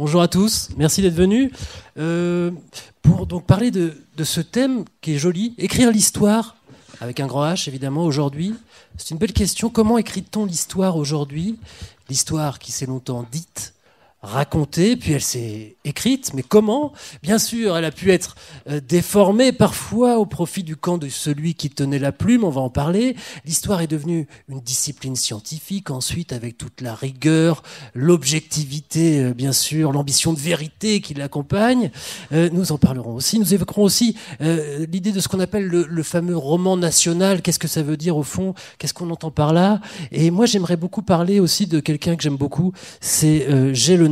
Bonjour à tous, merci d'être venus. Euh, pour donc parler de, de, ce thème qui est joli, écrire l'histoire, avec un grand H évidemment aujourd'hui, c'est une belle question. Comment écrit-on l'histoire aujourd'hui? L'histoire qui s'est longtemps dite, racontée, puis elle s'est écrite, mais comment Bien sûr, elle a pu être euh, déformée parfois au profit du camp de celui qui tenait la plume, on va en parler. L'histoire est devenue une discipline scientifique ensuite avec toute la rigueur, l'objectivité, euh, bien sûr, l'ambition de vérité qui l'accompagne. Euh, nous en parlerons aussi. Nous évoquerons aussi l'idée de ce qu'on appelle le, le, fameux roman national. Qu'est-ce que ça veut dire au fond? Qu'est-ce qu'on entend par là? Et moi, j'aimerais beaucoup parler aussi de quelqu'un que j'aime beaucoup, c'est J'ai le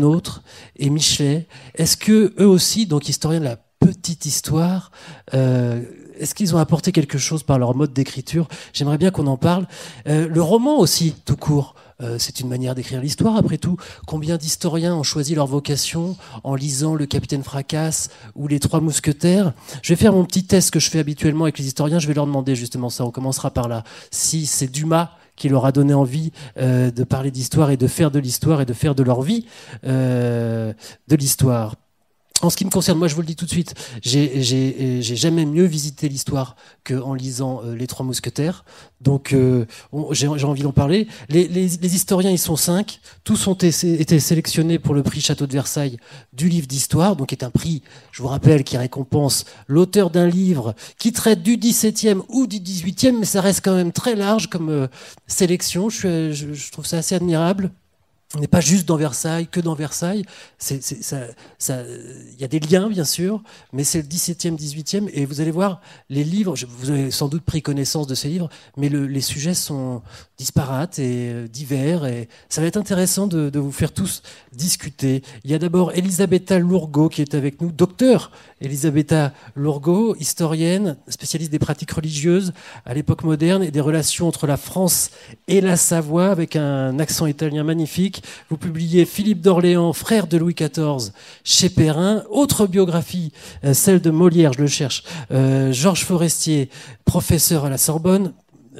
et Michelet. Est-ce que eux aussi, donc historiens de la petite histoire, euh, est-ce qu'ils ont apporté quelque chose par leur mode d'écriture? J'aimerais bien qu'on en parle. Euh, le roman aussi, tout court. Euh, c'est une manière d'écrire l'histoire, après tout. Combien d'historiens ont choisi leur vocation en lisant Le Capitaine Fracasse ou Les Trois Mousquetaires? Je vais faire mon petit test que je fais habituellement avec les historiens. Je vais leur demander justement ça. On commencera par là. Si c'est Dumas qui leur a donné envie euh, de parler d'histoire et de faire de l'histoire et de faire de leur vie euh, de l'histoire. En ce qui me concerne, moi je vous le dis tout de suite, j'ai jamais mieux visité l'histoire qu'en lisant euh, Les Trois Mousquetaires. Donc euh, j'ai envie d'en parler. Les, historiens, ils sont cinq. Tous ont été sélectionnés pour le prix Château de Versailles du livre d'histoire, donc est un prix, je vous rappelle, qui récompense l'auteur d'un livre qui traite du 17e ou du 18e, mais ça reste quand même très large comme euh, sélection. Je, je, trouve ça assez admirable n'est pas juste dans Versailles, que dans Versailles. Il y a des liens, bien sûr, mais c'est le 17e, 18e, et vous allez voir, les livres, vous avez sans doute pris connaissance de ces livres, mais le, les sujets sont disparates et euh, divers, et ça va être intéressant de, de vous faire tous discuter. Il y a d'abord Elisabetta Lourgo qui est avec nous, docteur Elisabetta Lourgo, historienne, spécialiste des pratiques religieuses à l'époque moderne et des relations entre la France et la Savoie, avec un accent italien magnifique. Vous publiez Philippe d'Orléans, frère de Louis XIV, chez Perrin. Autre biographie, euh, celle de Molière, je le cherche. Euh, Georges Forestier, professeur à la Sorbonne,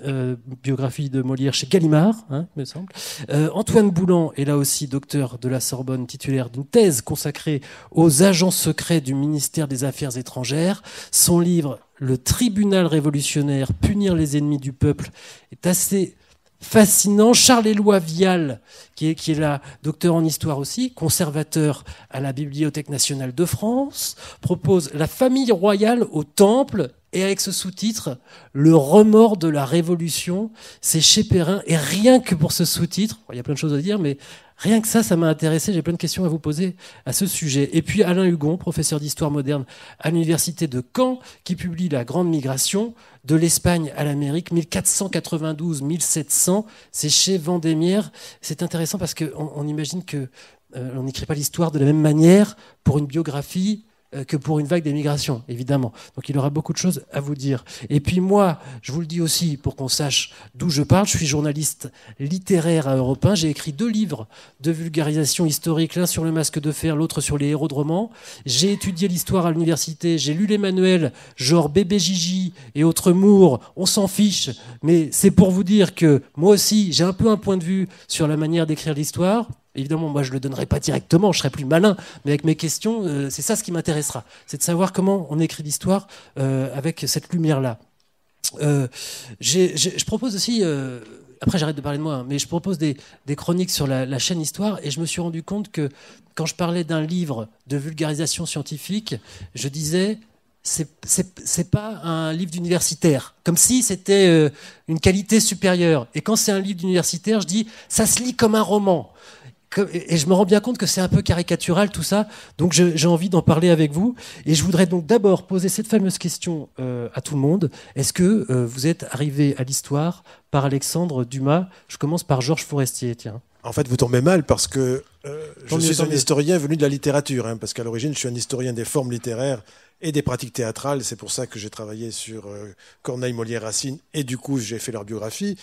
euh, biographie de Molière chez Gallimard, hein, me semble. Euh, Antoine Boulan est là aussi docteur de la Sorbonne, titulaire d'une thèse consacrée aux agents secrets du ministère des Affaires étrangères. Son livre Le tribunal révolutionnaire, punir les ennemis du peuple, est assez fascinant. Charles-Éloi Vial, qui est, qui est là, docteur en histoire aussi, conservateur à la Bibliothèque nationale de France, propose La famille royale au temple et avec ce sous-titre, Le remords de la Révolution, c'est chez Perrin. Et rien que pour ce sous-titre, il y a plein de choses à dire, mais rien que ça, ça m'a intéressé. J'ai plein de questions à vous poser à ce sujet. Et puis Alain Hugon, professeur d'histoire moderne à l'université de Caen, qui publie La Grande Migration de l'Espagne à l'Amérique, 1492-1700. C'est chez Vendémiaire. C'est intéressant parce qu'on on imagine que euh, n'écrit pas l'histoire de la même manière pour une biographie que pour une vague d'émigration, évidemment. Donc il aura beaucoup de choses à vous dire. Et puis moi, je vous le dis aussi pour qu'on sache d'où je parle, je suis journaliste littéraire à Europe 1. J'ai écrit deux livres de vulgarisation historique, l'un sur le masque de fer, l'autre sur les héros de romans. J'ai étudié l'histoire à l'université, j'ai lu les manuels genre Bébé Gigi et autres Moore, on s'en fiche, mais c'est pour vous dire que moi aussi, j'ai un peu un point de vue sur la manière d'écrire l'histoire. Évidemment, moi, je ne le donnerai pas directement, je serai plus malin, mais avec mes questions, euh, c'est ça ce qui m'intéressera. C'est de savoir comment on écrit l'histoire euh, avec cette lumière-là. Euh, je propose aussi, après j'arrête de parler de moi, hein, mais je propose des, chroniques sur la, chaîne Histoire, et je me suis rendu compte que quand je parlais d'un livre de vulgarisation scientifique, je disais c'est pas un livre d'universitaire, comme si c'était une qualité supérieure. Et quand c'est un livre d'universitaire, je dis ça se lit comme un roman et je me rends bien compte que c'est un peu caricatural tout ça, donc j'ai envie d'en parler avec vous. Et je voudrais donc d'abord poser cette fameuse question euh, à tout le monde. Est-ce que euh, vous êtes arrivé à l'histoire par Alexandre Dumas? Je commence par Georges Forestier, tiens. En fait, vous tombez mal parce que euh, je suis un historien venu de la littérature, hein, parce qu'à l'origine, je suis un historien des formes littéraires et des pratiques théâtrales. C'est pour ça que j'ai travaillé sur Corneille, Molière, Racine, et du coup, j'ai fait leur biographie.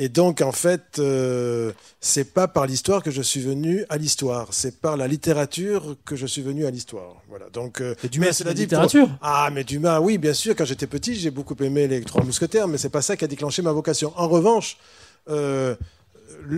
Et donc, en fait, euh, c'est pas par l'histoire que je suis venu à l'histoire, c'est par la littérature que je suis venu à l'histoire. Voilà. Donc, euh, Dumas, c'est la littérature. Ah, mais Dumas, oui, bien sûr. Quand j'étais petit, j'ai beaucoup aimé les Trois Mousquetaires, mais c'est pas ça qui a déclenché ma vocation. En revanche, euh,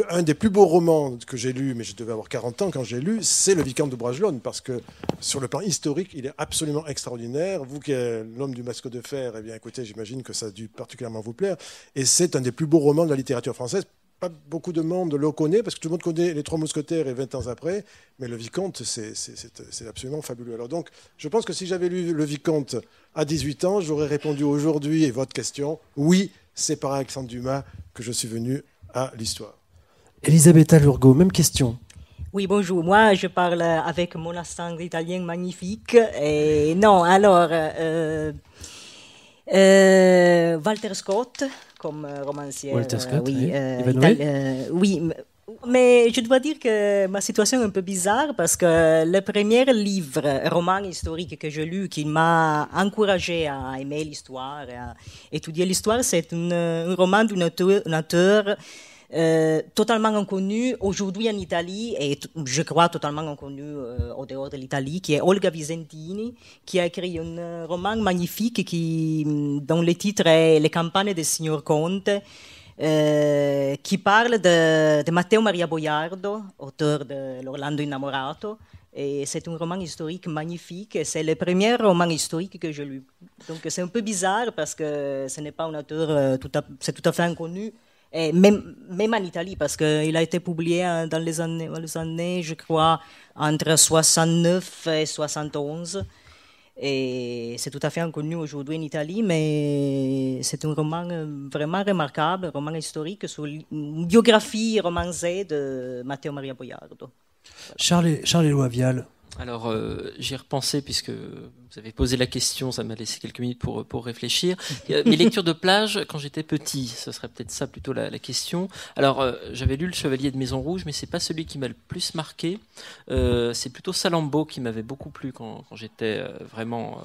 un des plus beaux romans que j'ai lu, mais je devais avoir 40 ans quand j'ai lu, c'est Le Vicomte de Bragelonne, parce que sur le plan historique, il est absolument extraordinaire. Vous qui êtes l'homme du masque de fer, eh bien écoutez, j'imagine que ça a dû particulièrement vous plaire. Et c'est un des plus beaux romans de la littérature française. Pas beaucoup de monde le connaît, parce que tout le monde connaît Les Trois Mousquetaires et 20 ans après, mais Le Vicomte, c'est absolument fabuleux. Alors donc, je pense que si j'avais lu Le Vicomte à 18 ans, j'aurais répondu aujourd'hui, et votre question, oui, c'est par Alexandre Dumas que je suis venu à l'histoire. Elisabetta Lurgo, même question. Oui, bonjour. Moi, je parle avec mon accent italien magnifique. Et non, alors, euh, euh, Walter Scott, comme romancier. Walter Scott, oui. oui, mais je dois dire que ma situation est un peu bizarre parce que le premier livre, roman historique que j'ai lu, qui m'a encouragé à aimer l'histoire, à étudier l'histoire, c'est un roman d'un auteur, euh, totalement inconnu aujourd'hui en Italie et je crois totalement inconnu euh, au dehors de l'Italie, qui est Olga Visentini, qui a écrit un roman magnifique qui, dont le titre est Les campagnes des signor Conte. Euh, qui parle de, de, Matteo Maria Boiardo, auteur de L'Orlando Innamorato. C'est un roman historique magnifique. C'est le premier roman historique que j'ai lu. Donc c'est un peu bizarre parce que ce n'est pas un auteur, euh, c'est tout à fait inconnu. Et même, en Italie, parce qu'il a été publié dans les années, je crois, entre 69 et 71. Et c'est tout à fait inconnu aujourd'hui en Italie, mais c'est un roman euh, vraiment remarquable, un roman historique sur une biographie romancée de Matteo Maria Boiardo. Charles, Charles Vial, alors, euh, j'y ai repensé puisque vous avez posé la question, ça m'a laissé quelques minutes pour, pour réfléchir. Mes lectures de plage, quand j'étais petit, ce serait peut-être ça plutôt la, question. Alors, euh, j'avais lu Le Chevalier de Maison Rouge, mais c'est pas celui qui m'a le plus marqué. Euh, c'est plutôt Salambo qui m'avait beaucoup plu quand, quand j'étais vraiment.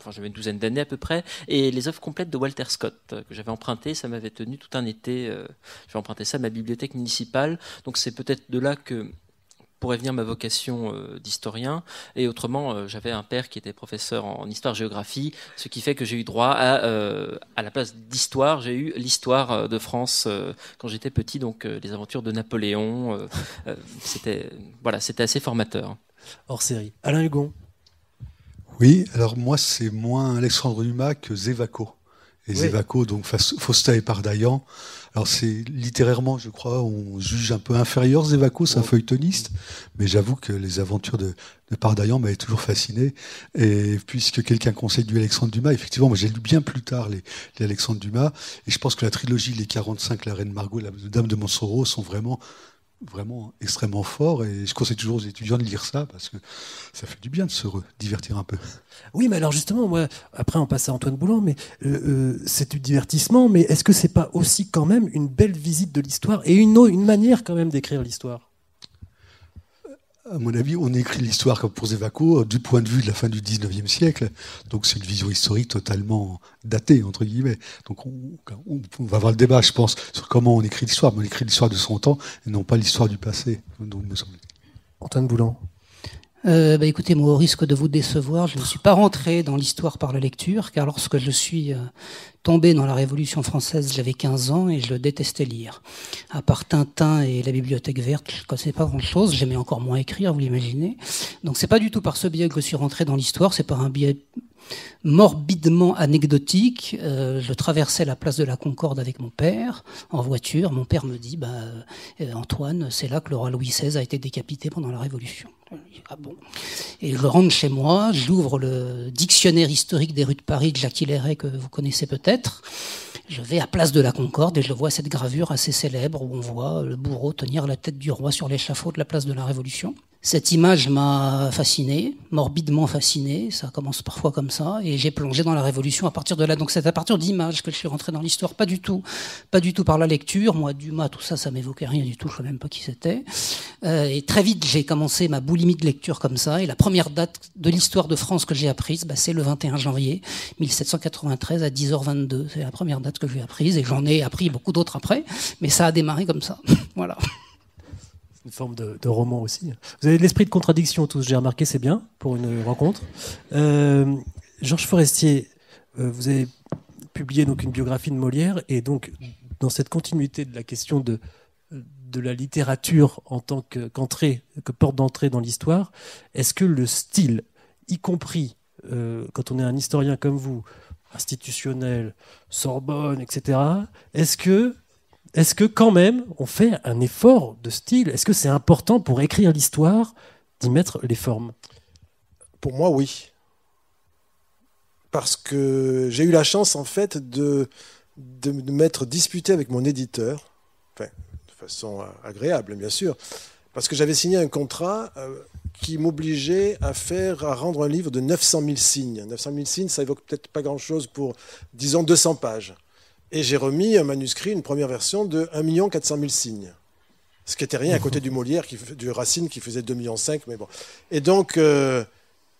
enfin, j'avais une douzaine d'années à peu près. Et les œuvres complètes de Walter Scott que j'avais empruntées, ça m'avait tenu tout un été. J'ai emprunté ça à ma bibliothèque municipale. Donc, c'est peut-être de là que pourrait venir ma vocation euh, d'historien. Et autrement, euh, j'avais un père qui était professeur en, histoire-géographie, ce qui fait que j'ai eu droit à, euh, à la place d'histoire, j'ai eu l'histoire de France quand j'étais petit, donc les aventures de Napoléon. c'était voilà, c'était assez formateur. Hors série. Alain Hugon. Oui, alors moi c'est moins Alexandre Dumas que Zévaco. Et Zévaco, donc Fausta et Pardaillan. Alors c'est littérairement, je crois, on juge un peu inférieur Zévaco, c'est un feuilletoniste, mais j'avoue que les aventures de, de Pardaillan m'avaient toujours fasciné. Et puisque quelqu'un conseille du Alexandre Dumas, effectivement, moi j'ai lu bien plus tard les, les, Alexandre Dumas, et je pense que la trilogie Les 45, La Reine Margot, La Dame de Montsoreau sont vraiment vraiment extrêmement fort et je conseille toujours aux étudiants de lire ça parce que ça fait du bien de se divertir un peu. Oui, mais alors justement, moi, après on passe à Antoine Boulan, mais euh, euh, c'est du divertissement, mais est-ce que c'est pas aussi quand même une belle visite de l'histoire et une, une manière quand même d'écrire l'histoire? À mon avis, on écrit l'histoire comme pour Zévaco euh, du point de vue de la fin du 19e siècle. Donc c'est une vision historique totalement datée, entre guillemets. Donc on, va avoir le débat, je pense, sur comment on écrit l'histoire. On écrit l'histoire de son temps et non pas l'histoire du passé, donc, me semble Antoine Boulan. Euh, bah écoutez, moi, au risque de vous décevoir, je ne suis pas rentré dans l'histoire par la lecture, car lorsque je suis euh, tombé dans la Révolution française, j'avais 15 ans et je détestais lire. À part Tintin et la Bibliothèque verte, je ne connaissais pas grand-chose, j'aimais encore moins écrire, vous l'imaginez. Donc c'est pas du tout par ce biais que je suis rentré dans l'histoire, c'est par un biais morbidement anecdotique. Euh, je traversais la place de la Concorde avec mon père en voiture. Mon père me dit, bah, euh, Antoine, c'est là que le roi Louis XVI a été décapité pendant la Révolution. Ah bon Et je rentre chez moi, j'ouvre le dictionnaire historique des rues de Paris de Jacques Hilleret que vous connaissez peut-être. Je vais à Place de la Concorde et je vois cette gravure assez célèbre où on voit le bourreau tenir la tête du roi sur l'échafaud de la place de la Révolution. Cette image m'a fasciné, morbidement fasciné, ça commence parfois comme ça, et j'ai plongé dans la Révolution à partir de là. Donc c'est à partir d'images que je suis rentré dans l'histoire, pas du tout, pas du tout par la lecture. Moi, Dumas, tout ça, ça m'évoquait rien du tout, je ne sais même pas qui c'était. Euh, et très vite, j'ai commencé ma boulimie de lecture comme ça, et la première date de l'histoire de France que j'ai apprise, bah, c'est le 21 janvier 1793 à 10h22. C'est la première date que j'ai apprise, et j'en ai appris beaucoup d'autres après, mais ça a démarré comme ça. voilà une forme de, roman aussi. Vous avez l'esprit de contradiction tous, j'ai remarqué, c'est bien pour une rencontre. Euh, Georges Forestier, euh, vous avez publié donc une biographie de Molière et donc dans cette continuité de la question de, de la littérature en tant qu'entrée, que porte d'entrée dans l'histoire, est-ce que le style, y compris euh, quand on est un historien comme vous, institutionnel, Sorbonne, etc., est-ce que, est que quand même on fait un effort de style? Est-ce que c'est important pour écrire l'histoire d'y mettre les formes? Pour moi, oui. Parce que j'ai eu la chance, en fait, de, m'être disputé avec mon éditeur, de façon agréable, bien sûr, parce que j'avais signé un contrat euh, qui m'obligeait à faire, à rendre un livre de 900 000 signes. 900 000 signes, ça évoque peut-être pas grand-chose pour, disons, 200 pages. Et j'ai remis un manuscrit, une première version de 1 400 000 signes. Ce qui n'était rien à côté du Molière, du Racine, qui faisait 2 millions 5, mais bon. Et donc, euh,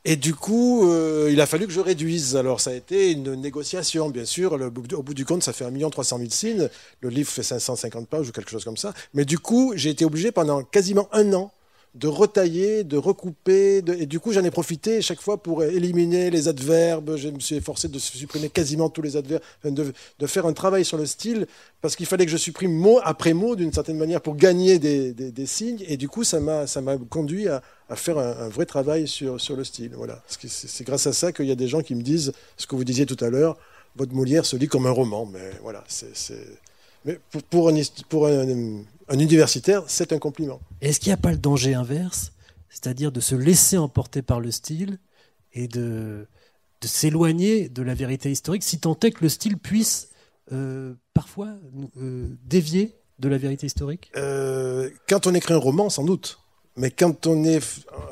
et du coup, euh, il a fallu que je réduise. Alors, ça a été une négociation, bien sûr. au bout du compte, ça fait 1 300 000 signes. Le livre fait 550 pages ou quelque chose comme ça. Mais du coup, j'ai été obligé pendant quasiment un an de retailler, de recouper. Et du coup, j'en ai profité chaque fois pour éliminer les adverbes. Je me suis efforcé de supprimer quasiment tous les adverbes, de, faire un travail sur le style, parce qu'il fallait que je supprime mot après mot d'une certaine manière pour gagner des, des, signes. Et du coup, ça m'a conduit à, à faire un, vrai travail sur, sur le style. Voilà. C'est grâce à ça qu'il y a des gens qui me disent ce que vous disiez tout à l'heure. Votre Molière se lit comme un roman, mais voilà, c'est. Mais pour, pour un, un universitaire, c'est un compliment. Est-ce qu'il n'y a pas le danger inverse, c'est-à-dire de se laisser emporter par le style et de, de s'éloigner de la vérité historique, si tant est que le style puisse euh, parfois euh, dévier de la vérité historique? Euh, Quand on écrit un roman, sans doute. Mais quand on, est,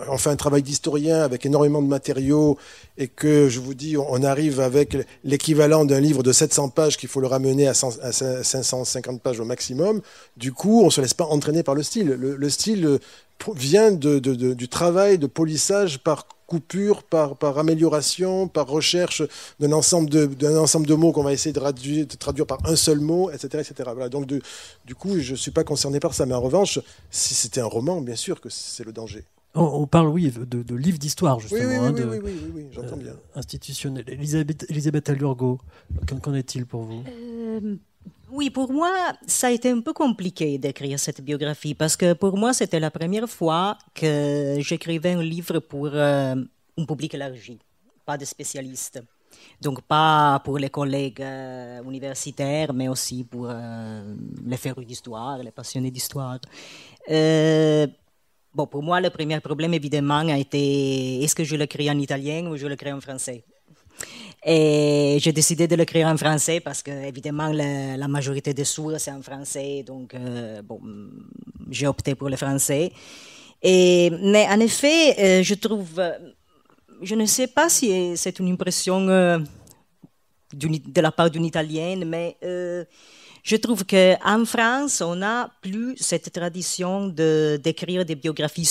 on fait un travail d'historien avec énormément de matériaux et que, je vous dis, on arrive avec l'équivalent d'un livre de 700 pages qu'il faut le ramener à, 550 pages au maximum, du coup, on se laisse pas entraîner par le style. Le, style vient de, du travail de polissage par coupure, par, par amélioration, par recherche d'un ensemble de, d'un ensemble de mots qu'on va essayer de traduire, de traduire, par un seul mot, etc. etc. Voilà, donc du coup, je ne suis pas concerné par ça. Mais en revanche, si c'était un roman, bien sûr que c'est le danger. On, parle, oui, de, de livres d'histoire, justement. Oui, oui, oui, oui, oui, j'entends bien. Euh, institutionnel. Elisabeth, Elisabeth Allurgo, qu'en est-il pour vous? Euh, oui, pour moi, ça a été un peu compliqué d'écrire cette biographie parce que pour moi, c'était la première fois que j'écrivais un livre pour euh, un public élargi, pas de spécialistes. Donc, pas pour les collègues euh, universitaires, mais aussi pour euh, les férus d'histoire, les passionnés d'histoire. bon, pour moi, le premier problème, évidemment, a été est-ce que je l'écris en italien ou je l'écris en français? Et j'ai décidé de l'écrire en français parce que, évidemment, la, majorité des sourds, c'est en français. Donc, euh, bon, j'ai opté pour le français. Et, mais en effet, euh, je trouve, je ne sais pas si c'est une impression euh, de la part d'une Italienne, mais je trouve qu'en France, on n'a plus cette tradition de, d'écrire des biographies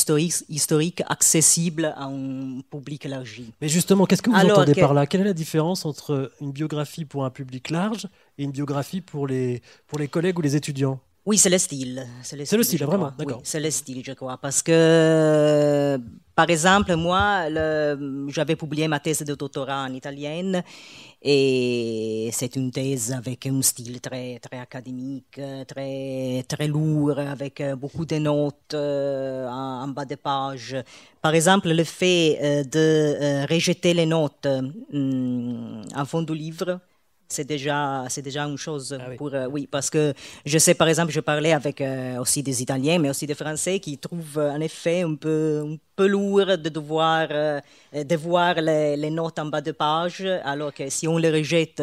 historiques, accessibles à un public élargi. Mais justement, qu'est-ce que vous entendez par là? Quelle est la différence entre une biographie pour un public large et une biographie pour les, pour les collègues ou les étudiants? Oui, c'est le style. C'est le style, vraiment, d'accord. c'est le style, je crois. Parce que, par exemple, moi, j'avais publié ma thèse de doctorat en italienne et c'est une thèse avec un style très, très académique, très, très lourd, avec beaucoup de notes euh, en, bas des pages. Par exemple, le fait euh, de euh, rejeter les notes en fond du livre, c'est déjà c'est déjà une chose ah pour euh, oui parce que je sais par exemple je parlais avec euh, aussi des Italiens mais aussi des Français qui trouvent euh, en effet un peu un peu lourd de devoir de voir les, notes en bas de page alors que si on les rejette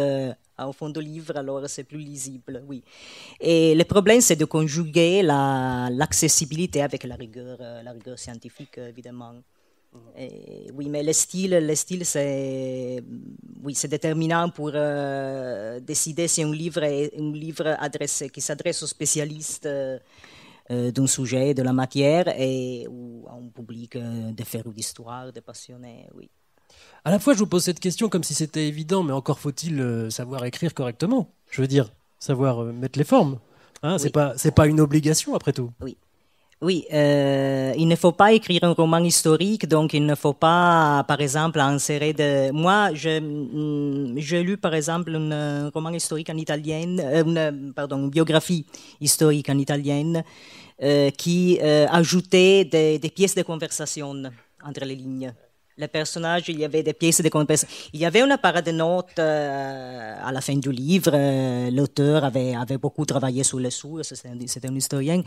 au fond du livre, alors c'est plus lisible, oui. Et le problème, c'est de conjuguer l'accessibilité avec la rigueur, la rigueur scientifique, évidemment oui, mais le style, le style c'est oui, c'est déterminant pour euh, décider si un livre est un livre adressé, qui s'adresse aux spécialistes euh, euh, d'un sujet, de la matière, et ou à un public de férus d'histoire, de passionnés. Oui. À la fois, je vous pose cette question comme si c'était évident, mais encore faut-il savoir écrire correctement. Je veux dire, savoir mettre les formes. Hein, C'est pas c'est pas une obligation après tout. Oui. Oui, euh, il ne faut pas écrire un roman historique, donc il ne faut pas, par exemple, insérer de. Moi, mm, j'ai lu, par exemple, un roman historique en italien, euh, une, pardon, une biographie historique en italienne euh, qui ajoutait des pièces de conversation entre les lignes les personnages, il y avait des pièces de conversation. Il y avait une parade de notes euh, à la fin du livre. Euh, L'auteur avait, avait beaucoup travaillé sur les sources, c'était un, historien.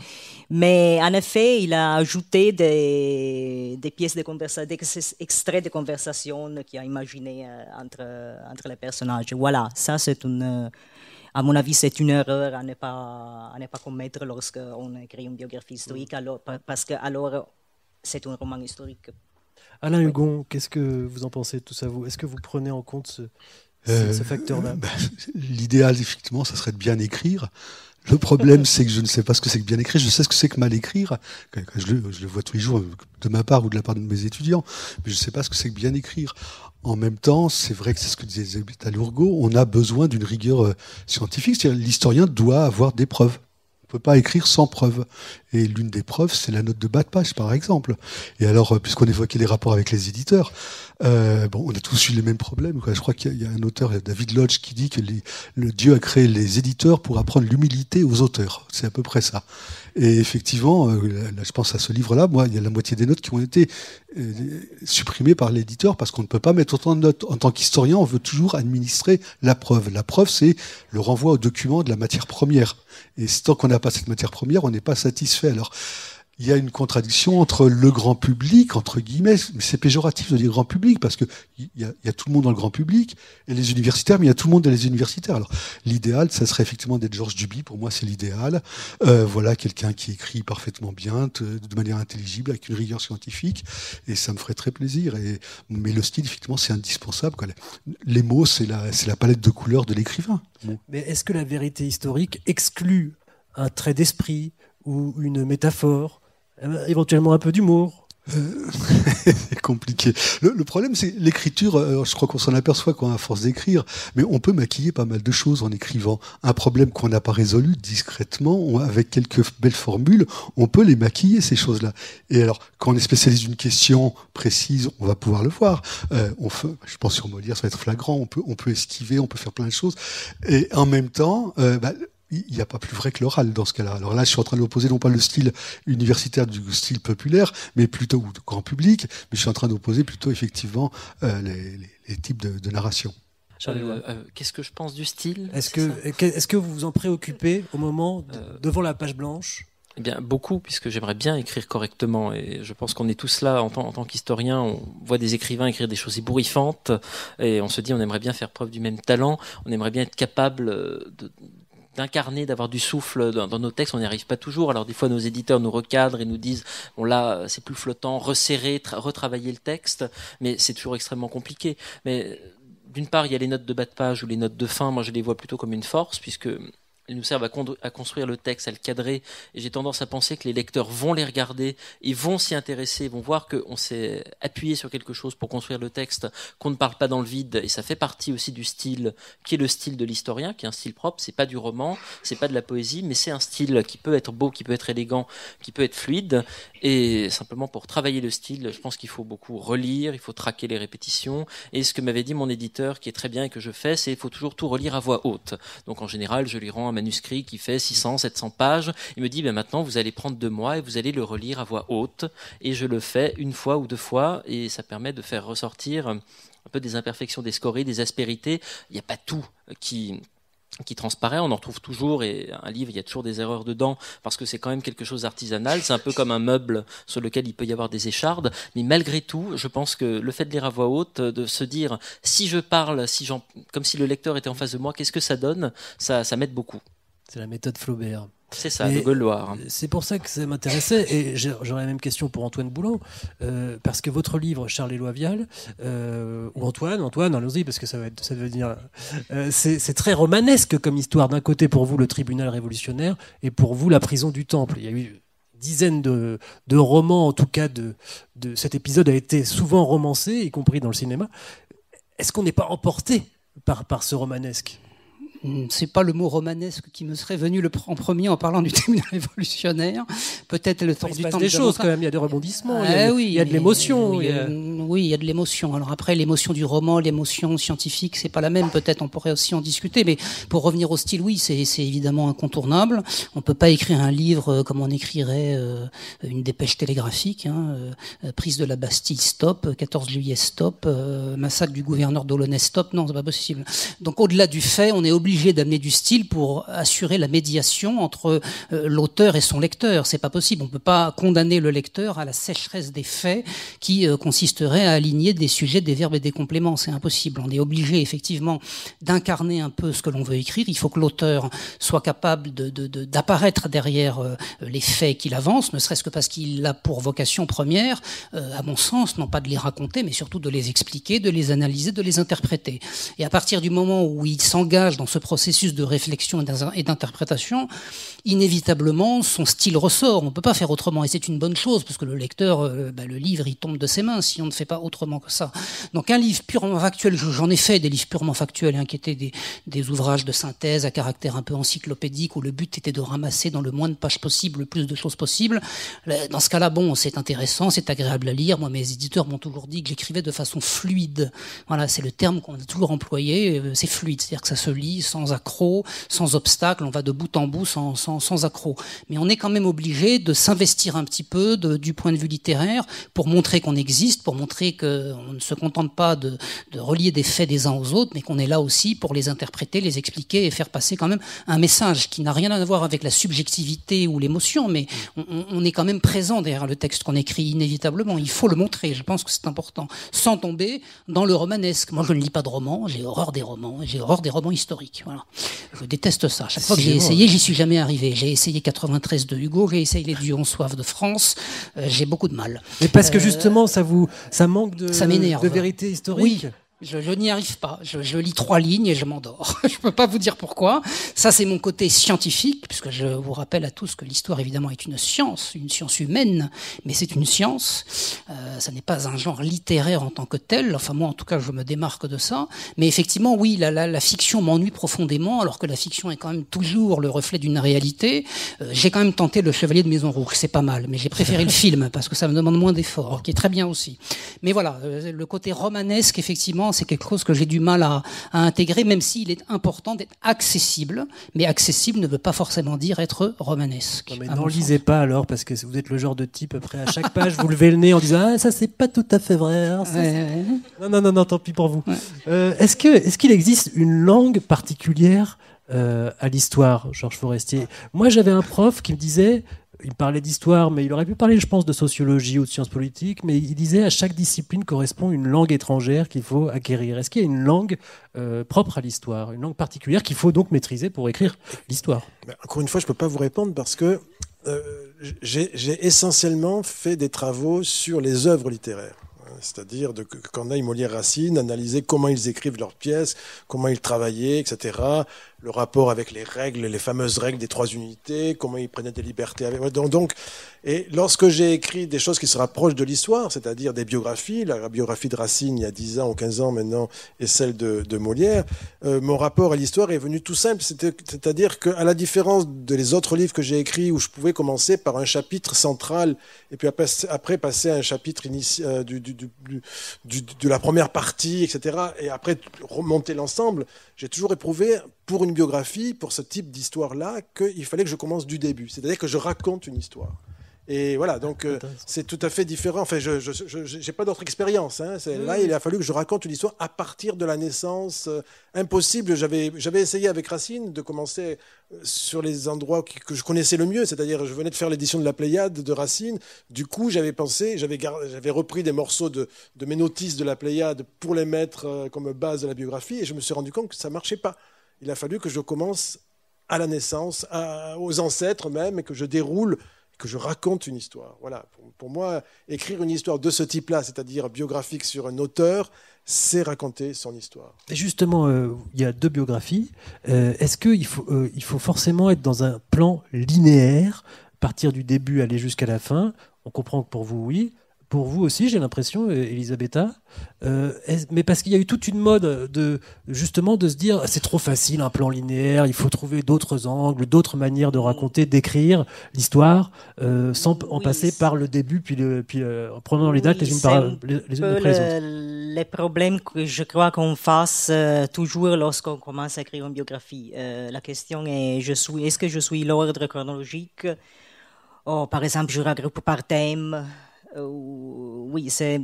Mais en effet, il a ajouté des, des pièces de conversation, des extraits de conversation qu'il a imaginé euh, entre, entre les personnages. Voilà, ça c'est une à mon avis, c'est une erreur à ne pas, à ne pas commettre lorsqu'on écrit une biographie historique, alors, parce que alors c'est un roman historique. Alain Hugon, qu'est-ce que vous en pensez de tout ça vous? Est-ce que vous prenez en compte ce, euh, facteur-là? bah, L'idéal, effectivement, ça serait de bien écrire. Le problème, c'est que je ne sais pas ce que c'est que bien écrire. Je sais ce que c'est que mal écrire. Je le, je le, vois tous les jours de ma part ou de la part de mes étudiants. Mais je ne sais pas ce que c'est que bien écrire. En même temps, c'est vrai que c'est ce que disait Lourgo, on a besoin d'une rigueur euh, scientifique. L'historien doit avoir des preuves peut pas écrire sans preuve. Et l'une des preuves, c'est la note de bas de page, par exemple. Et alors, euh, puisqu'on évoquait les rapports avec les éditeurs, euh, bon, on a tous eu les mêmes problèmes. Je crois qu'il y, a un auteur, David Lodge, qui dit que le Dieu a créé les éditeurs pour apprendre l'humilité aux auteurs. C'est à peu près ça. Et effectivement, euh, je pense à ce livre-là, moi, il y a la moitié des notes qui ont été euh, supprimées par l'éditeur parce qu'on ne peut pas mettre autant de notes. En tant qu'historien, on veut toujours administrer la preuve. La preuve, c'est le renvoi au document de la matière première. Et tant qu'on n'a pas cette matière première, on n'est pas satisfait. Alors, il y a une contradiction entre le grand public, entre guillemets, c'est péjoratif de dire grand public, parce que il y, a, tout le monde dans le grand public, et les universitaires, mais il y a tout le monde dans les universitaires. Alors, l'idéal, ça serait effectivement d'être Georges Duby, pour moi, c'est l'idéal. Euh, voilà, quelqu'un qui écrit parfaitement bien, de manière intelligible, avec une rigueur scientifique, et ça me ferait très plaisir. Et, mais le style, effectivement, c'est indispensable. Quoi. Les mots, c'est la, la palette de couleurs de l'écrivain. Mais est-ce que la vérité historique exclut un trait d'esprit ou une métaphore? Éventuellement un peu d'humour. Euh, c'est compliqué. Le, problème, c'est l'écriture. Euh, je crois qu'on s'en aperçoit quand à force d'écrire, mais on peut maquiller pas mal de choses en écrivant. Un problème qu'on n'a pas résolu discrètement, avec quelques belles formules, on peut les maquiller ces choses-là. Et alors, quand on est spécialiste d'une question précise, on va pouvoir le voir. on fait, je pense sur Molière, ça va être flagrant. On peut, on peut esquiver, on peut faire plein de choses. Et en même temps, bah, il n'y a pas plus vrai que l'oral dans ce cas-là. Alors là, je suis en train de opposer non pas le style universitaire du style populaire, mais plutôt ou grand public, mais je suis en train d'opposer plutôt effectivement euh, les, types de, narration. Euh, euh, qu'est-ce que je pense du style? Est-ce que, est que vous vous en préoccupez au moment devant la page blanche? eh bien, beaucoup, puisque j'aimerais bien écrire correctement. Et je pense qu'on est tous là, en tant, en tant qu'historien, on voit des écrivains écrire des choses ébouriffantes, et on se dit, on aimerait bien faire preuve du même talent, on aimerait bien être capable de, d'incarner, d'avoir du souffle dans, nos textes, on n'y arrive pas toujours. Alors des fois, nos éditeurs nous recadrent et nous disent, bon là, c'est plus flottant, resserrer, retravailler le texte, mais c'est toujours extrêmement compliqué. Mais d'une part, il y a les notes de bas de page ou les notes de fin, moi je les vois plutôt comme une force, puisque ils nous servent à, construire le texte, à le cadrer. J'ai tendance à penser que les lecteurs vont les regarder, ils vont s'y intéresser, vont voir qu'on s'est appuyé sur quelque chose pour construire le texte, qu'on ne parle pas dans le vide. Et ça fait partie aussi du style qui est le style de l'historien, qui est un style propre. C'est pas du roman, c'est pas de la poésie, mais c'est un style qui peut être beau, qui peut être élégant, qui peut être fluide. Et simplement pour travailler le style, je pense qu'il faut beaucoup relire, il faut traquer les répétitions. Et ce que m'avait dit mon éditeur, qui est très bien et que je fais, c'est qu'il faut toujours tout relire à voix haute. Donc en général, je lui rends manuscrit qui fait 600, 700 pages. Il me dit, ben maintenant, vous allez prendre deux mois et vous allez le relire à voix haute. Et je le fais une fois ou deux fois et ça permet de faire ressortir un peu des imperfections, des scories, des aspérités. Il n'y a pas tout qui qui transparaît, on en retrouve toujours, et un livre, il y a toujours des erreurs dedans, parce que c'est quand même quelque chose d'artisanal, c'est un peu comme un meuble sur lequel il peut y avoir des échardes, mais malgré tout, je pense que le fait de lire à voix haute, de se dire, si je parle, si comme si le lecteur était en face de moi, qu'est-ce que ça donne, ça, ça m'aide beaucoup. C'est la méthode Flaubert. C'est ça, de Gauloir. C'est pour ça que ça m'intéressait, et j'aurais la même question pour Antoine Boulan, euh, parce que votre livre, Charles Éloi Vial, euh, ou Antoine, Antoine, allons-y, parce que ça va, être, ça veut dire, euh, c'est très romanesque comme histoire. D'un côté, pour vous, le tribunal révolutionnaire, et pour vous, la prison du Temple. Il y a eu dizaines de, de romans, en tout cas, de, de cet épisode a été souvent romancé, y compris dans le cinéma. Est-ce qu'on n'est pas emporté par, par ce romanesque? C'est pas le mot romanesque qui me serait venu le, en premier en parlant du thème révolutionnaire. Peut-être le temps il du temps. des choses quand même. Il y a des rebondissements. il y a, ah oui, il y a de l'émotion. Oui, il y a de l'émotion. Alors après, l'émotion du roman, l'émotion scientifique, c'est pas la même. Peut-être on pourrait aussi en discuter. Mais pour revenir au style, oui, c'est évidemment incontournable. On peut pas écrire un livre euh, comme on écrirait euh, une dépêche télégraphique. Hein, euh, prise de la Bastille, stop. 14 juillet, stop. massacre du gouverneur d'Olonais, stop. Non, c'est pas possible. Donc au-delà du fait, on est obligé d'amener du style pour assurer la médiation entre l'auteur et son lecteur. C'est pas possible. On peut pas condamner le lecteur à la sécheresse des faits qui consisterait à aligner des sujets, des verbes et des compléments. C'est impossible. On est obligé effectivement d'incarner un peu ce que l'on veut écrire. Il faut que l'auteur soit capable d'apparaître de, de, derrière euh, les faits qu'il avance, ne serait-ce que parce qu'il a pour vocation première, euh, à mon sens, non pas de les raconter, mais surtout de les expliquer, de les analyser, de les interpréter. Et à partir du moment où il s'engage dans ce processus de réflexion et d'interprétation, inévitablement, son style ressort. On ne peut pas faire autrement. Et c'est une bonne chose, parce que le lecteur, euh, bah, le livre, il tombe de ses mains si on ne fait pas autrement que ça. Donc un livre purement factuel, j'en ai fait des livres purement factuels, hein, qui étaient des, ouvrages de synthèse à caractère un peu encyclopédique, où le but était de ramasser dans le moins de pages possible le plus de choses possible. Dans ce cas-là, bon, c'est intéressant, c'est agréable à lire. Moi, mes éditeurs m'ont toujours dit que j'écrivais de façon fluide. Voilà, c'est le terme qu'on a toujours employé. Euh, c'est fluide, c'est-à-dire que ça se lit sans accroc, sans obstacle. On va de bout en bout sans, sans accroc. Mais on est quand même obligé de s'investir un petit peu du point de vue littéraire pour montrer qu'on existe, pour montrer qu'on ne se contente pas de, relier des faits des uns aux autres, mais qu'on est là aussi pour les interpréter, les expliquer et faire passer quand même un message qui n'a rien à voir avec la subjectivité ou l'émotion, mais on, est quand même présent derrière le texte qu'on écrit inévitablement. Il faut le montrer, je pense que c'est important, sans tomber dans le romanesque. Moi, je ne lis pas de romans, j'ai horreur des romans, j'ai horreur des romans historiques. Voilà. Je déteste ça. Chaque fois que j'ai essayé, j'y suis jamais arrivé. J'ai essayé 93 de Hugo, j'ai essayé les Dions soif de France. Euh, j'ai beaucoup de mal. Mais parce que euh, justement, ça vous, ça manque de, ça de vérité historique. Oui. Je, n'y arrive pas. Je, lis trois lignes et je m'endors. je ne peux pas vous dire pourquoi. Ça, c'est mon côté scientifique, puisque je vous rappelle à tous que l'histoire, évidemment, est une science, une science humaine, mais c'est une science. Euh, ça n'est pas un genre littéraire en tant que tel. Enfin, moi, en tout cas, je me démarque de ça. Mais effectivement, oui, la, la, fiction m'ennuie profondément, alors que la fiction est quand même toujours le reflet d'une réalité. Euh, j'ai quand même tenté Le Chevalier de Maison Rouge, c'est pas mal, mais j'ai préféré le film, parce que ça me demande moins d'efforts, qui est très bien aussi. Mais voilà, euh, le côté romanesque, effectivement, c'est quelque chose que j'ai du mal à, intégrer, même s'il est important d'être accessible. Mais accessible ne veut pas forcément dire être romanesque. Non, mais n'en lisez pas alors, parce que vous êtes le genre de type, après, à chaque page, vous levez le nez en disant Ah, ça, c'est pas tout à fait vrai. Hein, non, non, non, non, tant pis pour vous. Euh, est-ce qu'il est qu'il existe une langue particulière euh, à l'histoire, Georges Forestier? Moi, j'avais un prof qui me disait il parlait d'histoire, mais il aurait pu parler, je pense, de sociologie ou de sciences politiques, mais il disait à chaque discipline correspond une langue étrangère qu'il faut acquérir. Est-ce qu'il y a une langue euh, propre à l'histoire, une langue particulière qu'il faut donc maîtriser pour écrire l'histoire? Encore une fois, je ne peux pas vous répondre parce que euh, j'ai essentiellement fait des travaux sur les œuvres littéraires. C'est-à-dire de Corneille, Molière, Racine, analyser comment ils écrivent leurs pièces, comment ils travaillaient, etc le rapport avec les règles, les fameuses règles des trois unités, comment ils prenaient des libertés avec. Donc, et lorsque j'ai écrit des choses qui se rapprochent de l'histoire, c'est-à-dire des biographies, la biographie de Racine il y a 10 ans ou 15 ans maintenant, et celle de, de Molière, euh, mon rapport à l'histoire est venu tout simple. C'est-à-dire qu'à la différence des autres livres que j'ai écrits, où je pouvais commencer par un chapitre central, et puis après, passer à un chapitre euh, du, de la première partie, etc., et après remonter l'ensemble, j'ai toujours éprouvé pour une biographie, pour ce type d'histoire-là, qu'il fallait que je commence du début. C'est-à-dire que je raconte une histoire. Et voilà, donc euh, c'est tout à fait différent. Enfin, je n'ai pas d'autre expérience. Hein. Là, il a fallu que je raconte une histoire à partir de la naissance. Euh, impossible. J'avais essayé avec Racine de commencer euh, sur les endroits que, je connaissais le mieux, c'est-à-dire je venais de faire l'édition de la Pléiade de Racine. Du coup, j'avais pensé, j'avais repris des morceaux de, de, mes notices de la Pléiade pour les mettre comme base de la biographie, et je me suis rendu compte que ça marchait pas il a fallu que je commence à la naissance, aux ancêtres même, et que je déroule, que je raconte une histoire. Voilà. Pour, moi, écrire une histoire de ce type-là, c'est-à-dire biographique sur un auteur, c'est raconter son histoire. Et justement, euh, il y a deux biographies. Euh, est-ce qu'il faut, euh, il faut forcément être dans un plan linéaire, partir du début, aller jusqu'à la fin? On comprend que pour vous, oui pour vous aussi, j'ai l'impression, Elisabetta. Euh, mais parce qu'il y a eu toute une mode de justement de se dire c'est trop facile un plan linéaire, il faut trouver d'autres angles, d'autres manières de raconter, d'écrire l'histoire euh, sans en passer par le début puis, le, puis euh, en prenant les dates les unes par les, les unes après les autres. Les problèmes que je crois qu'on fasse toujours lorsqu'on commence à écrire une biographie. la question est je suis est-ce que je suis l'ordre chronologique? Oh, par exemple, je regroupe par thème. Oui, c'est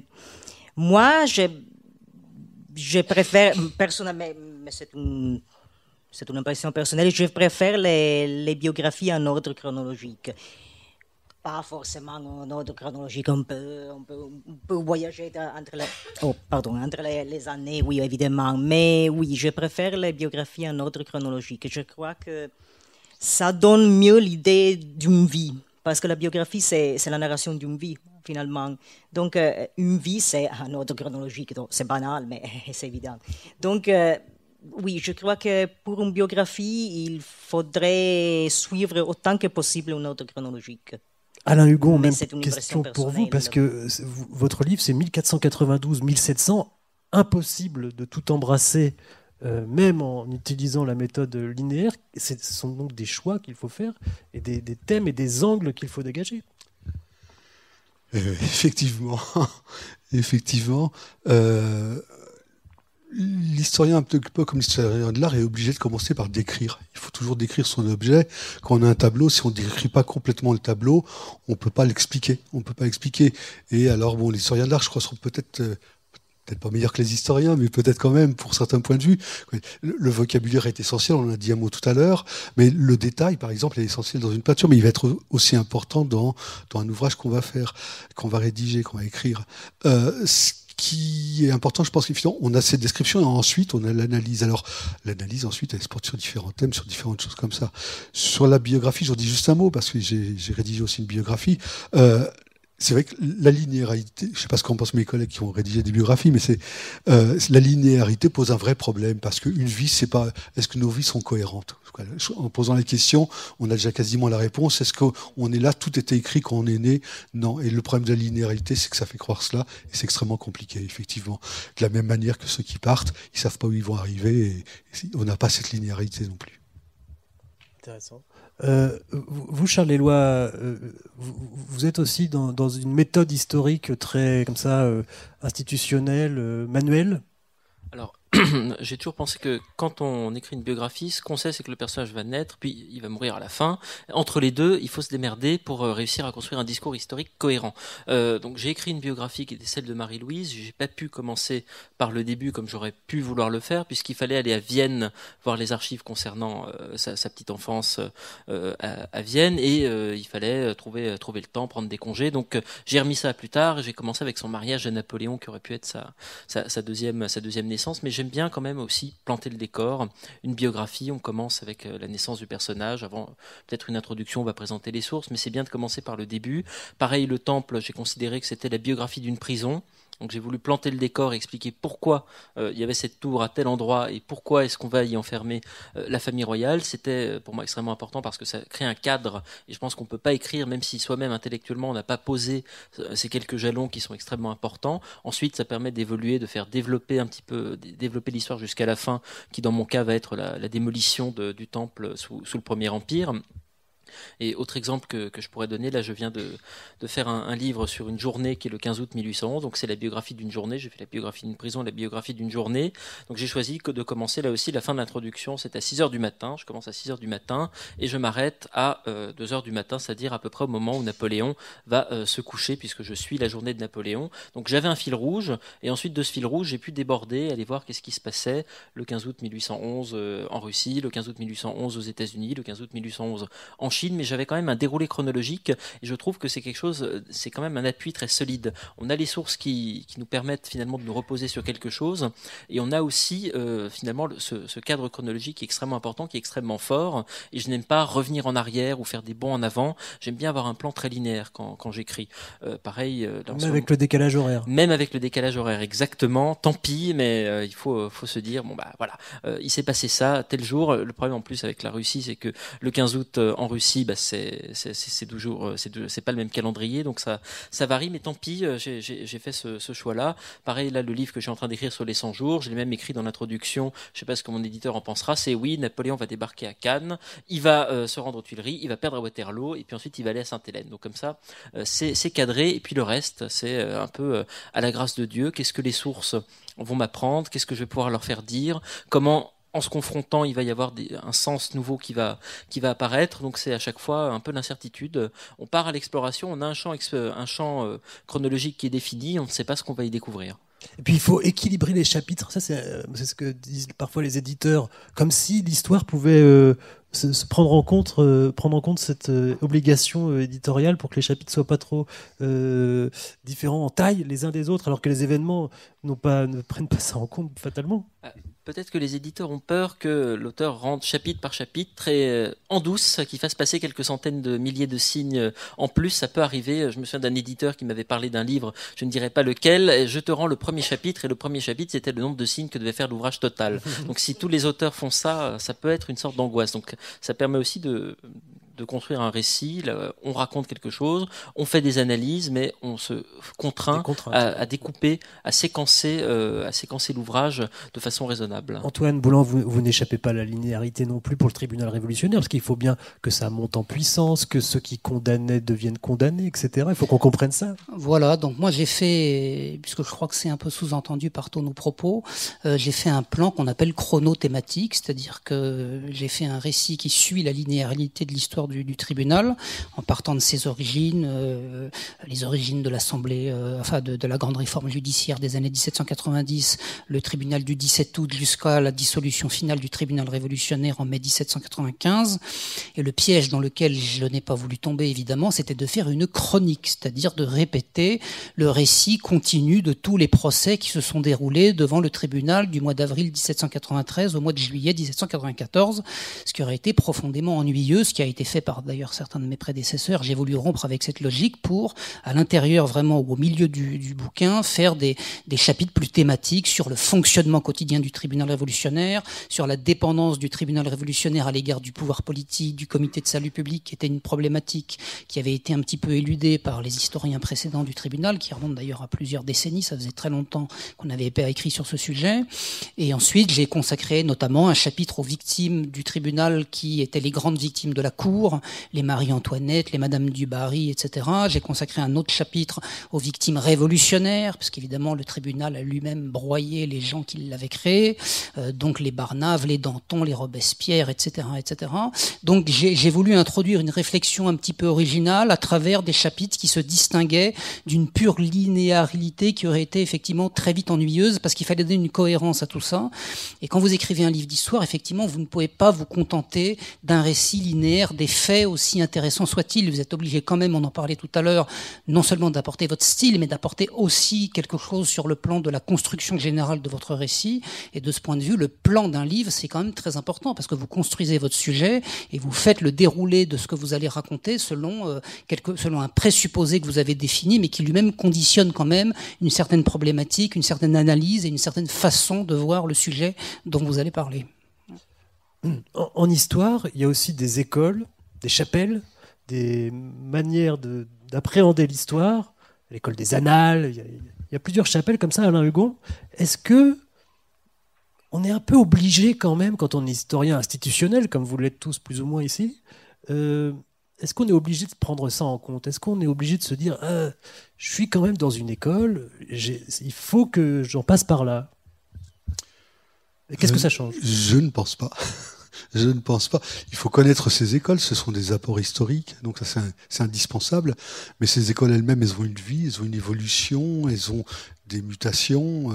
moi, je, je préfère, personnellement, mais c'est une, une impression personnelle, je préfère les, biographies en ordre chronologique. Pas forcément en ordre chronologique, on peut, voyager entre, les, oh, pardon, entre les, années, oui, évidemment. Mais oui, je préfère les biographies en ordre chronologique. Je crois que ça donne mieux l'idée d'une vie. Parce que la biographie, c'est la narration d'une vie finalement. Donc, euh, une vie, c'est un ordre chronologique, c'est banal, mais c'est évident. Donc, euh, oui, je crois que pour une biographie, il faudrait suivre autant que possible un ordre chronologique. Alain Hugon, même question pour vous, parce que votre livre, c'est 1492-1700, impossible de tout embrasser, euh, même en utilisant la méthode linéaire. Ce sont donc des choix qu'il faut faire, et des thèmes et des angles qu'il faut dégager. Euh, effectivement, effectivement. Euh, l'historien, un peu comme l'historien de l'art, est obligé de commencer par décrire. Il faut toujours décrire son objet. Quand on a un tableau, si on ne décrit pas complètement le tableau, on ne peut pas l'expliquer. On peut pas expliquer. Et alors, bon, l'historien de l'art, je crois, sont peut-être euh, peut-être pas meilleur que les historiens, mais peut-être quand même pour certains points de vue. Le, vocabulaire est essentiel, on en a dit un mot tout à l'heure, mais le détail, par exemple, est essentiel dans une peinture, mais il va être aussi important dans, dans un ouvrage qu'on va faire, qu'on va rédiger, qu'on va écrire. Euh, ce qui est important, je pense qu'on a cette description et ensuite on a l'analyse. Alors l'analyse ensuite elle se porte sur différents thèmes, sur différentes choses comme ça. Sur la biographie, j'en dis juste un mot parce que j'ai rédigé aussi une biographie. Euh, c'est vrai que la linéarité, je sais pas ce qu'en pensent mes collègues qui ont rédigé des biographies, mais c'est euh, la linéarité pose un vrai problème parce qu'une vie, c'est pas est-ce que nos vies sont cohérentes? En posant les questions, on a déjà quasiment la réponse. Est-ce qu'on est là, tout était écrit quand on est né? Non. Et le problème de la linéarité, c'est que ça fait croire cela et c'est extrêmement compliqué, effectivement. De la même manière que ceux qui partent, ils savent pas où ils vont arriver et on n'a pas cette linéarité non plus. Intéressant. Euh, vous, Charles Éloi, euh, vous, êtes aussi dans, une méthode historique très comme ça euh, institutionnelle, manuelle? Alors, j'ai toujours pensé que quand on écrit une biographie, ce qu'on sait, c'est que le personnage va naître, puis il va mourir à la fin. Entre les deux, il faut se démerder pour euh, réussir à construire un discours historique cohérent. Euh, donc j'ai écrit une biographie qui était celle de Marie-Louise. J'ai pas pu commencer par le début comme j'aurais pu vouloir le faire, puisqu'il fallait aller à Vienne voir les archives concernant euh, sa, petite enfance à, Vienne, et il fallait trouver trouver le temps, prendre des congés. Donc j'ai remis ça plus tard. J'ai commencé avec son mariage à Napoléon, qui aurait pu être sa, sa, sa deuxième sa deuxième naissance, mais j'aime bien quand même aussi planter le décor. Une biographie, on commence avec euh, la naissance du personnage. Avant, peut-être une introduction, on va présenter les sources, mais c'est bien de commencer par le début. Pareil, le temple, j'ai considéré que c'était la biographie d'une prison. Donc j'ai voulu planter le décor expliquer pourquoi euh, il y avait cette tour à tel endroit et pourquoi est-ce qu'on va y enfermer euh, la famille royale. C'était euh, pour moi extrêmement important parce que ça crée un cadre et je pense qu'on ne peut pas écrire même si soi-même intellectuellement on n'a pas posé ces quelques jalons qui sont extrêmement importants. Ensuite ça permet d'évoluer, de faire développer un petit peu, développer l'histoire jusqu'à la fin qui dans mon cas va être la, démolition du temple sous le Premier Empire. Et autre exemple que, que, je pourrais donner, là je viens de, de faire un, un, livre sur une journée qui est le 15 août 1811, donc c'est la biographie d'une journée, j'ai fait la biographie d'une prison, la biographie d'une journée, donc j'ai choisi de commencer là aussi la fin de l'introduction, c'est à 6 heures du matin, je commence à 6 heures du matin et je m'arrête à euh, 2 heures du matin, c'est-à-dire à peu près au moment où Napoléon va euh, se coucher, puisque je suis la journée de Napoléon. Donc j'avais un fil rouge, et ensuite de ce fil rouge, j'ai pu déborder, aller voir qu'est-ce qui se passait le 15 août 1811 euh, en Russie, le 15 août 1811 aux États-Unis, le 15 août 1811 en Chine, mais j'avais quand même un déroulé chronologique et je trouve que c'est quelque chose, c'est quand même un appui très solide. On a les sources qui, qui, nous permettent finalement de nous reposer sur quelque chose et on a aussi euh, finalement ce, ce, cadre chronologique qui est extrêmement important, qui est extrêmement fort et je n'aime pas revenir en arrière ou faire des bons en avant. J'aime bien avoir un plan très linéaire quand, quand j'écris. Euh, pareil. Euh, même avec le décalage horaire. Même avec le décalage horaire, exactement. Tant pis, mais euh, il faut, faut se dire bon bah voilà, il s'est passé ça tel jour. Le problème en plus avec la Russie, c'est que le 15 août en Russie aussi, bah, c'est toujours, c'est pas le même calendrier, donc ça, varie. Mais tant pis, j'ai fait ce, choix-là. Pareil, là, le livre que j'ai en train d'écrire sur les 100 jours, je l'ai même écrit dans l'introduction. Je sais pas ce que mon éditeur en pensera. C'est oui, Napoléon va débarquer à Cannes, il va se rendre aux Tuileries, il va perdre à Waterloo, et puis ensuite il va aller à Sainte-Hélène. Donc comme ça, c'est cadré. Et puis le reste, c'est un peu à la grâce de Dieu. Qu'est-ce que les sources vont m'apprendre, qu'est-ce que je vais pouvoir leur faire dire, comment en se confrontant, il va y avoir un sens nouveau qui va, qui va apparaître. Donc c'est à chaque fois un peu l'incertitude. On part à l'exploration, on a un champ, un champ euh, chronologique qui est défini, on ne sait pas ce qu'on va y découvrir. Et puis il faut équilibrer les chapitres. Ça, c'est euh, ce que disent parfois les éditeurs, comme si l'histoire pouvait euh, se, prendre en compte, prendre en compte cette obligation éditoriale pour que les chapitres soient pas trop différents en taille les uns des autres, alors que les événements pas, ne prennent pas ça en compte fatalement. Peut-être que les éditeurs ont peur que l'auteur rentre chapitre par chapitre très euh, en douce, qu'il fasse passer quelques centaines de milliers de signes euh, en plus. Ça peut arriver. Je me souviens d'un éditeur qui m'avait parlé d'un livre, je ne dirais pas lequel. Je te rends le premier chapitre et le premier chapitre c'était le nombre de signes que devait faire l'ouvrage total. Donc si tous les auteurs font ça, ça peut être une sorte d'angoisse. Donc ça permet aussi de de construire un récit, on raconte quelque chose, on fait des analyses, mais on se contraint à, découper, à séquencer, euh, à séquencer l'ouvrage de façon raisonnable. Antoine Boulan, vous, n'échappez pas à la linéarité non plus pour le tribunal révolutionnaire, parce qu'il faut bien que ça monte en puissance, que ceux qui condamnaient deviennent condamnés, etc. Il faut qu'on comprenne ça. Voilà, donc moi j'ai fait, puisque je crois que c'est un peu sous-entendu par tous nos propos, euh, j'ai fait un plan qu'on appelle chrono-thématique, c'est-à-dire que j'ai fait un récit qui suit la linéarité de l'histoire du, tribunal, en partant de ses origines, euh, les origines de l'Assemblée, euh, enfin de, la grande réforme judiciaire des années 1790, le tribunal du 17 août jusqu'à la dissolution finale du tribunal révolutionnaire en mai 1795. Et le piège dans lequel je n'ai pas voulu tomber, évidemment, c'était de faire une chronique, c'est-à-dire de répéter le récit continu de tous les procès qui se sont déroulés devant le tribunal du mois d'avril 1793 au mois de juillet 1794, ce qui aurait été profondément ennuyeux, ce qui a été fait par d'ailleurs certains de mes prédécesseurs, j'ai voulu rompre avec cette logique pour, à l'intérieur vraiment ou au milieu du, bouquin, faire des, chapitres plus thématiques sur le fonctionnement quotidien du tribunal révolutionnaire, sur la dépendance du tribunal révolutionnaire à l'égard du pouvoir politique, du comité de salut public, qui était une problématique qui avait été un petit peu éludée par les historiens précédents du tribunal, qui remonte d'ailleurs à plusieurs décennies, ça faisait très longtemps qu'on n'avait pas écrit sur ce sujet. Et ensuite, j'ai consacré notamment un chapitre aux victimes du tribunal qui étaient les grandes victimes de la Cour, les Marie-Antoinette, les Madame du Barry, etc. J'ai consacré un autre chapitre aux victimes révolutionnaires, parce qu'évidemment le tribunal a lui-même broyé les gens qui l'avaient créé, euh, donc les Barnaves, les Danton, les Robespierre, etc. etc. Donc j'ai voulu introduire une réflexion un petit peu originale à travers des chapitres qui se distinguaient d'une pure linéarité qui aurait été effectivement très vite ennuyeuse, parce qu'il fallait donner une cohérence à tout ça. Et quand vous écrivez un livre d'histoire, effectivement, vous ne pouvez pas vous contenter d'un récit linéaire des fait, aussi intéressant soit-il, vous êtes obligé quand même, on en parlait tout à l'heure, non seulement d'apporter votre style, mais d'apporter aussi quelque chose sur le plan de la construction générale de votre récit. Et de ce point de vue, le plan d'un livre, c'est quand même très important parce que vous construisez votre sujet et vous faites le déroulé de ce que vous allez raconter selon, euh, quelque, selon un présupposé que vous avez défini, mais qui lui-même conditionne quand même une certaine problématique, une certaine analyse et une certaine façon de voir le sujet dont vous allez parler. en histoire, il y a aussi des écoles des chapelles, des manières d'appréhender l'histoire, l'école des annales, il y, a, plusieurs chapelles comme ça, Alain Hugon. Est-ce que on est un peu obligé quand même, quand on est historien institutionnel, comme vous l'êtes tous plus ou moins ici, euh, est-ce qu'on est obligé de prendre ça en compte? Est-ce qu'on est obligé de se dire, ah, je suis quand même dans une école, il faut que j'en passe par là Qu'est-ce que ça change? Je ne pense pas. Je ne pense pas. Il faut connaître ces écoles, ce sont des apports historiques, donc ça c'est indispensable. Mais ces écoles elles-mêmes, elles ont une vie, elles ont une évolution, elles ont des mutations.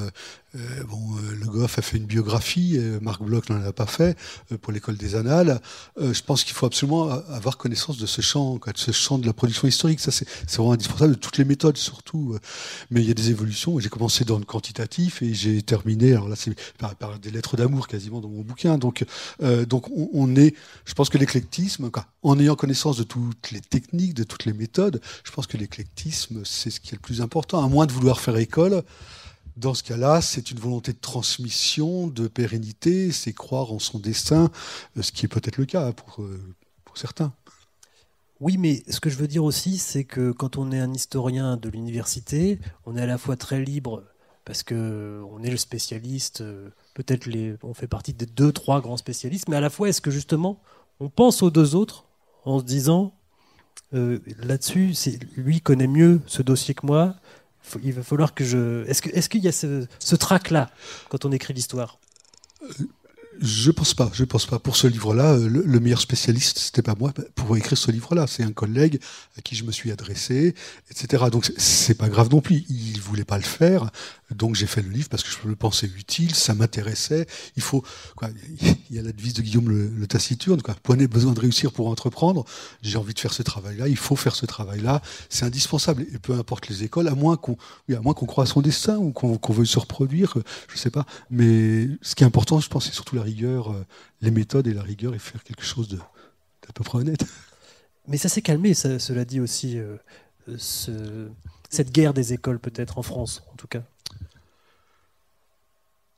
Euh, euh, bon, euh, Le Goff a fait une biographie, Marc Bloch n'en a pas fait pour l'école des Annales. je pense qu'il faut absolument avoir connaissance de ce champ, de ce champ de la production historique. Ça, c'est vraiment indispensable de toutes les méthodes, surtout. Mais il y a des évolutions. J'ai commencé dans le quantitatif et j'ai terminé. Alors là, c'est par, des lettres d'amour quasiment dans mon bouquin. Donc, donc on, est. Je pense que l'éclectisme, en ayant connaissance de toutes les techniques, de toutes les méthodes, je pense que l'éclectisme, c'est ce qui est le plus important. À moins de vouloir faire école, dans ce cas-là, c'est une volonté de transmission, de pérennité, c'est croire en son destin, euh, ce qui est peut-être le cas pour, euh, pour certains. Oui, mais ce que je veux dire aussi, c'est que quand on est un historien de l'université, on est à la fois très libre parce que on est le spécialiste, euh, peut-être les, on fait partie des deux, trois grands spécialistes, mais à la fois, est-ce que justement, on pense aux deux autres en se disant, là-dessus, lui connaît mieux ce dossier que moi, il va falloir que je. Est-ce qu'il est y a ce, ce trac-là quand on écrit l'histoire? Je pense pas, je pense pas. Pour ce livre-là, euh, le, meilleur spécialiste, c'était pas moi pour écrire ce livre-là. C'est un collègue à qui je me suis adressé, etc. Donc c'est pas grave non plus. Il voulait pas le faire, donc j'ai fait le livre parce que je le pensais utile, ça m'intéressait. Il faut, quoi, il y a la devise de Guillaume le, taciturne, quoi. Point besoin de réussir pour entreprendre. J'ai envie de faire ce travail-là. Il faut faire ce travail-là. C'est indispensable. Et peu importe les écoles, à moins qu'on, à moins qu'on croit à son destin ou qu'on veuille se reproduire, je sais pas. Mais ce qui est important, je pense, c'est surtout la rigueur, euh, les méthodes et la rigueur et faire quelque chose de d'à peu près honnête. Mais ça s'est calmé, cela dit aussi, euh, ce, cette guerre des écoles peut-être en France, en tout cas.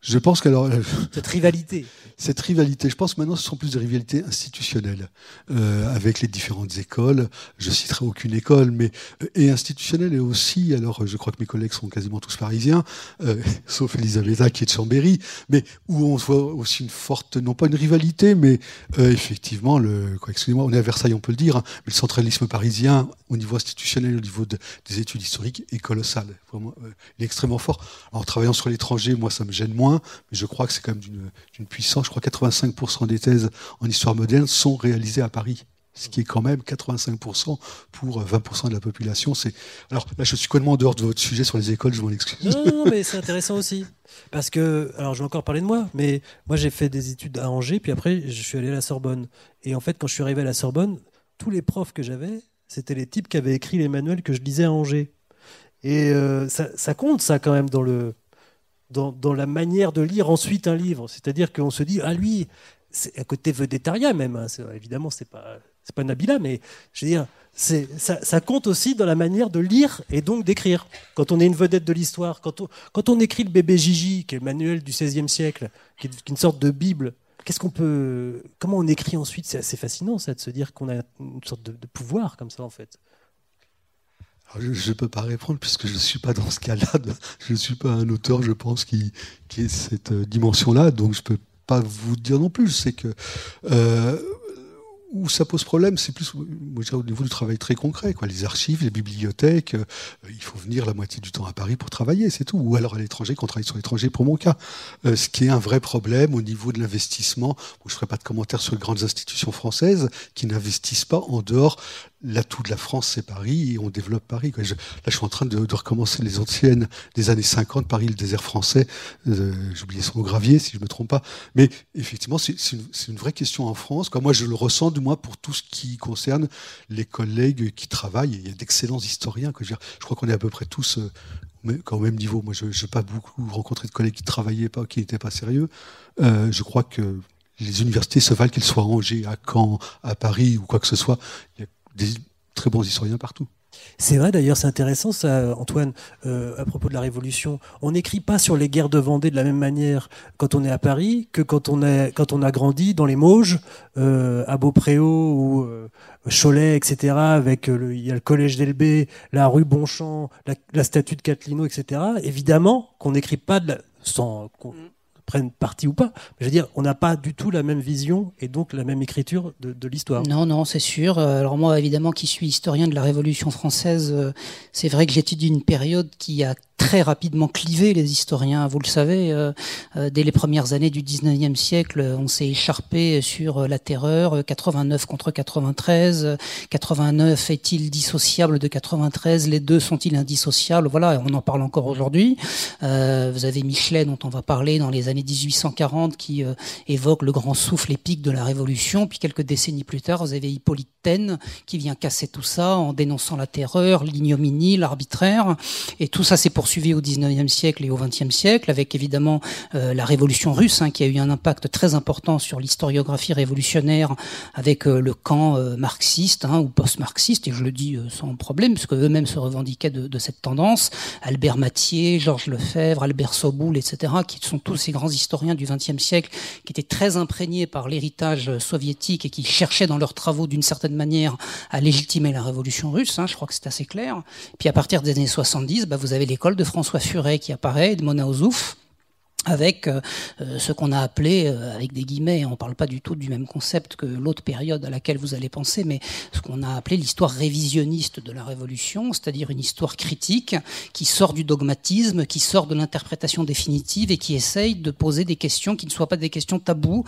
Je pense qu'alors. Euh, cette rivalité. Cette rivalité, je pense que maintenant ce sont plus des rivalités institutionnelles euh, avec les différentes écoles. Je citerai aucune école, mais euh, et institutionnelles et aussi. Alors, je crois que mes collègues sont quasiment tous parisiens, euh, sauf Elisabetta qui est de Chambéry, mais où on voit aussi une forte, non pas une rivalité, mais euh, effectivement, le, excusez-moi, on est à Versailles, on peut le dire, hein, mais le centralisme parisien au niveau institutionnel, au niveau de, des études historiques, est colossal. Vraiment, il est extrêmement fort. en travaillant sur l'étranger, moi, ça me gêne moins mais je crois que c'est quand même d'une puissance. Je crois que 85% des thèses en histoire moderne sont réalisées à Paris ce qui est quand même 85% pour 20% de la population. Alors là, je suis complètement en dehors de votre sujet sur les écoles. Je m'en excuse. Non, non, mais c'est intéressant aussi parce que alors je vais encore parler de moi, mais moi j'ai fait des études à Angers, puis après je suis allé à la Sorbonne. Et en fait, quand je suis arrivé à la Sorbonne, tous les profs que j'avais, c'était les types qui avaient écrit les manuels que je lisais à Angers. Et euh, ça, compte ça quand même dans le dans, la manière de lire ensuite un livre. C'est-à-dire qu'on se dit, ah lui, c'est un côté vedettariat même. Hein. Évidemment, c'est pas c'est pas Nabila, mais je veux dire, ça, compte aussi dans la manière de lire et donc d'écrire. Quand on est une vedette de l'histoire, quand on, quand on écrit le bébé Gigi, qui est le manuel du XVIe siècle, qui est une sorte de Bible, qu'est-ce qu'on peut, comment on écrit ensuite? C'est assez fascinant, ça, de se dire qu'on a une sorte de, pouvoir comme ça, en fait je ne peux pas répondre puisque je ne suis pas dans ce cas-là. Je ne suis pas un auteur, je pense, qui, qui ait cette euh, dimension-là. Donc je ne peux pas vous dire non plus. C'est que euh, où ça pose problème, c'est plus au niveau du travail très concret. Quoi. Les archives, les bibliothèques, euh, il faut venir la moitié du temps à Paris pour travailler, c'est tout. Ou alors à l'étranger, quand on travaille sur l'étranger, pour mon cas. Euh, ce qui est un vrai problème au niveau de l'investissement. je ne ferai pas de commentaires sur les grandes institutions françaises qui n'investissent pas en dehors l'atout de la France, c'est Paris, et on développe Paris. là, je suis en train de, recommencer les anciennes des années 50, Paris, le désert français. Euh, oublié son gravier, si je ne me trompe pas. Mais effectivement, c'est une, vraie question en France. Moi, je le ressens, du moins, pour tout ce qui concerne les collègues qui travaillent. Il y a d'excellents historiens. Je, crois qu'on est à peu près tous euh, au même niveau. Moi, je n'ai pas beaucoup rencontré de collègues qui travaillaient pas, qui n'étaient pas sérieux. Euh, je crois que les universités se valent, qu'elles soient à Angers, à Caen, à Paris ou quoi que ce soit. Des très bons historiens partout. C'est vrai d'ailleurs, c'est intéressant ça, Antoine, euh, à propos de la Révolution. On n'écrit pas sur les guerres de Vendée de la même manière quand on est à Paris que quand on, est, quand on a grandi dans les Mauges, euh, à Beaupréau ou euh, Cholet, etc. Avec le, il y a le collège d'Elbé, la rue Bonchamp, la, statue de Catlino, etc. Évidemment qu'on n'écrit pas de sans prennent parti ou pas. Je veux dire, on n'a pas du tout la même vision et donc la même écriture de, de l'histoire. Non, non, c'est sûr. Euh, alors moi, évidemment, qui suis historien de la Révolution française, euh, c'est vrai que j'étudie une période qui a très rapidement clivé les historiens. Vous le savez, euh, euh, dès les premières années du 19e siècle, on s'est écharpé sur la terreur, 89 contre 93. 89 est-il dissociable de 93 Les deux sont-ils indissociables Voilà, on en parle encore aujourd'hui. Euh, vous avez Michelet, dont on va parler dans les années 1840, qui évoque le grand souffle épique de la Révolution. Puis quelques décennies plus tard, vous avez Hippolyte Taine, qui vient casser tout ça en dénonçant la terreur, l'ignominie, l'arbitraire. Et tout ça, c'est pour poursuivi au 19e siècle et au 20e siècle, avec évidemment la révolution russe, hein, qui a eu un impact très important sur l'historiographie révolutionnaire, avec le camp marxiste hein, ou post-marxiste, et je le dis sans problème, parce qu'eux-mêmes se revendiquaient de, cette tendance. Albert Mathieu, Georges Lefebvre, Albert Soboul, etc., qui sont tous ces grands historiens du XXe siècle, qui étaient très imprégnés par l'héritage soviétique et qui cherchaient dans leurs travaux d'une certaine manière à légitimer la révolution russe. Hein, je crois que c'est assez clair. Puis à partir des années 70, bah, vous avez l'école de François Furet qui apparaît, de Mona Ozouf, avec euh, euh, ce qu'on a appelé, euh, avec des guillemets, on ne parle pas du tout du même concept que l'autre période à laquelle vous allez penser, mais ce qu'on a appelé l'histoire révisionniste de la Révolution, c'est-à-dire une histoire critique qui sort du dogmatisme, qui sort de l'interprétation définitive et qui essaye de poser des questions qui ne soient pas des questions taboues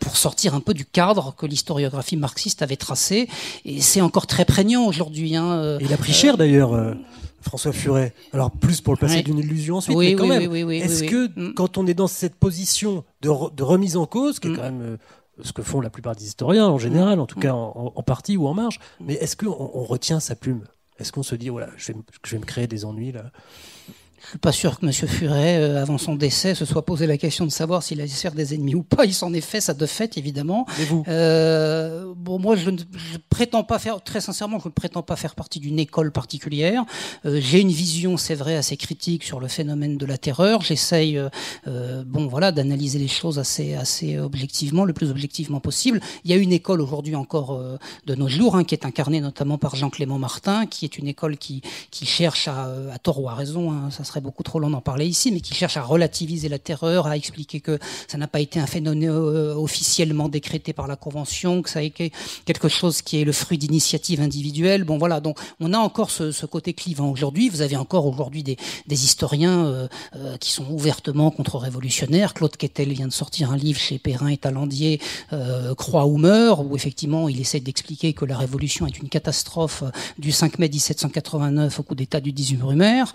pour sortir un peu du cadre que l'historiographie marxiste avait tracé. Et c'est encore très prégnant aujourd'hui. Hein, il a pris cher d'ailleurs. François Furet. Alors plus pour le passer d'une illusion ensuite, mais quand même. Est-ce que mm. quand on est dans cette position de, remise en cause, qui est mm. quand même euh, ce que font la plupart des historiens en général, en tout mm. cas en, partie ou en marge, mais est-ce qu'on on retient sa plume? Est-ce qu'on se dit voilà, je vais, je vais me créer des ennuis là? Je suis pas sûr que M. Furet, euh, avant son décès, se soit posé la question de savoir s'il allait se faire des ennemis ou pas. Il s'en est fait ça de fait, évidemment. Et vous euh, Bon, moi, je ne prétends pas faire, très sincèrement, je ne prétends pas faire partie d'une école particulière. Euh, J'ai une vision, c'est vrai, assez critique sur le phénomène de la terreur. J'essaye, euh, euh bon, voilà, d'analyser les choses assez, assez objectivement, le plus objectivement possible. Il y a une école aujourd'hui encore euh, de nos jours, hein, qui est incarnée notamment par Jean-Clément Martin, qui est une école qui, qui cherche à, à tort ou à raison, hein, ça serait beaucoup trop long d'en parler ici, mais qui cherche à relativiser la terreur, à expliquer que ça n'a pas été un phénomène euh, officiellement décrété par la Convention, que ça a été quelque chose qui est le fruit d'initiatives individuelles. Bon voilà, donc on a encore ce, côté clivant aujourd'hui. Vous avez encore aujourd'hui des, historiens euh, euh, qui sont ouvertement contre-révolutionnaires. Claude Quetel vient de sortir un livre chez Perrin et Talandier, Croix ou meurt, où effectivement il essaie d'expliquer que la révolution est une catastrophe du 5 mai 1789 au coup d'État du 18 Brumaire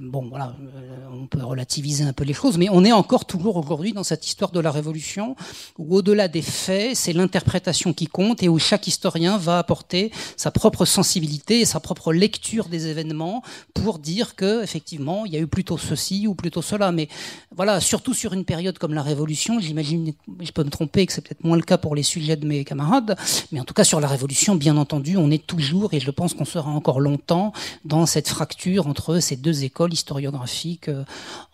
bon, voilà, euh, on peut relativiser un peu les choses, mais on est encore toujours aujourd'hui dans cette histoire de la Révolution où, au-delà des faits, c'est l'interprétation qui compte et où chaque historien va apporter sa propre sensibilité et sa propre lecture des événements pour dire que, effectivement, il y a eu plutôt ceci ou plutôt cela. Mais voilà, surtout sur une période comme la Révolution, j'imagine, je peux me tromper, que c'est peut-être moins le cas pour les sujets de mes camarades, mais en tout cas sur la Révolution, bien entendu, on est toujours, et je pense qu'on sera encore longtemps, dans cette fracture entre ces deux écoles historiographique, euh,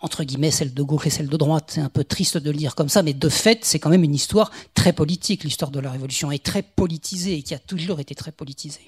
entre guillemets, celle de gauche et celle de droite. C'est un peu triste de le dire comme ça, mais de fait, c'est quand même une histoire très politique. L'histoire de la Révolution est très politisée et qui a toujours été très politisée.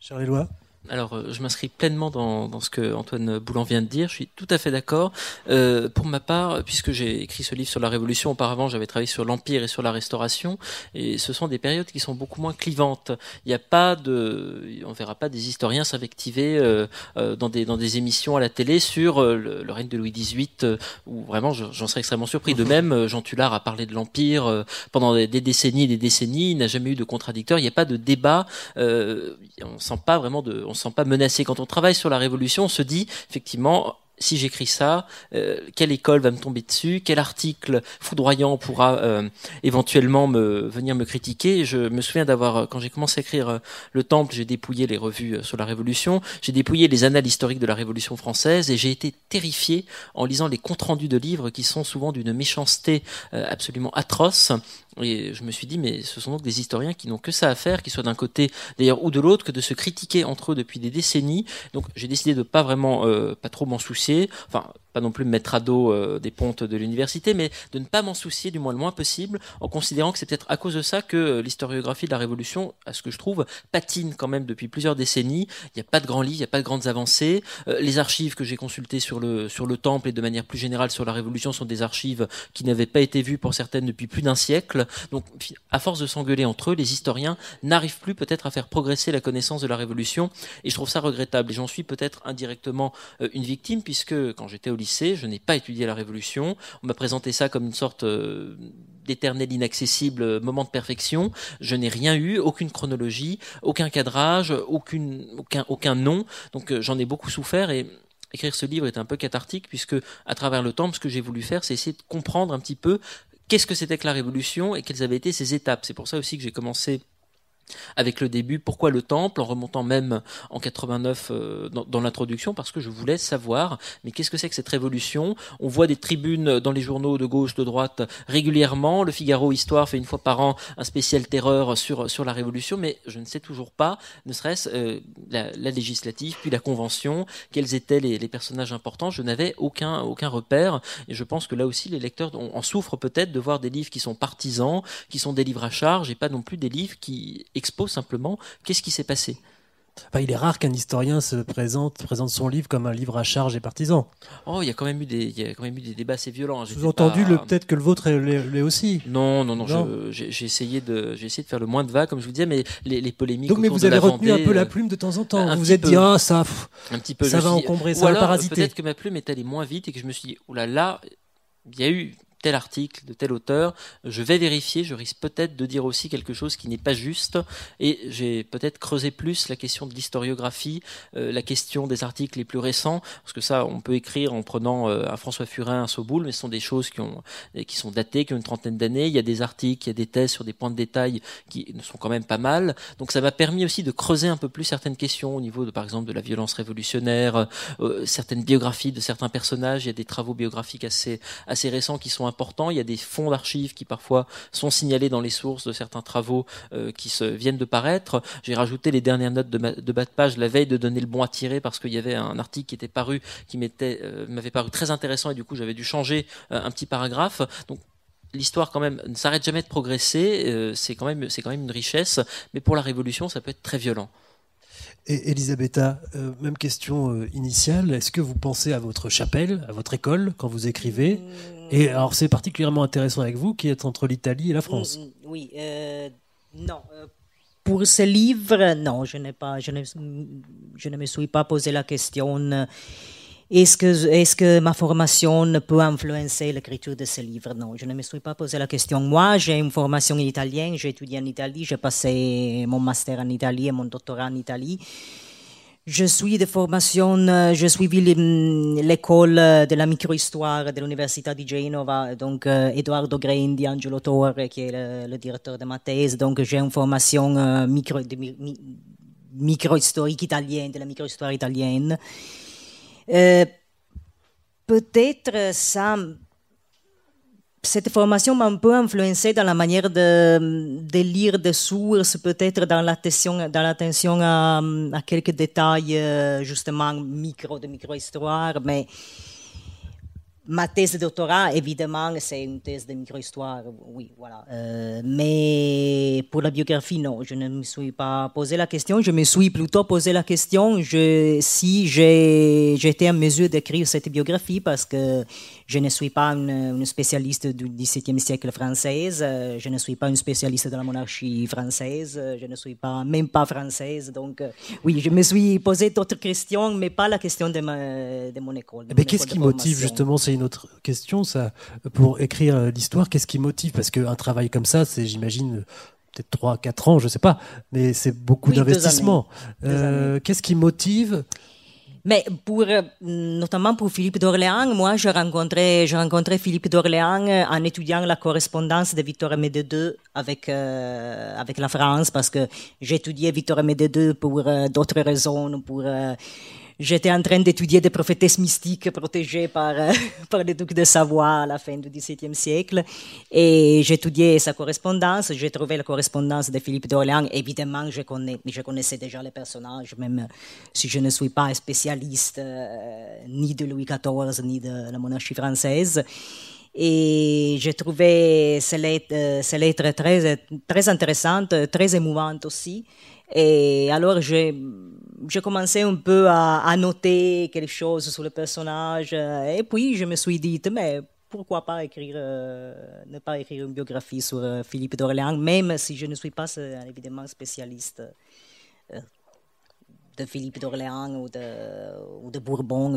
Charles Éloi alors, euh, je m'inscris pleinement dans, dans, ce que Antoine Boulan vient de dire. Je suis tout à fait d'accord. Euh, pour ma part, puisque j'ai écrit ce livre sur la Révolution, auparavant, j'avais travaillé sur l'Empire et sur la Restauration, et ce sont des périodes qui sont beaucoup moins clivantes. Il n'y a pas de, on verra pas des historiens s'invectiver euh, euh dans des dans des émissions à la télé sur euh, le, règne de Louis XVIII, où vraiment, j'en serais extrêmement surpris. De même, Jean Tullard a parlé de l'Empire pendant des, décennies et des décennies. Il n'a jamais eu de contradicteur. Il n'y a pas de débat. on sent pas vraiment de on se sent pas menacé. Quand on travaille sur la révolution, on se dit effectivement si j'écris ça, euh, quelle école va me tomber dessus, quel article foudroyant pourra euh, éventuellement me venir me critiquer. Je me souviens d'avoir, quand j'ai commencé à écrire euh, Le Temple, j'ai dépouillé les revues sur la Révolution, j'ai dépouillé les annales historiques de la Révolution française et j'ai été terrifié en lisant les comptes rendus de livres qui sont souvent d'une méchanceté absolument atroce. Et je me suis dit, mais ce sont donc des historiens qui n'ont que ça à faire, qui soient d'un côté d'ailleurs ou de l'autre, que de se critiquer entre eux depuis des décennies. Donc j'ai décidé de pas vraiment, pas trop m'en soucier. Enfin, pas non plus me mettre à dos euh, des pontes de l'université, mais de ne pas m'en soucier du moins le moins possible, en considérant que c'est peut-être à cause de ça que euh, l'historiographie de la Révolution, à ce que je trouve, patine quand même depuis plusieurs décennies. Il n'y a pas de grands livres, il n'y a pas de grandes avancées. Euh, les archives que j'ai consultées sur le sur le Temple et de manière plus générale sur la Révolution sont des archives qui n'avaient pas été vues pour certaines depuis plus d'un siècle. Donc, à force de s'engueuler entre eux, les historiens n'arrivent plus peut-être à faire progresser la connaissance de la Révolution, et je trouve ça regrettable. Et j'en suis peut-être indirectement une victime, puisque quand j'étais au lycée, je n'ai pas étudié la Révolution. On m'a présenté ça comme une sorte euh, d'éternel inaccessible euh, moment de perfection. Je n'ai rien eu, aucune chronologie, aucun cadrage, aucun, aucun nom. Donc euh, j'en ai beaucoup souffert et écrire ce livre est un peu cathartique puisque à travers le temps, ce que j'ai voulu faire, c'est essayer de comprendre un petit peu qu'est-ce que c'était que la Révolution et quelles avaient été ses étapes. C'est pour ça aussi que j'ai commencé avec le début. Pourquoi le temple En remontant même en 89 euh, dans, l'introduction, parce que je voulais savoir, mais qu'est-ce que c'est que cette révolution? On voit des tribunes dans les journaux de gauche, de droite régulièrement. Le Figaro Histoire fait une fois par an un spécial terreur sur, sur la révolution, mais je ne sais toujours pas, ne serait-ce euh, la, législative, puis la convention, quels étaient les, les personnages importants? Je n'avais aucun, aucun repère, et je pense que là aussi les lecteurs en souffrent peut-être de voir des livres qui sont partisans, qui sont des livres à charge, et pas non plus des livres qui expose simplement qu'est-ce qui s'est passé? il est rare qu'un historien se présente, présente son livre comme un livre à charge et partisan. Oh, il y a quand même eu des, il y a quand même eu des débats assez violents. Sous-entendu, le peut-être que le vôtre l'est aussi. Non, non, non. J'ai essayé de, j'ai essayé de faire le moins de vagues, comme je vous disais, mais les, les polémiques. Donc, mais vous avez retenu un peu la euh, plume de temps en temps. vous vous êtes dit, ah, ça, un petit peu. Ça va encombrer, ça va parasiter. Peut-être que ma plume est allée moins vite et que je me suis dit, oh là là, il y a eu tel article de tel auteur, je vais vérifier, je risque peut-être de dire aussi quelque chose qui n'est pas juste, et j'ai peut-être creusé plus la question de l'historiographie, euh, la question des articles les plus récents, parce que ça, on peut écrire en prenant euh, un François Furin, un Soboul, mais ce sont des choses qui, ont, qui sont datées, qui ont une trentaine d'années, il y a des articles, il y a des thèses sur des points de détail qui sont quand même pas mal, donc ça m'a permis aussi de creuser un peu plus certaines questions au niveau de, par exemple, de la violence révolutionnaire, euh, certaines biographies de certains personnages, il y a des travaux biographiques assez, assez récents qui sont Il y a des fonds d'archives qui parfois sont signalés dans les sources de certains travaux euh, qui se, viennent de paraître. J'ai rajouté les dernières notes de, de, bas de page la veille de donner le bon à tirer parce qu'il y avait un article qui était paru qui euh, m'avait paru très intéressant et du coup j'avais dû changer euh, un petit paragraphe. Donc l'histoire quand même ne s'arrête jamais de progresser, c'est quand même c'est quand même une richesse, mais pour la révolution ça peut être très violent. Et Elisabetta, euh, même question euh, initiale. Est-ce que vous pensez à votre chapelle, à votre école quand vous écrivez mm. Et alors c'est particulièrement intéressant avec vous qui êtes entre l'Italie et la France. Mm, mm, oui, euh, non. Pour ce livre, non, je, pas, je, ne, je ne me suis pas posé la question est-ce que, ma formation peut influencer l'écriture de ce livre Non, je ne me suis pas posé la question. Moi, j'ai une formation en italien, j'ai étudié en Italie, j'ai passé mon master en Italie et mon doctorat en Italie. Je suis de formation, je suivi l'école de la microhistoire de l'Université de Genova, donc euh, Eduardo Grendi, Angelo Torre, qui est le, directeur de ma thèse. Donc j'ai une formation euh, micro, microhistorique italienne, de la microhistoire italienne. Euh, peut-être ça, cette formation m'a un peu influencé dans la manière de, lire des sources, peut-être dans l'attention, dans l'attention à, à, quelques détails, euh, justement, micro, de micro-histoire, mais Ma thèse de doctorat, évidemment, c'est une thèse de microhistoire, oui, voilà. Euh, mais pour la biographie, non, je ne me suis pas posé la question. Je me suis plutôt posé la question si j'étais en mesure d'écrire cette biographie parce que je ne suis pas une, spécialiste du XVIIe siècle française, je ne suis pas une spécialiste de la monarchie française, je ne suis pas, même pas française. Donc, euh, oui, je me suis posé d'autres questions, mais pas la question de, ma, de mon école. mais qu'est-ce qui motive justement ces une autre question, ça. Pour écrire l'histoire, qu'est-ce qui motive? Parce qu'un travail comme ça, c'est, j'imagine, peut-être 3, 4 ans, je sais pas, mais c'est beaucoup d'investissement. Euh, qu'est-ce qui motive mais pour, notamment pour Philippe d'Orléans, moi, j'ai rencontré, j'ai rencontré Philippe d'Orléans en étudiant la correspondance de Victor Aimé II avec, euh, avec la France, parce que étudié Victor Aimé II pour euh, d'autres raisons, pour j'étais en train d'étudier des prophétesses mystiques protégées par, euh, par le duc de Savoie à la fin du XVIIe siècle. Et j'étudiais sa correspondance. J'ai trouvé la correspondance de Philippe d'Orléans. Évidemment, je, connais, je connaissais déjà les personnages, même si je ne suis pas spécialiste euh, ni de Louis XIV, ni de la monarchie française. Et j'ai trouvé ces lettres, euh, ces lettres très, très intéressantes, très émouvantes aussi. Et alors, j'ai j'ai commencé un peu à, noter quelque chose sur le personnage. Euh, et puis, je me suis dit, mais pourquoi pas écrire, euh, ne pas écrire une biographie sur euh, Philippe d'Orléans, même si je ne suis pas évidemment spécialiste de Philippe d'Orléans ou de, ou de Bourbon.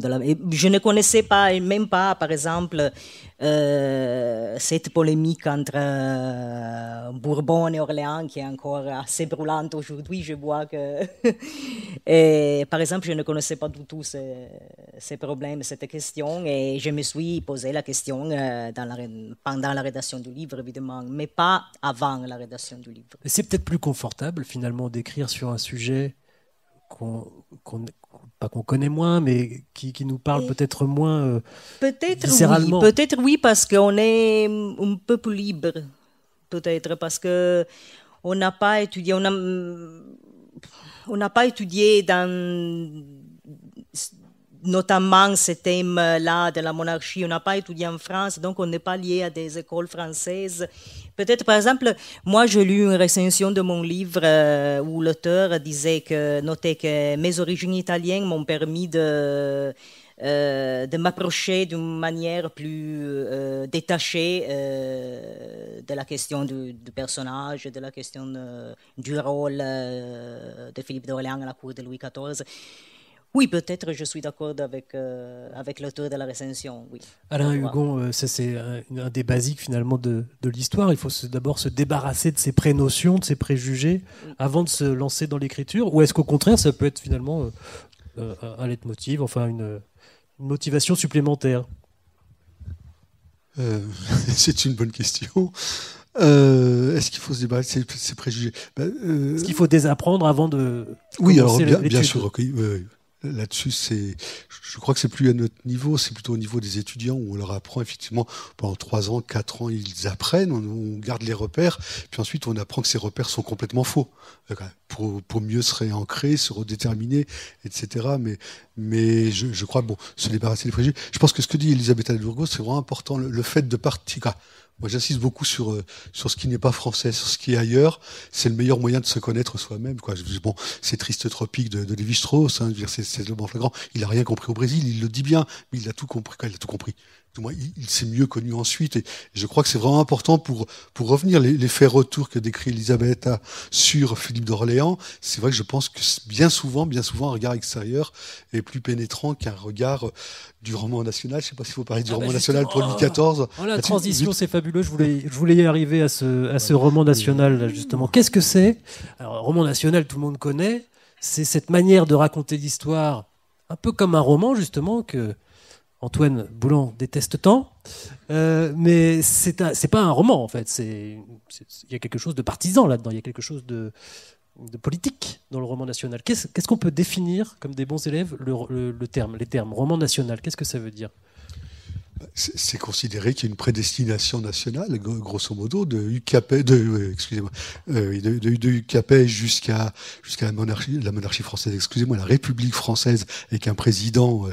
Je ne connaissais pas, même pas, par exemple, euh, cette polémique entre euh, Bourbon et Orléans qui est encore assez brûlante aujourd'hui. Je vois que, par exemple, je ne connaissais pas du tout ces, problèmes, cette question, et je me suis posé la question euh, pendant la rédaction du livre, évidemment, mais pas avant la rédaction du livre. C'est peut-être plus confortable finalement d'écrire sur un sujet qu'on pas qu'on connaît moins, mais qui, qui nous parle peut-être moins euh, peut-être oui, peut-être oui parce qu'on est un peu plus libre, peut-être parce que on n'a pas étudié, on a, on n'a pas étudié dans notamment ce thème-là de la monarchie. On n'a pas étudié en France, donc on n'est pas lié à des écoles françaises. Peut-être, par exemple, moi, j'ai lu une recension de mon livre euh, où l'auteur disait que, notait que mes origines italiennes m'ont permis de, euh, m'approcher d'une manière plus euh, détachée de la question du, du, personnage, de la question du rôle de Philippe d'Orléans à la cour de Louis XIV. Oui, peut-être je suis d'accord avec, euh, avec l'auteur de la recension. Oui. Alain Hugon, euh, ça c'est un, des basiques finalement de, de l'histoire. Il faut d'abord se débarrasser de ses prénotions, de ses préjugés, avant de se lancer dans l'écriture. Ou est-ce qu'au contraire, ça peut être finalement euh, un leitmotiv, enfin une, motivation supplémentaire? C'est une bonne question. Est-ce qu'il faut se débarrasser de ses préjugés? Ben, Est-ce qu'il faut désapprendre avant de. Oui, alors bien, bien sûr. oui, là-dessus, c'est, je crois que c'est plus à notre niveau, c'est plutôt au niveau des étudiants où on leur apprend effectivement pendant trois ans, quatre ans, ils apprennent, on, garde les repères, puis ensuite on apprend que ces repères sont complètement faux pour, pour mieux se réancrer, se redéterminer, etc. Mais, mais je, crois bon, se débarrasser des préjugés. Je pense que ce que dit Elisabeth Alburgo, c'est vraiment important, le, fait de partir. Moi, j'insiste beaucoup sur euh, sur ce qui n'est pas français, sur ce qui est ailleurs. C'est le meilleur moyen de se connaître soi-même. Bon, c'est triste tropique de, de Lévi-Strauss. Hein, c'est le bon flagrant. Il a rien compris au Brésil. Il le dit bien, mais il a tout compris. Il a tout compris il, s'est mieux connu ensuite. Et, je crois que c'est vraiment important pour, pour revenir les, les faits retours que décrit Elisabeth sur Philippe d'Orléans. C'est vrai que je pense que bien souvent, bien souvent, un regard extérieur est plus pénétrant qu'un regard du roman national. Je ne sais pas s'il faut parler du ah roman bah national pour Louis XIV. Oh, la transition, c'est fabuleux. Je voulais, je voulais y arriver à ce, à ce roman national, justement. Qu'est-ce que c'est? Alors, roman national, tout le monde connaît. C'est cette manière de raconter l'histoire, un peu comme un roman, justement, que Antoine Boulan déteste tant, euh, mais c'est c'est pas un roman en fait. Il y a quelque chose de partisan là-dedans. Il y a quelque chose de, politique dans le roman national. Qu'est-ce qu'on peut définir comme des bons élèves le, terme, les termes roman national? Qu'est-ce que ça veut dire? C'est considéré qu'il y a une prédestination nationale, grosso modo, de UKP, euh, excusez-moi, euh, jusqu'à la monarchie, la monarchie française, excusez-moi, la République française, avec un président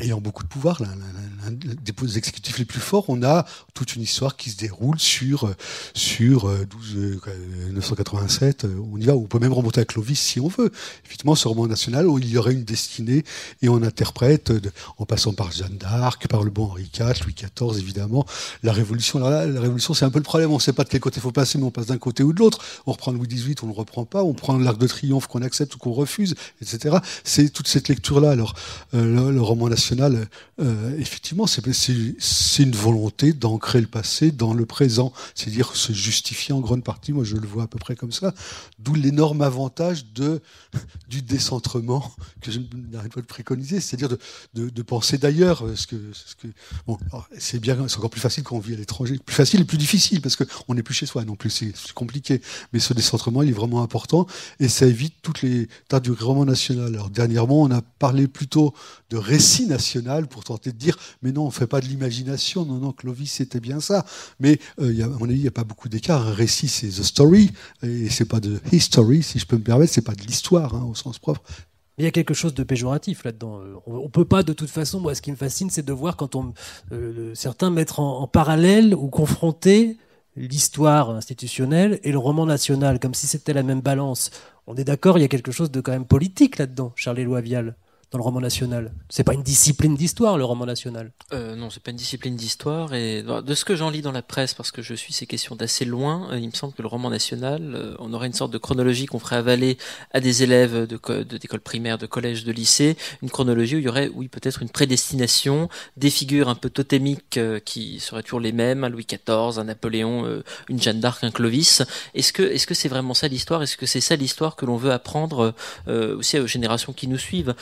ayant beaucoup de pouvoir, l'un des exécutifs les plus forts, on a toute une histoire qui se déroule sur sur 12 euh, 987. Euh, euh, on y va. On peut même remonter à Clovis si on veut. Effectivement, ce roman national où il y aurait une destinée et on interprète, en passant par Jeanne d'Arc, par le bon Henri IV, Louis XIV, évidemment, la Révolution. Alors là, la Révolution, c'est un peu le problème. On ne sait pas de quel côté faut passer, mais on passe d'un côté ou de l'autre. On reprend Louis XVIII, on ne le reprend pas. On prend l'Arc de Triomphe qu'on accepte ou qu'on refuse, etc. C'est toute cette lecture-là. Alors, le roman national euh, effectivement, c'est une volonté d'ancrer le passé dans le présent, c'est-à-dire se justifier en grande partie. Moi, je le vois à peu près comme ça. D'où l'énorme avantage du décentrement que je n'arrête pas de préconiser, c'est-à-dire de, penser d'ailleurs. Ce que, c'est bien, c'est encore plus facile quand on vit à l'étranger. Plus facile et plus difficile parce qu'on n'est plus chez soi non plus. C'est compliqué. Mais ce décentrement, il est vraiment important et ça évite toutes les tas du roman national. Alors dernièrement, on a parlé plutôt de récit national pour tenter de dire mais non, on fait pas de l'imagination. Non, non, Clovis c'était bien ça. Mais euh, y a, à mon avis, il n'y a pas beaucoup d'écart. Un récit, c'est the story et c'est pas de history, si je peux me permettre. C'est pas de l'histoire hein, au sens propre. Il y a quelque chose de péjoratif là-dedans. Euh, on, ne peut pas, de toute façon. Moi, ce qui me fascine, c'est de voir quand on euh, certains mettre en, parallèle ou confronter l'histoire institutionnelle et le roman national, comme si c'était la même balance. On est d'accord, il y a quelque chose de quand même politique là-dedans, Charles Éloi Vial dans le roman national C'est pas une discipline d'histoire, le roman national euh, Non, c'est pas une discipline d'histoire. Et de ce que j'en lis dans la presse, parce que je suis ces questions d'assez loin, euh, il me semble que le roman national, euh, on aurait une sorte de chronologie qu'on ferait avaler à des élèves de d'école primaire, de collège, de lycée, une chronologie où il y aurait, oui, peut-être une prédestination, des figures un peu totémiques euh, qui seraient toujours les mêmes, un Louis XIV, un Napoléon, une Jeanne d'Arc, un Clovis. Est-ce que est-ce que c'est vraiment ça l'histoire? Est-ce que c'est ça l'histoire que l'on veut apprendre aussi aux générations qui nous suivent?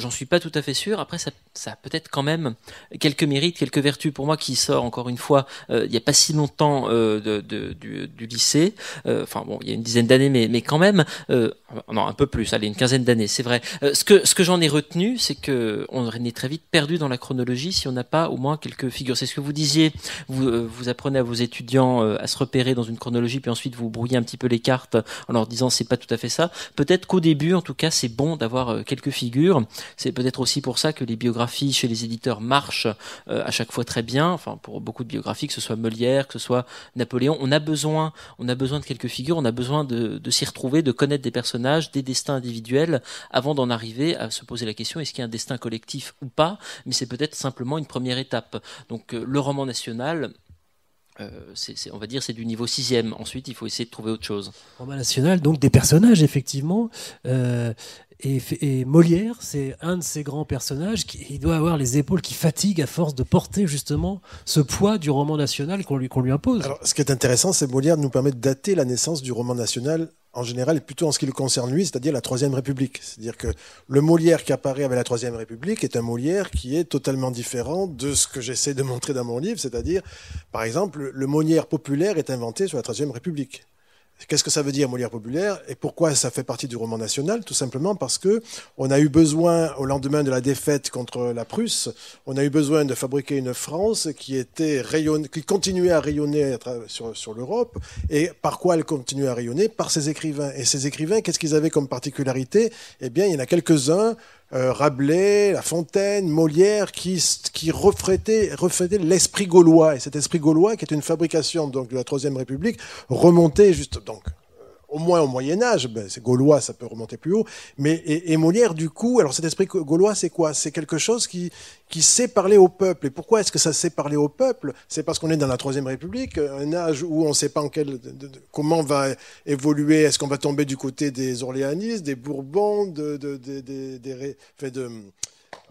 J'en suis pas tout à fait sûr. Après, ça, a peut-être quand même quelques mérites, quelques vertus. Pour moi, qui sort encore une fois, euh, il n'y a pas si longtemps euh, du, lycée. Euh, enfin bon, il y a une dizaine d'années, mais, quand même, non, un peu plus. Allez, une quinzaine d'années, c'est vrai. Euh, ce que ce que j'en ai retenu, c'est que on est très vite perdu dans la chronologie si on n'a pas au moins quelques figures. C'est ce que vous disiez. Vous vous apprenez à vos étudiants à se repérer dans une chronologie, puis ensuite vous brouillez un petit peu les cartes en leur disant c'est pas tout à fait ça. Peut-être qu'au début, en tout cas, c'est bon d'avoir quelques figures. C'est peut-être aussi pour ça que les biographies chez les éditeurs marchent euh, à chaque fois très bien. Enfin, pour beaucoup de biographies, que ce soit Molière, que ce soit Napoléon, on a besoin, on a besoin de quelques figures, on a besoin de, de s'y retrouver, de connaître des personnages, des destins individuels, avant d'en arriver à se poser la question est-ce qu'il y a un destin collectif ou pas? Mais c'est peut-être simplement une première étape. Donc, euh, le roman national, euh, on va dire c'est du niveau sixième. Ensuite, il faut essayer de trouver autre chose. Roman national, donc des personnages effectivement. Euh, et, Molière, c'est un de ces grands personnages qui il doit avoir les épaules qui fatiguent à force de porter justement ce poids du roman national qu'on lui, qu'on lui impose. Alors, ce qui est intéressant, c'est Molière nous permet de dater la naissance du roman national en général, et plutôt en ce qui le concerne lui, c'est-à-dire la Troisième République. C'est-à-dire que le Molière qui apparaît avec la Troisième République est un Molière qui est totalement différent de ce que j'essaie de montrer dans mon livre, c'est-à-dire, par exemple, le Molière populaire est inventé sur la Troisième République. Qu'est-ce que ça veut dire Molière populaire? Et pourquoi ça fait partie du roman national? Tout simplement parce que on a eu besoin, au lendemain de la défaite contre la Prusse, on a eu besoin de fabriquer une France qui était rayonne, qui continuait à rayonner sur, sur l'Europe. Et par quoi elle continuait à rayonner? Par ses écrivains. Et ces écrivains, qu'est-ce qu'ils avaient comme particularité? Eh bien, il y en a quelques-uns euh, Rabelais, La Fontaine, Molière, qui, qui reflétaient, l'esprit gaulois. Et cet esprit gaulois, qui est une fabrication donc, de la Troisième République, remontait juste donc au moins au Moyen Âge, ben, c'est gaulois, ça peut remonter plus haut, mais et, Molière du coup, alors cet esprit gaulois, c'est quoi? C'est quelque chose qui qui sait parler au peuple. Et pourquoi est-ce que ça sait parler au peuple? C'est parce qu'on est dans la Troisième République, un âge où on ne sait pas en quel, comment va évoluer. Est-ce qu'on va tomber du côté des Orléanistes, des Bourbons, de, de, de, de, de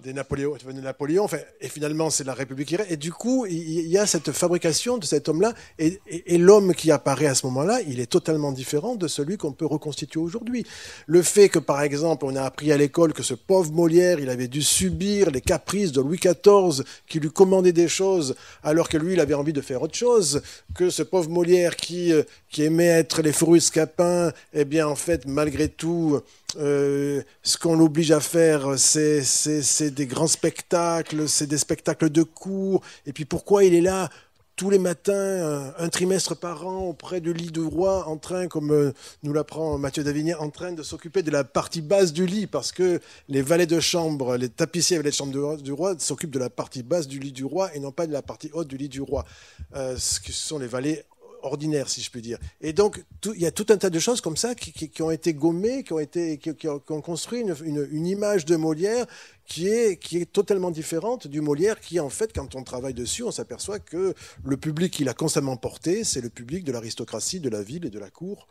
des Napoléon, Napoléon enfin, et finalement c'est la République reste. Et du coup, il y a cette fabrication de cet homme-là, et, l'homme qui apparaît à ce moment-là, il est totalement différent de celui qu'on peut reconstituer aujourd'hui. Le fait que, par exemple, on a appris à l'école que ce pauvre Molière, il avait dû subir les caprices de Louis XIV, qui lui commandait des choses, alors que lui, il avait envie de faire autre chose, que ce pauvre Molière qui, euh, qui aimait être les fourrus scapins, eh bien, en fait, malgré tout, euh, ce qu'on l'oblige à faire, c'est des grands spectacles, c'est des spectacles de cours. Et puis pourquoi il est là tous les matins, un, trimestre par an, auprès du lit du roi, en train, comme euh, nous l'apprend Mathieu Davigné, en train de s'occuper de la partie basse du lit, parce que les valets de chambre, les tapissiers valets de chambre du roi s'occupent de la partie basse du lit du roi et non pas de la partie haute du lit du roi. Euh, ce sont les valets ordinaire, si je puis dire. Et donc, il y a tout un tas de choses comme ça qui, ont été gommées, qui ont, été, qui, ont, construit une, image de Molière qui est, qui est totalement différente du Molière qui, en fait, quand on travaille dessus, on s'aperçoit que le public qu'il a constamment porté, c'est le public de l'aristocratie, de la ville et de la cour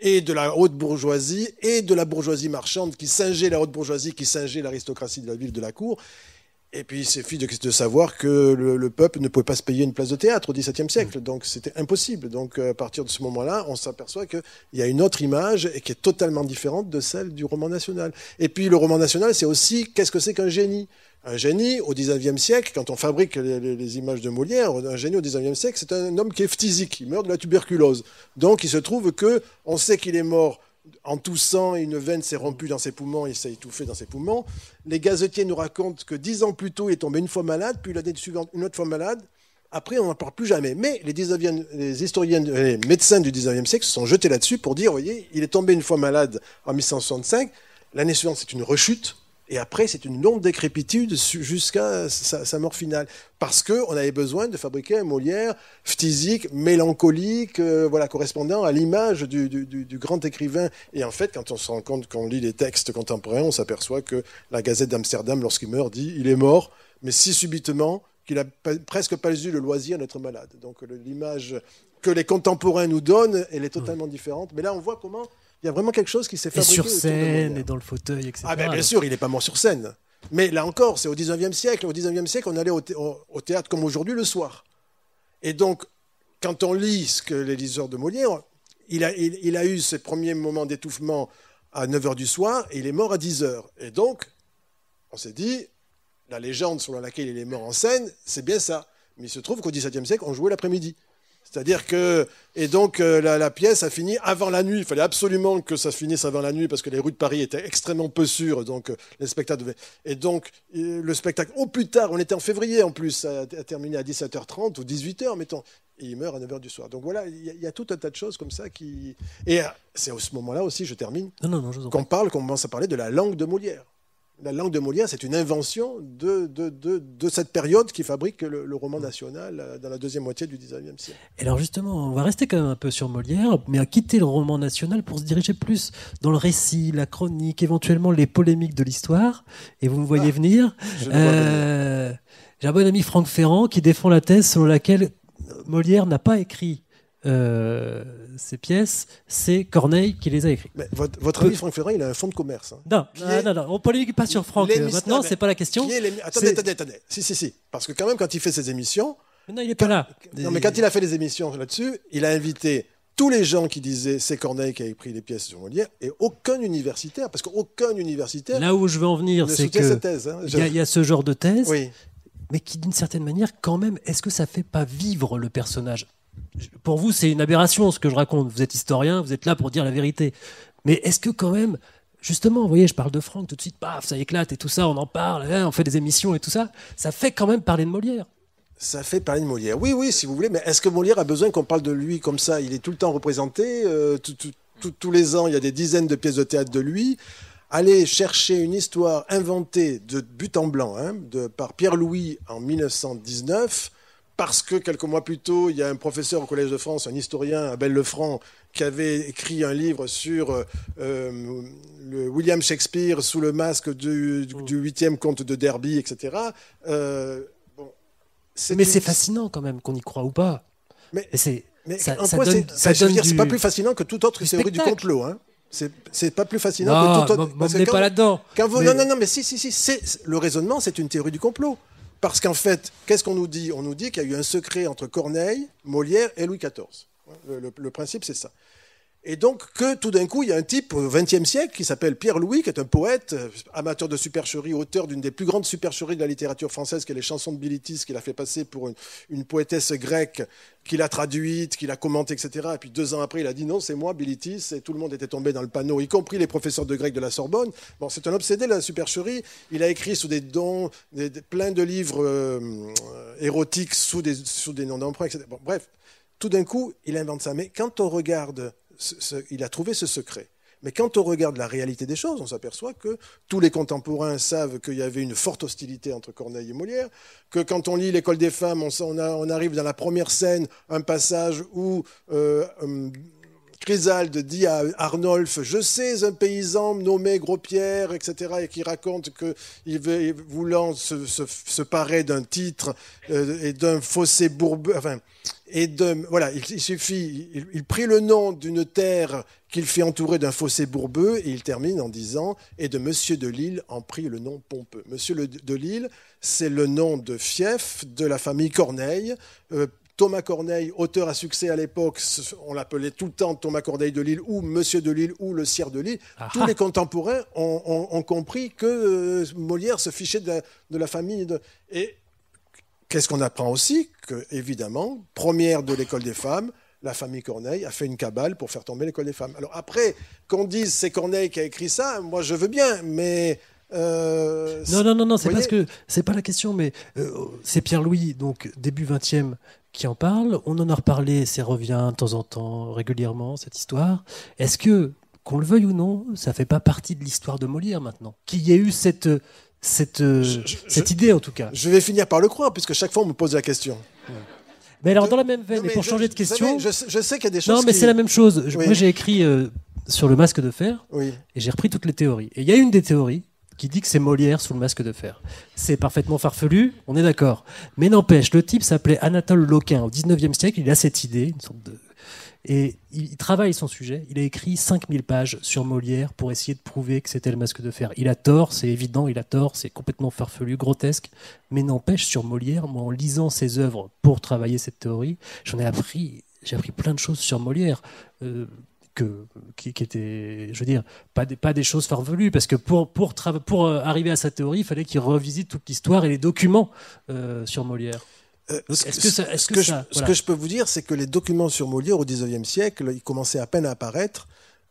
et de la haute bourgeoisie et de la bourgeoisie marchande qui singeait la haute bourgeoisie, qui singeait l'aristocratie de la ville, de la cour. Et puis il suffit de, de savoir que le, peuple ne pouvait pas se payer une place de théâtre au XVIIe siècle, mm. donc c'était impossible. Donc à partir de ce moment-là, on s'aperçoit qu'il y a une autre image et qui est totalement différente de celle du roman national. Et puis le roman national, c'est aussi qu'est-ce que c'est qu'un génie? Un génie au XIXe siècle, quand on fabrique les, images de Molière, un génie au XIXe siècle, c'est un homme qui est phtisique, il meurt de la tuberculose. Donc il se trouve que on sait qu'il est mort en toussant, une veine s'est rompue dans ses poumons, il s'est étouffé dans ses poumons. Les gazetiers nous racontent que dix ans plus tôt, il est tombé une fois malade, puis l'année suivante, une autre fois malade. Après, on n'en parle plus jamais. Mais les, les historiens, les médecins du 19e siècle se sont jetés là-dessus pour dire, voyez, il est tombé une fois malade en 1165, l'année suivante, c'est une rechute, Et après, c'est une longue décrépitude jusqu'à sa, mort finale. Parce qu'on avait besoin de fabriquer un Molière phtisique, mélancolique, euh, voilà, correspondant à l'image du, du, grand écrivain. Et en fait, quand on se rend compte qu'on lit les textes contemporains, on s'aperçoit que la Gazette d'Amsterdam, lorsqu'il meurt, dit il est mort, mais si subitement qu'il a presque pas eu le loisir d'être malade. Donc l'image que les contemporains nous donnent, elle est totalement différente. Mais là, on voit comment il y a vraiment quelque chose qui s'est fabriqué. Et sur scène, et dans le fauteuil, etc. Ah ben, bien sûr, il n'est pas mort sur scène. Mais là encore, c'est au 19e siècle. Au 19e siècle, on allait au, théâtre comme aujourd'hui le soir. Et donc, quand on lit ce que les liseurs de Molière, il a, il, a eu ses premiers moments d'étouffement à 9h du soir et il est mort à 10h. Et donc, on s'est dit, la légende selon laquelle il est mort en scène, c'est bien ça. Mais il se trouve qu'au XVIIe siècle, on jouait l'après-midi. C'est-à-dire que et donc euh, la, pièce a fini avant la nuit. Il fallait absolument que ça finisse avant la nuit parce que les rues de Paris étaient extrêmement peu sûres. Donc euh, les spectacles devaient... et donc le spectacle au plus tard, on était en février en plus, a, a terminé à 17h30 ou 18h mettons. Et il meurt à 9h du soir. Donc voilà, il y, a tout un tas de choses comme ça qui. Et euh, c'est à ce moment-là aussi, je termine, qu'on parle, qu'on commence à parler de la langue de Molière la langue de Molière, c'est une invention de, de, de, cette période qui fabrique le, roman national euh, dans la deuxième moitié du XIXe siècle. alors justement, on va rester quand même un peu sur Molière, mais à quitter le roman national pour se diriger plus dans le récit, la chronique, éventuellement les polémiques de l'histoire. Et vous me voyez ah, venir. Euh, j'ai un bon ami Franck Ferrand qui défend la thèse selon laquelle Molière n'a pas écrit euh, ces pièces, c'est Corneille qui les a écrites. Mais votre, ami Franck Ferrand, il a un fonds de commerce. Hein. Non, non, non, on polémique pas sur Franck. Maintenant, c'est pas la question. Attendez, attendez, attendez. Si, si, si. Parce que quand même, quand il fait ses émissions. Mais non, il est pas là. Non, mais quand il a fait les émissions là-dessus, il a invité tous les gens qui disaient c'est Corneille qui a écrit les pièces sur Molière et aucun universitaire, parce qu'aucun universitaire. Là où je veux en venir, c'est que hein. il y, a ce genre de thèse, oui. mais qui d'une certaine manière, quand même, est-ce que ça fait pas vivre le personnage pour vous, c'est une aberration ce que je raconte. Vous êtes historien, vous êtes là pour dire la vérité. Mais est-ce que quand même, justement, vous voyez, je parle de Franck, tout de suite, paf, ça éclate et tout ça, on en parle, hein, on fait des émissions et tout ça, ça fait quand même parler de Molière. Ça fait parler de Molière. Oui, oui, si vous voulez, mais est-ce que Molière a besoin qu'on parle de lui comme ça? Il est tout le temps représenté, euh, tous les ans, il y a des dizaines de pièces de théâtre de lui. Aller chercher une histoire inventée de but en blanc hein, de, par Pierre-Louis en 1919 parce que quelques mois plus tôt, il y a un professeur au Collège de France, un historien, Abel Lefranc, qui avait écrit un livre sur euh, euh, le William Shakespeare sous le masque du huitième comte de Derby, etc. Euh, mais c'est fascinant quand même, qu'on y croit ou pas. Mais c'est ça, c'est pas plus fascinant que toute autre théorie du complot. Hein. C'est pas plus fascinant que toute autre. On n'est pas là-dedans. Non, non, non, mais si, si, si. Le raisonnement, c'est une théorie du complot. Parce qu'en fait, qu'est-ce qu'on nous dit? On nous dit qu'il y a eu un secret entre Corneille, Molière et Louis XIV. Le, principe, c'est ça. Et donc que tout d'un coup, il y a un type au XXe siècle qui s'appelle Pierre Louis, qui est un poète, euh, amateur de supercherie, auteur d'une des plus grandes supercheries de la littérature française, qui est les chansons de Bilitis, qu'il a fait passer pour une, poétesse grecque, qu'il a traduite, qu'il a commentée, etc. Et puis deux ans après, il a dit non, c'est moi, Bilitis, et tout le monde était tombé dans le panneau, y compris les professeurs de grec de la Sorbonne. Bon, c'est un obsédé de la supercherie. Il a écrit sous des dons, plein de livres euh, érotiques sous des, sous des noms d'emprunt, etc. Bon, bref, tout d'un coup, il invente ça. Mais quand on regarde il a trouvé ce secret. Mais quand on regarde la réalité des choses, on s'aperçoit que tous les contemporains savent qu'il y avait une forte hostilité entre Corneille et Molière, que quand on lit l'école des femmes, on, arrive dans la première scène, un passage où euh, Chrysalde dit à Arnolphe, je sais un paysan nommé Gros-Pierre, etc., et qui raconte qu'il voulant se, se, parer d'un titre euh, et d'un fossé bourbeux, enfin, et voilà, il, suffit, il, prit le nom d'une terre qu'il fait entourer d'un fossé bourbeux, et il termine en disant, et de Monsieur de Lille en prit le nom pompeux. Monsieur de Lille, c'est le nom de fief de la famille Corneille, euh, Thomas Corneille, auteur à succès à l'époque, on l'appelait tout le temps Thomas Corneille de Lille ou Monsieur de Lille ou le Sire de Lille. Ah Tous ah. les contemporains ont, compris que euh, Molière se fichait de la, famille. Et qu'est-ce qu'on apprend aussi Que, évidemment, première de l'école des femmes, la famille Corneille a fait une cabale pour faire tomber l'école des femmes. Alors après, qu'on dise c'est Corneille qui a écrit ça, moi je veux bien, mais euh, non, non, non, non, c'est parce que c'est pas la question, mais euh, c'est Pierre Louis, donc début 20e, qui en parle. On en a reparlé, ça revient de temps en temps, régulièrement, cette histoire. Est-ce que qu'on le veuille ou non, ça fait pas partie de l'histoire de Molière maintenant? Qu'il y ait eu cette, cette, cette idée en tout cas. Je vais finir par le croire, puisque chaque fois on me pose la question. Mais alors, dans la même veine, et pour changer de question. je, sais qu'il y a des choses. Non, mais c'est la même chose. Moi, j'ai écrit euh, sur le masque de fer, et j'ai repris toutes les théories. Et il y a une des théories qui dit que c'est Molière sous le masque de fer. C'est parfaitement farfelu, on est d'accord. Mais n'empêche, le type s'appelait Anatole Loquin. Au 19e siècle, il a cette idée, et il travaille son sujet. Il a écrit 5000 pages sur Molière pour essayer de prouver que c'était le masque de fer. Il a tort, c'est évident, il a tort, c'est complètement farfelu, grotesque. Mais n'empêche, sur Molière, moi, en lisant ses œuvres pour travailler cette théorie, j'en ai appris, j'ai appris plein de choses sur Molière. Euh, que, qui, étaient, je veux dire, pas des, pas des choses farfelues, parce que pour, pour, pour euh, arriver à sa théorie, il fallait qu'il revisite toute l'histoire et les documents euh, sur Molière. ce, que, je, peux vous dire, c'est que les documents sur Molière au XIXe siècle, ils commençaient à peine à apparaître.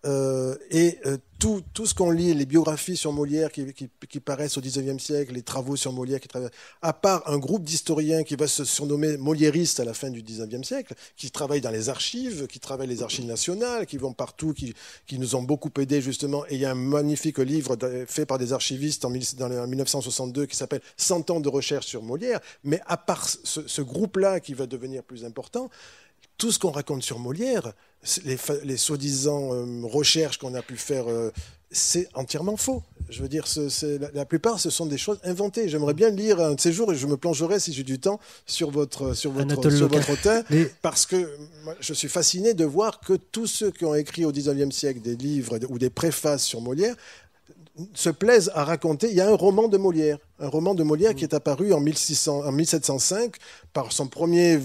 Euh, et euh, tout, tout ce qu'on lit, les biographies sur Molière qui, qui, qui paraissent au XIXe siècle, les travaux sur Molière qui travaillent, à part un groupe d'historiens qui va se surnommer moliéristes à la fin du XIXe siècle, qui travaillent dans les archives, qui travaillent les archives nationales, qui vont partout, qui, qui nous ont beaucoup aidés justement. Et il y a un magnifique livre fait par des archivistes en, dans 1962 qui s'appelle 100 ans de recherche sur Molière. Mais à part ce, ce groupe-là qui va devenir plus important, tout ce qu'on raconte sur Molière, les, soi-disant euh, recherches qu'on a pu faire, euh, c'est entièrement faux. Je veux dire, la, plupart, ce sont des choses inventées. J'aimerais bien lire un de ces jours, et je me plongerai, si j'ai du temps, sur votre, sur votre, sur votre auteur, parce que je suis fasciné de voir que tous ceux qui ont écrit au XIXe siècle des livres ou des préfaces sur Molière se plaisent à raconter. Il y a un roman de Molière, un roman de Molière qui est apparu en, 1600, en 1705 par son premier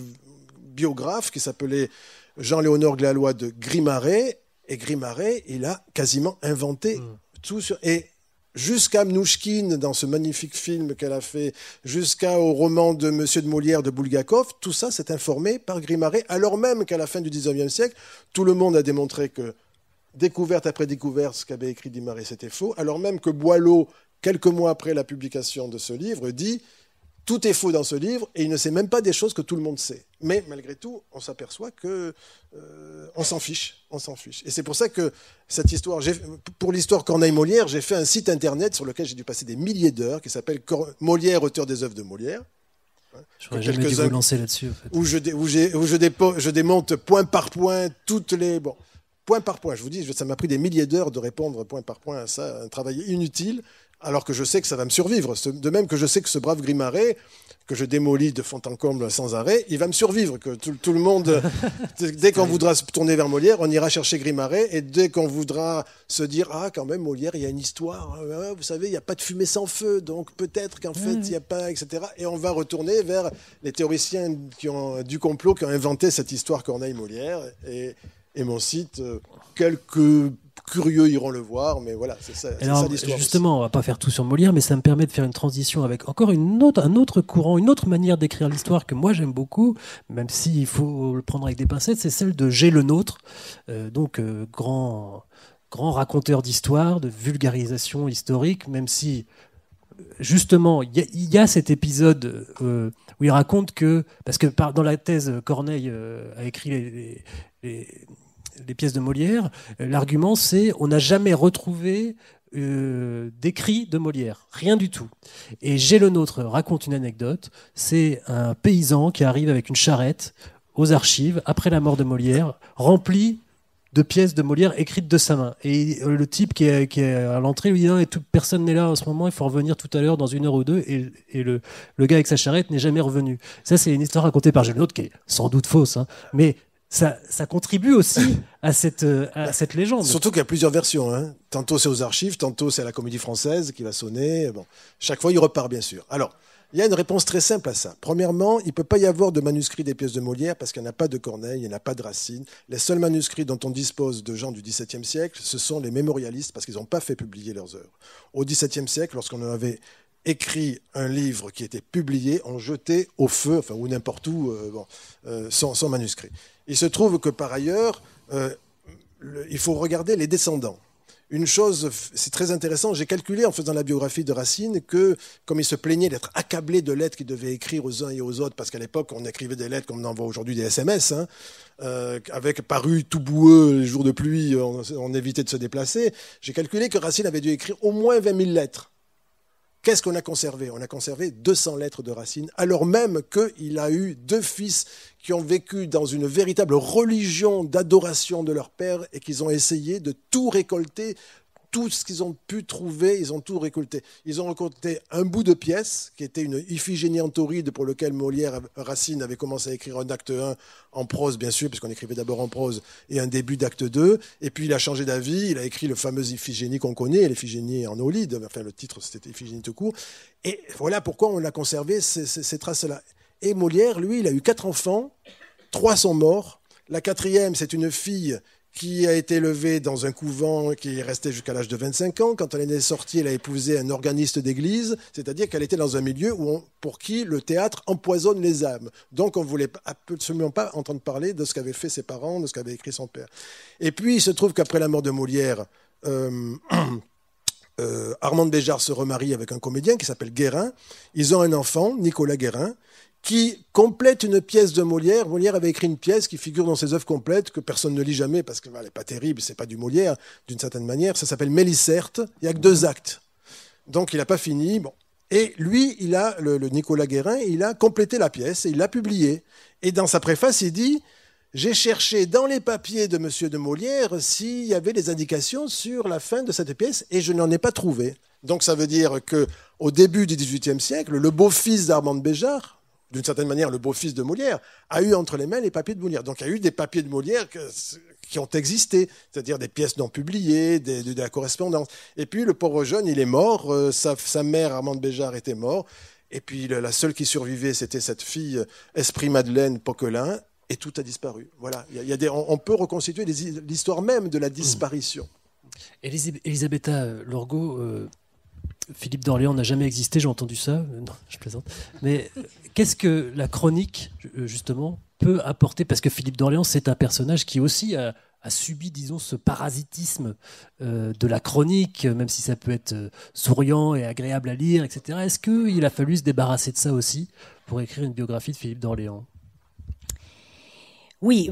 biographe qui s'appelait Jean-Léonard Glalois de Grimaret. Et Grimaret, il a quasiment inventé mm. tout sur. Et jusqu'à Mnouchkine, dans ce magnifique film qu'elle a fait, jusqu'au roman de Monsieur de Molière de Bulgakov, tout ça s'est informé par Grimaret, alors même qu'à la fin du XIXe siècle, tout le monde a démontré que découverte après découverte, ce qu'avait écrit Grimaret, c'était faux, alors même que Boileau, quelques mois après la publication de ce livre, dit tout est faux dans ce livre et il ne sait même pas des choses que tout le monde sait. Mais malgré tout, on s'aperçoit que euh, on s'en fiche, on s'en fiche. Et c'est pour ça que cette histoire, pour l'histoire Corneille-Molière, j'ai fait un site internet sur lequel j'ai dû passer des milliers d'heures qui s'appelle Molière, auteur des œuvres de Molière. Je jamais dû vous lancer là-dessus. En fait. Où je, où, où je, je, démonte point par point toutes les bon point par point. Je vous dis, ça m'a pris des milliers d'heures de répondre point par point à ça, un travail inutile alors que je sais que ça va me survivre. De même que je sais que ce brave Grimaret, que je démolis de fond en comble sans arrêt, il va me survivre. Que tout, le monde, dès qu'on voudra se tourner vers Molière, on ira chercher Grimaret, et dès qu'on voudra se dire ah quand même Molière, il y a une histoire, hein, vous savez, il n'y a pas de fumée sans feu, donc peut-être qu'en fait il n'y a pas, etc. Et on va retourner vers les théoriciens qui ont, du complot qui ont inventé cette histoire Corneille-Molière et, et mon site. Euh, quelques curieux iront le voir, mais voilà, c'est ça, l'histoire. Justement, on va pas faire tout sur Molière, mais ça me permet de faire une transition avec encore une autre, un autre courant, une autre manière d'écrire l'histoire que moi j'aime beaucoup, même s'il faut le prendre avec des pincettes, c'est celle de G. Le Nôtre, euh, donc euh, grand, grand raconteur d'histoire, de vulgarisation historique, même si justement, il y, a cet épisode euh, où il raconte que, parce que dans la thèse, Corneille a écrit les, les pièces de Molière, euh, l'argument c'est on n'a jamais retrouvé euh, d'écrit de Molière, rien du tout. Et J'ai le nôtre raconte une anecdote, c'est un paysan qui arrive avec une charrette aux archives après la mort de Molière, remplie de pièces de Molière écrites de sa main. Et euh, le type qui est, à l'entrée lui dit non, et toute personne n'est là en ce moment, il faut revenir tout à l'heure dans une heure ou deux. Et, le, gars avec sa charrette n'est jamais revenu. Ça, c'est une histoire racontée par J'ai qui est sans doute fausse, hein. mais ça, contribue aussi à cette, euh, à cette légende. Surtout qu'il y a plusieurs versions. Hein. Tantôt c'est aux archives, tantôt c'est à la comédie française qui va sonner. Bon, chaque fois il repart bien sûr. Alors, il y a une réponse très simple à ça. Premièrement, il ne peut pas y avoir de manuscrits des pièces de Molière parce qu'il n'y en a pas de Corneille, il n'y en a pas de Racine. Les seuls manuscrits dont on dispose de gens du XVIIe siècle, ce sont les mémorialistes parce qu'ils n'ont pas fait publier leurs œuvres. Au XVIIe siècle, lorsqu'on avait écrit un livre qui était publié, on jetait au feu, enfin, ou n'importe où, euh, bon, euh, son, manuscrit. Il se trouve que par ailleurs, euh, il faut regarder les descendants. une chose, c'est très intéressant, j'ai calculé en faisant la biographie de Racine que, comme il se plaignait d'être accablé de lettres qu'il devait écrire aux uns et aux autres, parce qu'à l'époque, on écrivait des lettres comme on envoie aujourd'hui des SMS, hein, avec paru tout boueux les jours de pluie, on, évitait de se déplacer. J'ai calculé que Racine avait dû écrire au moins 20 000 lettres. Qu'est-ce qu'on a conservé? On a conservé 200 lettres de Racine, alors même qu'il a eu deux fils qui ont vécu dans une véritable religion d'adoration de leur père et qu'ils ont essayé de tout récolter, tout ce qu'ils ont pu trouver, ils ont tout récolté. Ils ont récolté un bout de pièce, qui était une Iphigénie en tauride, pour lequel Molière, Racine avait commencé à écrire un acte 1 en prose, bien sûr, puisqu'on écrivait d'abord en prose, et un début d'acte 2. Et puis il a changé d'avis, il a écrit le fameux Iphigénie qu'on connaît, l'Iphigénie en Olide, enfin le titre c'était Iphigénie tout court. Et voilà pourquoi on a conservé ces, ces traces-là. Et Molière, lui, il a eu quatre enfants, trois sont morts. La quatrième, c'est une fille qui a été élevée dans un couvent qui est resté jusqu'à l'âge de 25 ans. Quand elle est sortie, elle a épousé un organiste d'église, c'est-à-dire qu'elle était dans un milieu où pour qui le théâtre empoisonne les âmes. Donc on ne voulait absolument pas entendre parler de ce qu'avaient fait ses parents, de ce qu'avait écrit son père. Et puis il se trouve qu'après la mort de Molière, euh, euh, Armand Béjart se remarie avec un comédien qui s'appelle Guérin. Ils ont un enfant, Nicolas Guérin, qui complète une pièce de Molière. Molière avait écrit une pièce qui figure dans ses œuvres complètes, que personne ne lit jamais parce qu'elle n'est pas terrible, c'est pas du Molière, d'une certaine manière. Ça s'appelle Mélicerte. Il n'y a que deux actes. Donc il n'a pas fini. Bon. Et lui, il a, le, Nicolas Guérin, il a complété la pièce et il l'a publiée. Et dans sa préface, il dit J'ai cherché dans les papiers de Monsieur de Molière s'il y avait des indications sur la fin de cette pièce et je n'en ai pas trouvé. Donc ça veut dire que au début du XVIIIe siècle, le beau-fils d'Armand Béjart, d'une certaine manière, le beau-fils de Molière, a eu entre les mains les papiers de Molière. Donc il y a eu des papiers de Molière qui ont existé, c'est-à-dire des pièces non publiées, de, la correspondance. Et puis le pauvre jeune, il est mort, euh, sa, mère, Armande Béjart, était morte, et puis la seule qui survivait, c'était cette fille, Esprit Madeleine Poquelin, et tout a disparu. Voilà, il y a, des, on, peut reconstituer l'histoire même de la disparition. Elisabetta Lorgo, euh, Philippe d'Orléans n'a jamais existé, j'ai entendu ça. Euh, non, je plaisante. Mais euh, qu'est-ce que la chronique, euh, justement, peut apporter? Parce que Philippe d'Orléans, c'est un personnage qui aussi a, subi, disons, ce parasitisme de la chronique, même si ça peut être souriant et agréable à lire, etc. Est-ce qu'il a fallu se débarrasser de ça aussi pour écrire une biographie de Philippe d'Orléans? Oui,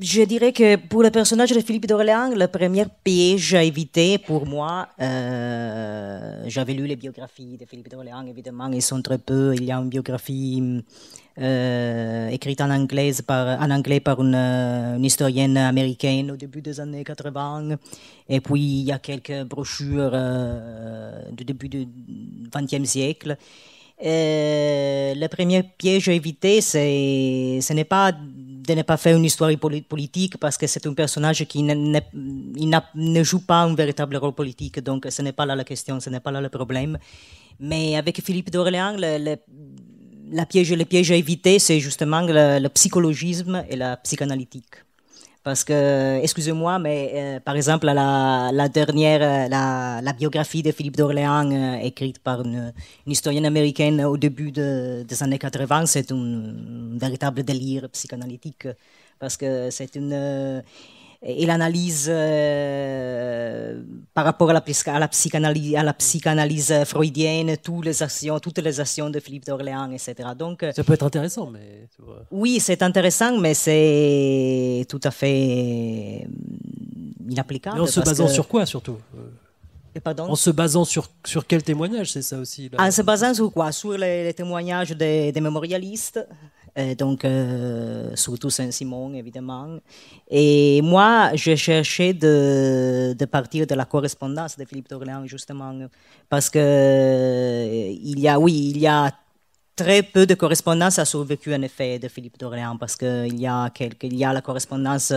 je dirais que pour le personnage de Philippe d'Orléans, le premier piège à éviter pour moi, euh, j'avais lu les biographies de Philippe d'Orléans, évidemment, ils sont très peu. Il y a une biographie euh, écrite en anglais par, une, historienne américaine au début des années 80. Et puis, il y a quelques brochures euh, du début du XXe siècle. le premier piège à éviter, ce n'est pas de ne pas faire une histoire politique parce que c'est un personnage qui ne, joue pas un véritable rôle politique. Donc, ce n'est pas là la question, ce n'est pas là le problème. Mais avec Philippe d'Orléans, le, la piège à éviter, c'est justement le, psychologisme et la psychanalytique. Parce que, excusez-moi, mais euh, par exemple, la, dernière, euh, la, biographie de Philippe d'Orléans, euh, écrite par une, historienne américaine au début des années 80, c'est un, véritable délire psychanalytique. Parce que c'est une il analyse euh, par rapport à la, à la, psychanalyse, à la psychanalyse freudienne toutes les actions, toutes les actions de Philippe d'Orléans, etc. Donc, ça peut être intéressant, mais oui, c'est intéressant, mais c'est tout à fait inapplicable. Mais en se basant sur quoi, surtout Pardon? En se basant sur, sur quel témoignage, c'est ça aussi En se basant sur quoi? Sur les, témoignages des, des mémorialistes, euh, donc euh, surtout Saint-Simon évidemment. Et moi, je cherchais de, partir de la correspondance de Philippe d'Orléans justement, parce que euh, il y a, oui, il y a très peu de correspondance a survécu en effet de Philippe d'Orléans, parce qu'il y a y a la correspondance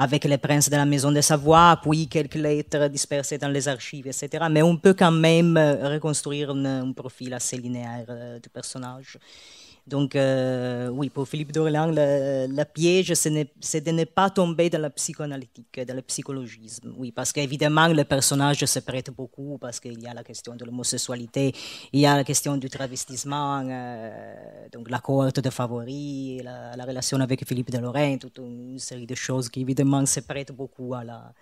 avec les princes de la maison de Savoie, puis quelques lettres dispersées dans les archives, etc. Mais on peut quand même reconstruire un, profil assez linéaire du personnage. Donc, euh, oui, pour Philippe d'Orléans, le, piège, c'est de ne pas tomber dans la psychanalytique, dans le psychologisme. Oui, parce qu'évidemment, le personnage se prête beaucoup, parce qu'il y a la question de l'homosexualité, il y a la question du travestissement, euh, donc la cohorte de favoris, la, la, relation avec Philippe de Lorraine, toute une série de choses qui, évidemment, se prêtent beaucoup à la,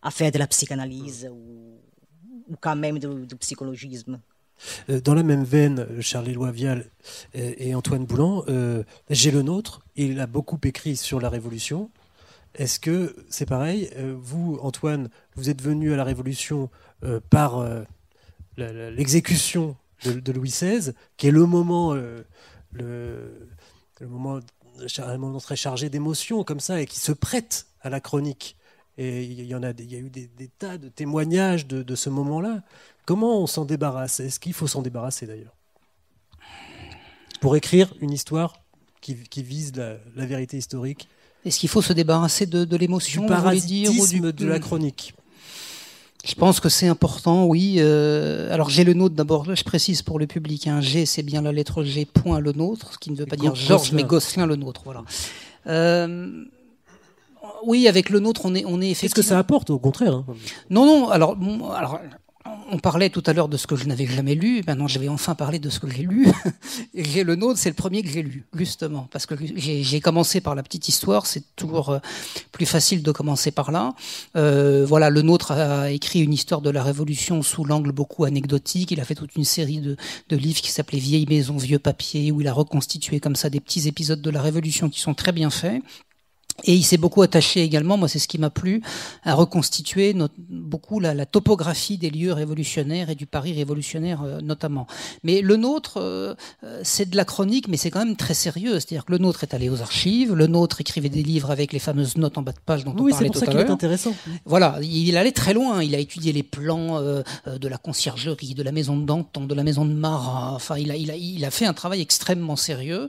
à faire de la psychanalyse ou, ou quand même du, psychologisme. Euh, dans la même veine, Charles-Éloi Vial et, Antoine Boulan, euh, j'ai le nôtre, il a beaucoup écrit sur la Révolution. Est-ce que c'est pareil? Euh, Vous, Antoine, vous êtes venu à la Révolution par l'exécution de, Louis XVI, qui est le moment, le, moment, un très chargé d'émotions comme ça, et qui se prête à la chronique. Et il y, en a, il y a eu des, tas de témoignages de, ce moment-là. Comment on s'en débarrasse? Est-ce qu'il faut s'en débarrasser d'ailleurs? Pour écrire une histoire qui, vise la, vérité historique Est-ce qu'il faut se débarrasser de, l'émotion Du parasitisme dire, de la chronique je pense que c'est important, oui. Euh, alors j'ai le nôtre d'abord, je précise pour le public, un hein. G c'est bien la lettre G point le nôtre, ce qui ne veut pas dire Georges mais Gosselin le nôtre, voilà. Euh, oui, avec le nôtre, on est, on est effectivement. Qu'est-ce que ça apporte, au contraire hein? Non, non. Alors, alors, on parlait tout à l'heure de ce que je n'avais jamais lu. Maintenant, je vais enfin parler de ce que j'ai lu. j'ai le nôtre, c'est le premier que j'ai lu, justement, parce que j'ai commencé par la petite histoire. C'est toujours euh, plus facile de commencer par là. Euh, voilà, le nôtre a écrit une histoire de la Révolution sous l'angle beaucoup anecdotique. Il a fait toute une série de, de livres qui s'appelaient Vieille maison, vieux papier, où il a reconstitué comme ça des petits épisodes de la Révolution qui sont très bien faits. Et il s'est beaucoup attaché également, moi c'est ce qui m'a plu, à reconstituer notre, beaucoup la, la, topographie des lieux révolutionnaires et du Paris révolutionnaire euh, notamment. Mais le nôtre, euh, euh, c'est de la chronique, mais c'est quand même très sérieux. C'est-à-dire que le nôtre est allé aux archives, le nôtre écrivait des livres avec les fameuses notes en bas de page dont on parlait tout à l'heure. Oui, c'est pour ça qu'il est intéressant. Voilà, il allait très loin. Il a étudié les plans de la conciergerie, de la maison de Danton, de la maison de Marat. Enfin, il a, il a, il a fait un travail extrêmement sérieux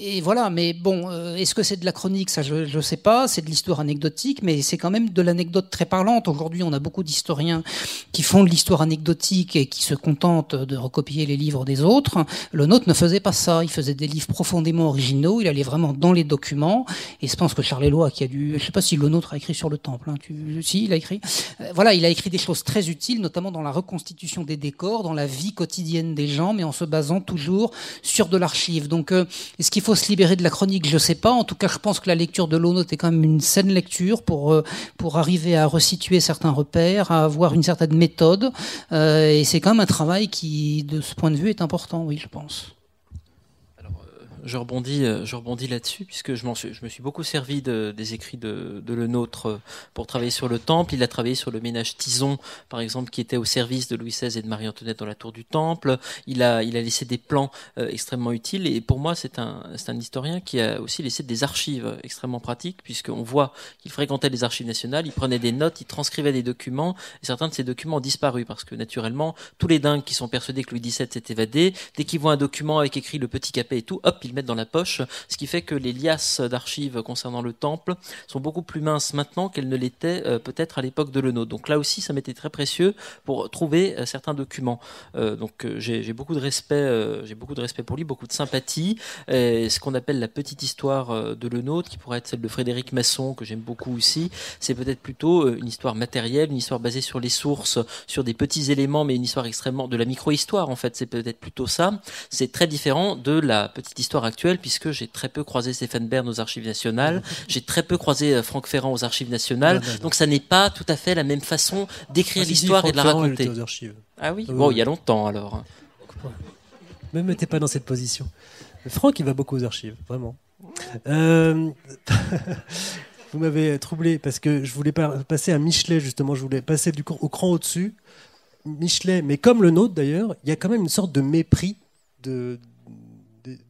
et voilà, mais bon, euh, est-ce que c'est de la chronique? Ça, je ne sais pas. C'est de l'histoire anecdotique, mais c'est quand même de l'anecdote très parlante. Aujourd'hui, on a beaucoup d'historiens qui font de l'histoire anecdotique et qui se contentent de recopier les livres des autres. Le nôtre ne faisait pas ça. Il faisait des livres profondément originaux. Il allait vraiment dans les documents. Et je pense que Charles qui a dû, je sais pas si le nôtre a écrit sur le temple. Hein, tu, si, il a écrit. Euh, voilà, il a écrit des choses très utiles, notamment dans la reconstitution des décors, dans la vie quotidienne des gens, mais en se basant toujours sur de l'archive. Donc, euh, est-ce qu'il faut se libérer de la chronique, je ne sais pas. En tout cas, je pense que la lecture de l'eau est quand même une saine lecture pour, euh, pour arriver à resituer certains repères, à avoir une certaine méthode. Euh, et c'est quand même un travail qui, de ce point de vue, est important, oui, je pense je rebondis, euh, je rebondis là-dessus puisque je, me suis beaucoup servi de, des écrits de, de, Le Nôtre euh, pour travailler sur le Temple. Il a travaillé sur le ménage Tison, par exemple, qui était au service de Louis XVI et de Marie-Antoinette dans la tour du Temple. Il a, laissé des plans euh, extrêmement utiles et pour moi, c'est un, c'est un historien qui a aussi laissé des archives extrêmement pratiques puisqu'on voit qu'il fréquentait les archives nationales, il prenait des notes, il transcrivait des documents et certains de ces documents ont disparu parce que naturellement, tous les dingues qui sont persuadés que Louis XVII s'est évadé, dès qu'ils voient un document avec écrit le petit capet et tout, hop, ils dans la poche, ce qui fait que les liasses d'archives concernant le temple sont beaucoup plus minces maintenant qu'elles ne l'étaient euh, peut-être à l'époque de Lenot. Donc là aussi, ça m'était très précieux pour trouver euh, certains documents. Euh, donc j'ai beaucoup de respect, j'ai beaucoup de respect pour lui, beaucoup de sympathie. ce qu'on appelle la petite histoire de Lenot, qui pourrait être celle de Frédéric Masson, que j'aime beaucoup aussi, c'est peut-être plutôt une histoire matérielle, une histoire basée sur les sources, sur des petits éléments, mais une histoire extrêmement de la micro-histoire en fait. C'est peut-être plutôt ça. C'est très différent de la petite histoire actuelle puisque j'ai très peu croisé Stéphane Bern aux Archives nationales, j'ai très peu croisé euh, Franck Ferrand aux Archives nationales, donc ça n'est pas tout à fait la même façon d'écrire ah, l'histoire et de la raconter. Ah oui, bon, il y a longtemps alors. Ne me mettez pas dans cette position. Franck, il va beaucoup aux archives, vraiment. Euh, vous m'avez troublé parce que je voulais passer à Michelet, justement. Je voulais passer du au cran au-dessus. Michelet, mais comme le nôtre d'ailleurs, il y a quand même une sorte de mépris de,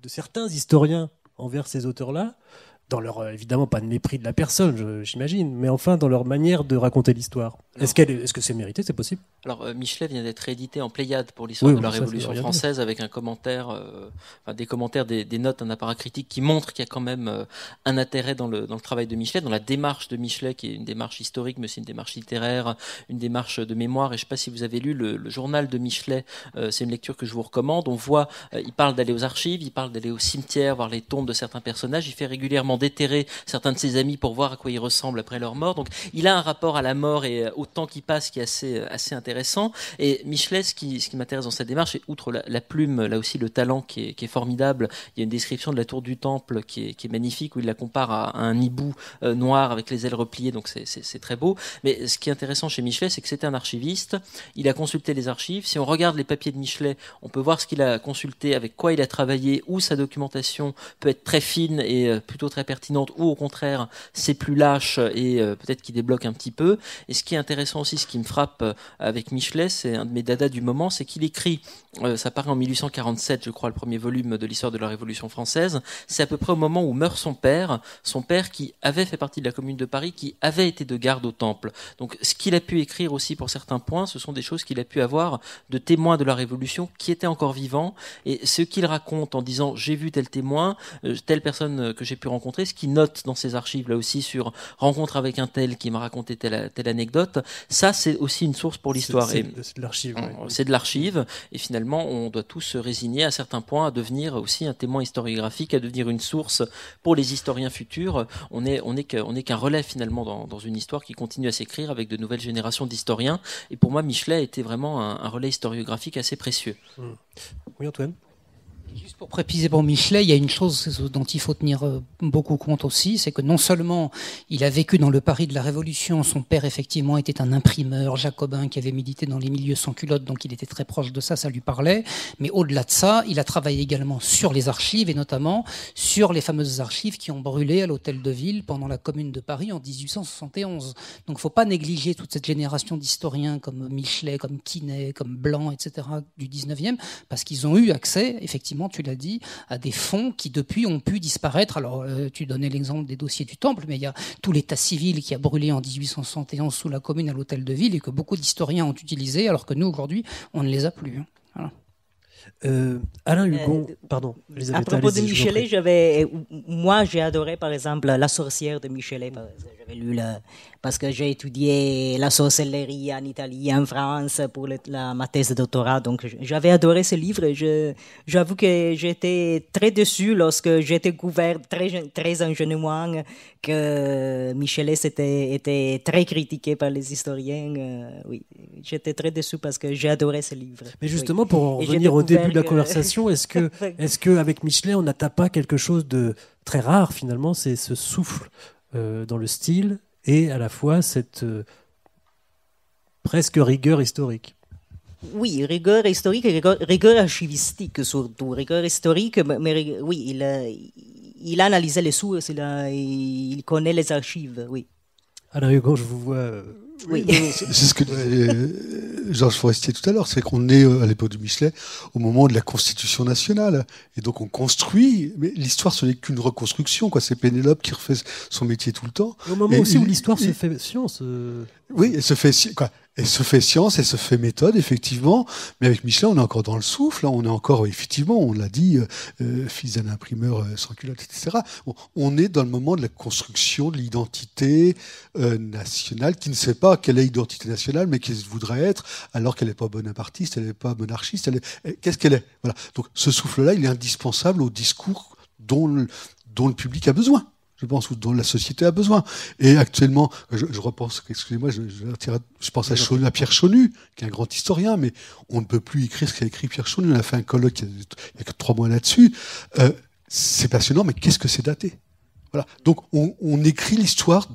de, certains historiens envers ces auteurs-là, dans leur euh, évidemment pas de mépris de la personne, j'imagine, mais enfin dans leur manière de raconter l'histoire. Est-ce qu'elle, est-ce que c'est mérité, c'est possible? Alors euh, Michelet vient d'être édité en Pléiade pour l'histoire de la Révolution française avec un commentaire, euh, enfin, des commentaires, des, notes, un appareil critique qui montre qu'il y a quand même euh, un intérêt dans le dans le travail de Michelet, dans la démarche de Michelet qui est une démarche historique, mais c'est une démarche littéraire, une démarche de mémoire. Et je ne sais pas si vous avez lu le, journal de Michelet, c'est une lecture que je vous recommande. On voit, il parle d'aller aux archives, il parle d'aller au cimetière voir les tombes de certains personnages. Il fait régulièrement déterrer certains de ses amis pour voir à quoi ils ressemblent après leur mort. Donc il a un rapport à la mort et au temps qui passe qui est assez, assez intéressant. Et Michelet, ce qui, m'intéresse dans cette démarche, c'est outre la, plume, là aussi le talent qui est, formidable. Il y a une description de la tour du temple qui est, magnifique où il la compare à, un hibou euh, noir avec les ailes repliées, donc c'est très beau. Mais ce qui est intéressant chez Michelet, c'est que c'était un archiviste. Il a consulté les archives. Si on regarde les papiers de Michelet, on peut voir ce qu'il a consulté, avec quoi il a travaillé, où sa documentation peut être très fine et euh, plutôt très pertinente, ou au contraire, c'est plus lâche et euh, peut-être qu'il débloque un petit peu. Et ce qui est intéressant aussi, ce qui me frappe avec Michelet, c'est un de mes dadas du moment, c'est qu'il écrit, ça paraît en 1847, je crois, le premier volume de l'histoire de la Révolution française. C'est à peu près au moment où meurt son père, son père qui avait fait partie de la Commune de Paris, qui avait été de garde au Temple. Donc, ce qu'il a pu écrire aussi pour certains points, ce sont des choses qu'il a pu avoir de témoins de la Révolution qui étaient encore vivants. Et ce qu'il raconte en disant j'ai vu tel témoin, euh, telle personne que j'ai pu rencontrer, ce qu'il note dans ses archives là aussi sur rencontre avec un tel qui m'a raconté telle, telle anecdote, ça c'est aussi une source pour l'histoire. C'est de l'archive. C'est de l'archive. Et finalement, on doit tous se résigner à certains points à devenir aussi un témoin historiographique, à devenir une source pour les historiens futurs. On est, on est qu'un relais finalement dans, dans, une histoire qui continue à s'écrire avec de nouvelles générations d'historiens. Et pour moi, Michelet était vraiment un, relais historiographique assez précieux. Mmh. Oui, Antoine? Juste pour préciser pour Michelet, il y a une chose dont il faut tenir euh, beaucoup compte aussi, c'est que non seulement il a vécu dans le Paris de la Révolution, son père effectivement était un imprimeur jacobin qui avait milité dans les milieux sans culottes, donc il était très proche de ça, ça lui parlait. Mais au-delà de ça, il a travaillé également sur les archives et notamment sur les fameuses archives qui ont brûlé à l'hôtel de ville pendant la Commune de Paris en 1871. Donc il ne faut pas négliger toute cette génération d'historiens comme Michelet, comme Quinet, comme Blanc, etc. du 19e, parce qu'ils ont eu accès effectivement tu l'as dit, à des fonds qui depuis ont pu disparaître. Alors, euh, tu donnais l'exemple des dossiers du Temple, mais il y a tout l'état civil qui a brûlé en 1871 sous la commune à l'hôtel de ville et que beaucoup d'historiens ont utilisé, alors que nous, aujourd'hui, on ne les a plus. Hein. Euh, Alain Hugon, euh, pardon. à propos de Michelet, j'avais, moi j'ai adoré par exemple La sorcière de Michelet. J'avais lu la, parce que j'ai étudié la sorcellerie en Italie, en France pour la, ma thèse de doctorat. Donc, j'avais adoré ce livre. J'avoue que j'étais très déçu lorsque j'ai découvert très, très ingénuement que Michelet était, était très critiqué par les historiens. Euh, oui, j'étais très déçu parce que j'ai adoré ce livre. Mais justement, pour en revenir au début de la conversation, est-ce que, est-ce que avec Michelet, on n'atteint pas quelque chose de très rare finalement, c'est ce souffle euh, dans le style et à la fois cette euh, presque rigueur historique. Oui, rigueur historique et rigueur, archivistique surtout. Rigueur historique, mais, oui, il a, il a analysé les sources, il, il connaît les archives, oui. Alors Hugo, je vous vois euh, oui. C'est ce que disait euh, Georges Forestier tout à l'heure, c'est qu'on est euh, à l'époque du Michelet au moment de la Constitution nationale, et donc on construit. Mais l'histoire, ce n'est qu'une reconstruction, quoi. C'est Pénélope qui refait son métier tout le temps. Au moment aussi où l'histoire se fait science. Euh, oui, elle se fait quoi. Elle se fait science, elle se fait méthode, effectivement. Mais avec Michelin, on est encore dans le souffle. Hein. on est encore, effectivement, on l'a dit, fils d'un imprimeur sans culotte, etc. on est dans le moment de la construction de l'identité nationale qui ne sait pas quelle est l'identité nationale, mais qu'elle voudrait être, alors qu'elle n'est pas bonapartiste, elle n'est pas monarchiste. Qu'est-ce qu'elle est? Voilà. Donc ce souffle-là, il est indispensable au discours dont le, dont le public a besoin je pense, ou dont la société a besoin. Et actuellement, je, repense, excusez-moi, je, je, pense à, Pierre Chonu, qui est un grand historien, mais on ne peut plus écrire ce qu'a écrit Pierre Chonu. On a fait un colloque il y a, que trois mois là-dessus. Euh, c'est passionnant, mais qu'est-ce que c'est daté? Voilà. Donc on, on écrit l'histoire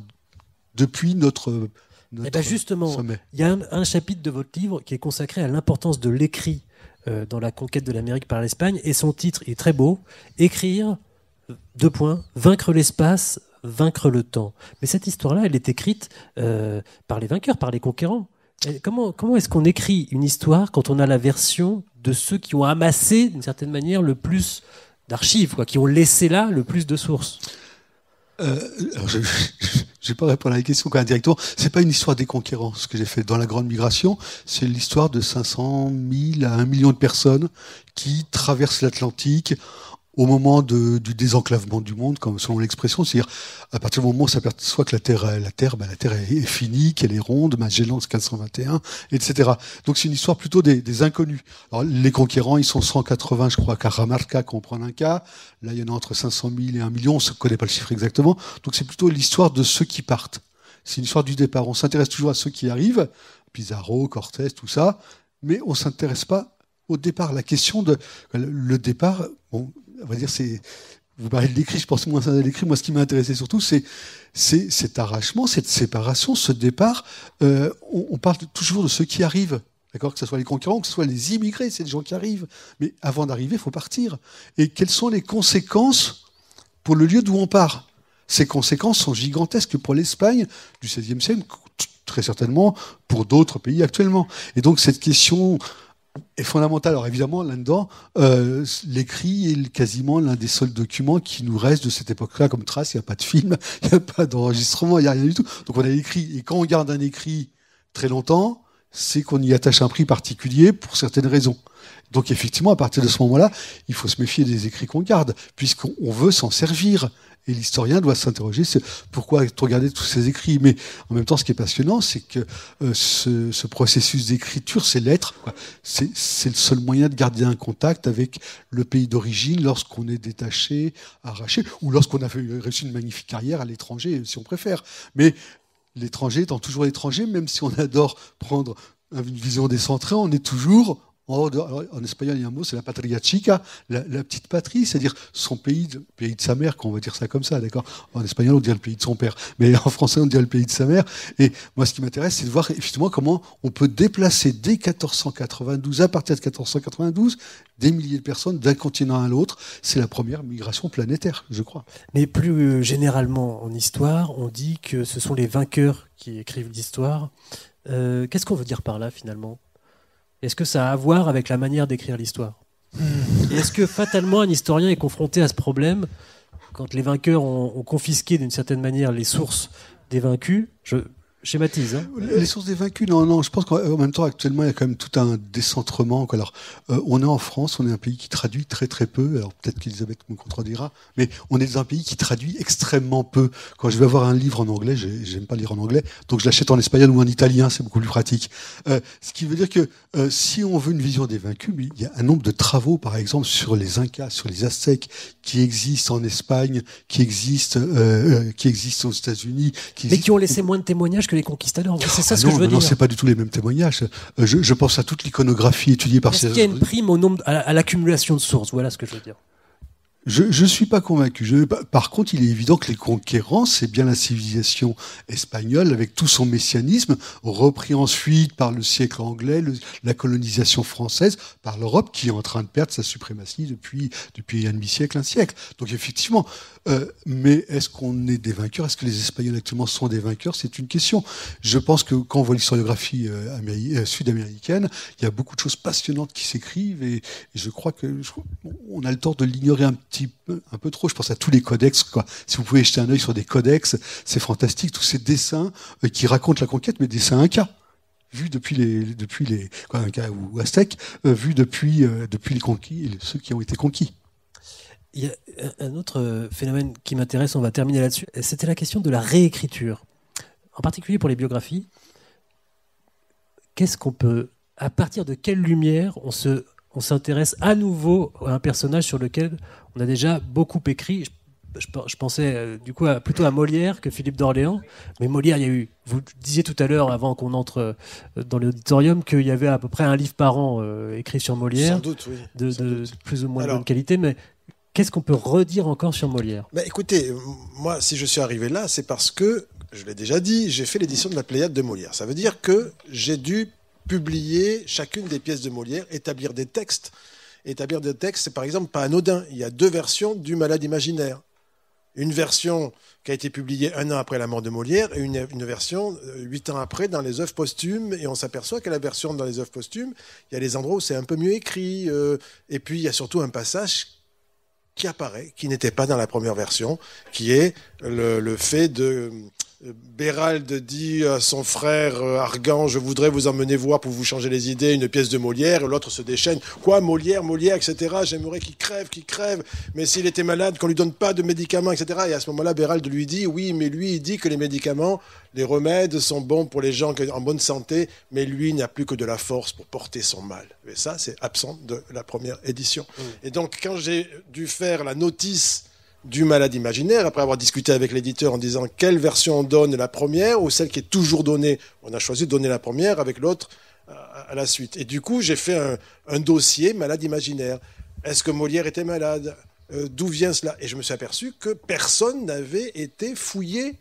depuis notre et eh ben justement, il y a un, chapitre de votre livre qui est consacré à l'importance de l'écrit euh, dans la conquête de l'Amérique par l'Espagne, et son titre est très beau Écrire, deux points, vaincre l'espace, vaincre le temps. Mais cette histoire-là, elle est écrite euh, par les vainqueurs, par les conquérants. comment comment est-ce qu'on écrit une histoire quand on a la version de ceux qui ont amassé, d'une certaine manière, le plus d'archives, quoi, qui ont laissé là le plus de sources? Euh, je, je vais pas répondre à la question indirectement. C'est pas une histoire des conquérants, ce que j'ai fait dans la Grande Migration. C'est l'histoire de 500 000 à 1 million de personnes qui traversent l'Atlantique au moment de, du désenclavement du monde, comme selon l'expression, c'est-à-dire à partir du moment où on s'aperçoit que la Terre, la Terre, ben, la Terre est, finie, qu'elle est ronde, Magellan 1521, etc. Donc c'est une histoire plutôt des, des, inconnus. Alors les conquérants, ils sont 180, je crois, Caramarca, qu'on prend un cas. Là, il y en a entre 500 000 et 1 million, on ne connaît pas le chiffre exactement. Donc c'est plutôt l'histoire de ceux qui partent. C'est une histoire du départ. On s'intéresse toujours à ceux qui arrivent, Pizarro, Cortés, tout ça, mais on s'intéresse pas au départ. La question de le départ, bon, on va dire. Vous parlez de l'écrit, je pense moins à l'écrit. Moi, ce qui m'a intéressé surtout, c'est cet arrachement, cette séparation, ce départ. Euh, on, parle toujours de ceux qui arrivent. D'accord Que ce soit les conquérants, que ce soit les immigrés, c'est des gens qui arrivent. Mais avant d'arriver, il faut partir. Et quelles sont les conséquences pour le lieu d'où on part? Ces conséquences sont gigantesques pour l'Espagne du XVIe siècle, très certainement pour d'autres pays actuellement. Et donc cette question est fondamental. Alors évidemment, là-dedans, euh, l'écrit est quasiment l'un des seuls documents qui nous reste de cette époque-là comme trace. Il n'y a pas de film, il n'y a pas d'enregistrement, il n'y a rien du tout. Donc on a écrit. Et quand on garde un écrit très longtemps, c'est qu'on y attache un prix particulier pour certaines raisons. Donc effectivement, à partir de ce moment-là, il faut se méfier des écrits qu'on garde, puisqu'on veut s'en servir. Et l'historien doit s'interroger c'est pourquoi regarder tous ces écrits. Mais en même temps, ce qui est passionnant, c'est que euh, ce, ce, processus d'écriture, ces lettres, c'est le seul moyen de garder un contact avec le pays d'origine lorsqu'on est détaché, arraché, ou lorsqu'on a réussi une magnifique carrière à l'étranger, si on préfère. Mais l'étranger étant toujours l'étranger, même si on adore prendre une vision décentrée, on est toujours en, espagnol, il y a un mot, c'est la patria chica, la, petite patrie, c'est-à-dire son pays, de, pays de sa mère, qu'on va dire ça comme ça, d'accord? En espagnol, on dirait le pays de son père, mais en français, on dirait le pays de sa mère. Et moi, ce qui m'intéresse, c'est de voir effectivement comment on peut déplacer dès 1492, à partir de 1492, des milliers de personnes d'un continent à l'autre. C'est la première migration planétaire, je crois. Mais plus euh, généralement en histoire, on dit que ce sont les vainqueurs qui écrivent l'histoire. Euh, qu'est-ce qu'on veut dire par là, finalement? Est-ce que ça a à voir avec la manière d'écrire l'histoire? Est-ce que fatalement un historien est confronté à ce problème? Quand les vainqueurs ont, confisqué d'une certaine manière les sources des vaincus schématise. Hein. Les sources des vaincus, non, non. Je pense qu'en même temps, actuellement, il y a quand même tout un décentrement. Alors, euh, on est en France, on est un pays qui traduit très très peu. Alors peut-être qu'Elisabeth me contredira, mais on est dans un pays qui traduit extrêmement peu. Quand je vais avoir un livre en anglais, j'aime pas lire en anglais, donc je l'achète en espagnol ou en italien, c'est beaucoup plus pratique. Euh, ce qui veut dire que euh, si on veut une vision des vaincus, il y a un nombre de travaux, par exemple, sur les Incas, sur les Aztèques, qui existent en Espagne, qui existent, qui existent aux États-Unis, mais qui ont laissé moins de témoignages les conquistadors. C'est ça ah ce que je veux dire. Non, c'est pas du tout les mêmes témoignages. Euh, je, pense à toute l'iconographie étudiée par ces. Est-ce qu'il y a une prime au nombre, à l'accumulation de sources? Voilà ce que je veux dire. Je ne suis pas convaincu. Je, par contre, il est évident que les conquérants, c'est bien la civilisation espagnole avec tout son messianisme, repris ensuite par le siècle anglais, la colonisation française, par l'Europe qui est en train de perdre sa suprématie depuis, depuis un demi-siècle, un siècle. Donc effectivement, euh, mais est-ce qu'on est des vainqueurs? Est-ce que les Espagnols actuellement sont des vainqueurs? C'est une question. Je pense que quand on voit l'historiographie euh, euh, sud-américaine, il y a beaucoup de choses passionnantes qui s'écrivent et, je crois que on a le tort de l'ignorer un petit peu, un peu trop. Je pense à tous les codex. Quoi. Si vous pouvez jeter un œil sur des codex, c'est fantastique. Tous ces dessins qui racontent la conquête, mais dessins incas vus depuis les depuis les quoi, ou aztèques, vus depuis depuis les conquis, ceux qui ont été conquis. Il y a un autre phénomène qui m'intéresse, on va terminer là-dessus, c'était la question de la réécriture. En particulier pour les biographies. Qu'est-ce qu'on peut, à partir de quelle lumière on se, on s'intéresse à nouveau à un personnage sur lequel on a déjà beaucoup écrit? Je, pensais euh, du coup plutôt à Molière que Philippe d'Orléans, mais Molière, il y a eu. Vous disiez tout à l'heure, avant qu'on entre euh, dans l'auditorium, qu'il y avait à peu près un livre par an euh, écrit sur Molière, Sans doute, oui. de, plus ou moins de bonne qualité, mais Qu'est-ce qu'on peut redire encore sur Molière? Bah, Écoutez, moi, si je suis arrivé là, c'est parce que, je l'ai déjà dit, j'ai fait l'édition de la Pléiade de Molière. Ça veut dire que j'ai dû publier chacune des pièces de Molière, établir des textes. Établir des textes, c'est par exemple pas anodin. Il y a deux versions du Malade imaginaire. Une version qui a été publiée un an après la mort de Molière et une, version euh, huit ans après dans les œuvres posthumes. Et on s'aperçoit que la version dans les œuvres posthumes, il y a des endroits où c'est un peu mieux écrit. Euh, et puis il y a surtout un passage qui apparaît, qui n'était pas dans la première version, qui est le, fait de Bérald dit à son frère euh, Argan, je voudrais vous emmener voir pour vous changer les idées une pièce de Molière. L'autre se déchaîne. Quoi, Molière, Molière, etc. J'aimerais qu'il crève, qu'il crève. Mais s'il était malade, qu'on lui donne pas de médicaments, etc. Et à ce moment-là, Bérald lui dit, oui, mais lui, il dit que les médicaments, les remèdes sont bons pour les gens en bonne santé, mais lui n'a plus que de la force pour porter son mal. Et ça, c'est absent de la première édition. Mmh. Et donc, quand j'ai dû faire la notice du malade imaginaire, après avoir discuté avec l'éditeur en disant quelle version on donne, la première ou celle qui est toujours donnée. On a choisi de donner la première avec l'autre euh, à la suite. Et du coup, j'ai fait un, dossier malade imaginaire. Est-ce que Molière était malade? Euh, D'où vient cela? Et je me suis aperçu que personne n'avait été fouillé.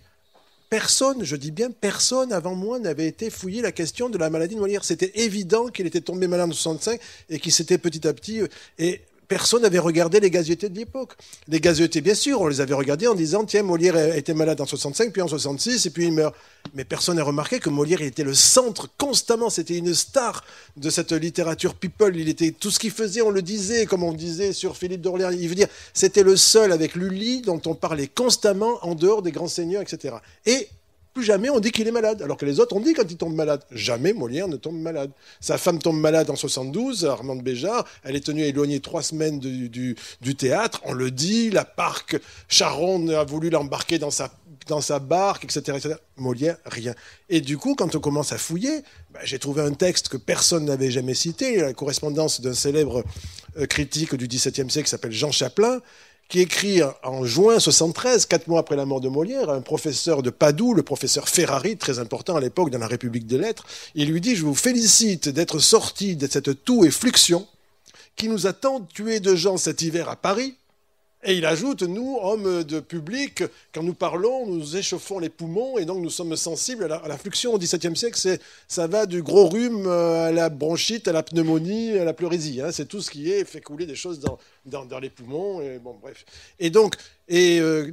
Personne, je dis bien personne avant moi n'avait été fouillé la question de la maladie de Molière. C'était évident qu'il était tombé malade en 65 et qu'il s'était petit à petit. Euh, et personne n'avait regardé les gazetés de l'époque. Les gazetés, bien sûr, on les avait regardés en disant tiens, Molière était malade en 65, puis en 66, et puis il meurt. Mais personne n'a remarqué que Molière était le centre constamment. C'était une star de cette littérature people. Il était tout ce qu'il faisait, on le disait, comme on disait sur Philippe d'Orléans. Il veut dire, c'était le seul avec Lully dont on parlait constamment en dehors des grands seigneurs, etc. Et plus jamais on dit qu'il est malade. Alors que les autres, on dit quand il tombe malade. Jamais Molière ne tombe malade. Sa femme tombe malade en 72, Armande Béjart. Elle est tenue éloignée trois semaines du, théâtre. On le dit. La parc Charon a voulu l'embarquer dans sa, dans sa barque, etc., etc., Molière, rien. Et du coup, quand on commence à fouiller, bah, j'ai trouvé un texte que personne n'avait jamais cité, la correspondance d'un célèbre euh, critique du XVIIe siècle qui s'appelle Jean Chaplin, qui écrit en juin 73, quatre mois après la mort de Molière, un professeur de Padoue, le professeur Ferrari, très important à l'époque dans la République des Lettres, il lui dit, je vous félicite d'être sorti de cette toux et fluxion qui nous a tant tué de gens cet hiver à Paris, et il ajoute, nous, hommes de public, quand nous parlons, nous échauffons les poumons et donc nous sommes sensibles à la, fluxion au XVIIe siècle. Ça va du gros rhume à la bronchite, à la pneumonie, à la pleurésie. Hein. C'est tout ce qui fait couler des choses dans, les poumons. Et, donc, euh,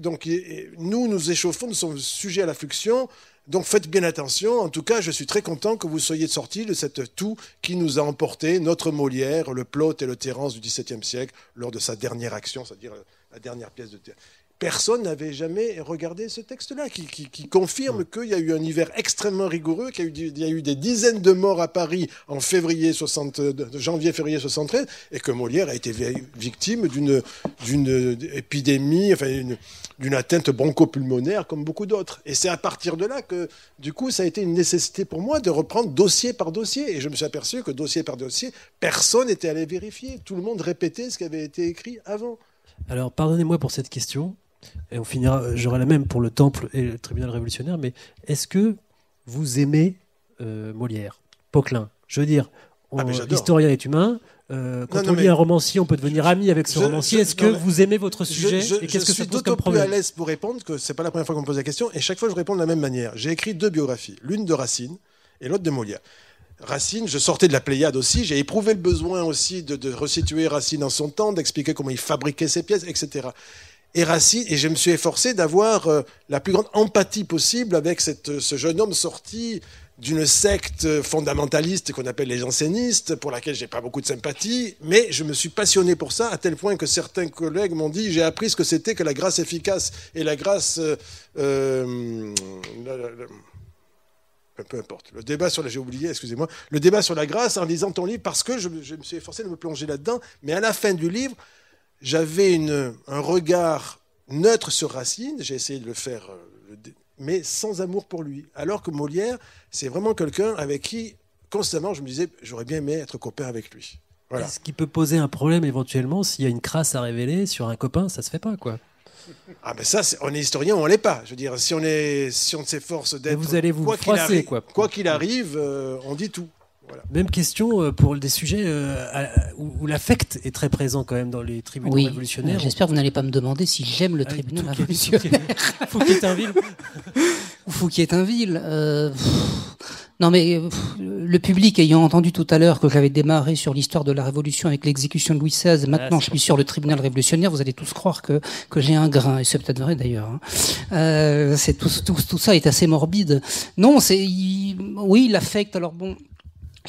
nous, nous échauffons, nous sommes sujets à la fluxion. Donc faites bien attention. En tout cas, je suis très content que vous soyez sortis de cette toux qui nous a emporté notre Molière, le Plot et le Terence du XVIIe siècle lors de sa dernière action, c'est-à-dire la dernière pièce de théâtre personne n'avait jamais regardé ce texte-là, qui, confirme qu'il y a eu un hiver extrêmement rigoureux, qu'il y, a eu des dizaines de morts à Paris en février 60, janvier-février 73, et que Molière a été victime d'une, d'une épidémie, enfin, d'une atteinte bronchopulmonaire comme beaucoup d'autres. Et c'est à partir de là que, du coup, ça a été une nécessité pour moi de reprendre dossier par dossier. Et je me suis aperçu que dossier par dossier, personne n'était allé vérifier. Tout le monde répétait ce qui avait été écrit avant. Alors, pardonnez-moi pour cette question et on finira, j'aurai la même pour le Temple et le tribunal révolutionnaire, mais est-ce que vous aimez euh, Molière, Poquelin? Je veux dire, ah, l'historien est humain. Euh, quand on lit un romancier, on peut devenir ami avec ce romancier. Est-ce que vous aimez votre sujet et qu'est-ce que ça pose comme problème plus à l'aise pour répondre que c'est pas la première fois qu'on me pose la question et chaque fois je réponds de la même manière. J'ai écrit deux biographies, l'une de Racine et l'autre de Molière. Racine, je sortais de la Pléiade aussi, j'ai éprouvé le besoin aussi de, de resituer Racine en son temps, d'expliquer comment il fabriquait ses pièces, etc et Racine, et je me suis efforcé d'avoir euh, la plus grande empathie possible avec cette, ce jeune homme sorti d'une secte fondamentaliste qu'on appelle les jansénistes, pour laquelle j'ai pas beaucoup de sympathie, mais je me suis passionné pour ça à tel point que certains collègues m'ont dit j'ai appris ce que c'était que la grâce efficace et la grâce euh, euh peu importe. Le débat sur la, j'ai oublié, excusez-moi, le débat sur la grâce en lisant ton livre parce que je, me suis efforcé de me plonger là-dedans, mais à la fin du livre, j'avais un regard neutre sur Racine, j'ai essayé de le faire, euh, mais sans amour pour lui. Alors que Molière, c'est vraiment quelqu'un avec qui, constamment, je me disais, j'aurais bien aimé être copain avec lui. Voilà. Ce qui peut poser un problème éventuellement, s'il y a une crasse à révéler sur un copain, ça se fait pas, quoi. Ah ben ça, on est historien ou on l'est pas. Je veux dire, si on est, si on s'efforce d'être, vous allez vous quoi qu'il arrive, quoi qu'il arrive, euh, on dit tout. Même question euh, pour des sujets euh, où, l'affect est très présent quand même dans les tribunaux oui. révolutionnaires. J'espère que vous n'allez pas me demander si j'aime le ah, tribunal révolutionnaire. Fouquier-Tinville Ou Fouquier-Tinville. Euh, non mais le public ayant entendu tout à l'heure que j'avais démarré sur l'histoire de la Révolution avec l'exécution de Louis XVI, maintenant je suis sur le tribunal révolutionnaire, vous allez tous croire que, que j'ai un grain, et c'est peut-être vrai d'ailleurs. Hein. c'est tout, tout, tout, ça est assez morbide. Non, c'est oui l'affect. Alors bon,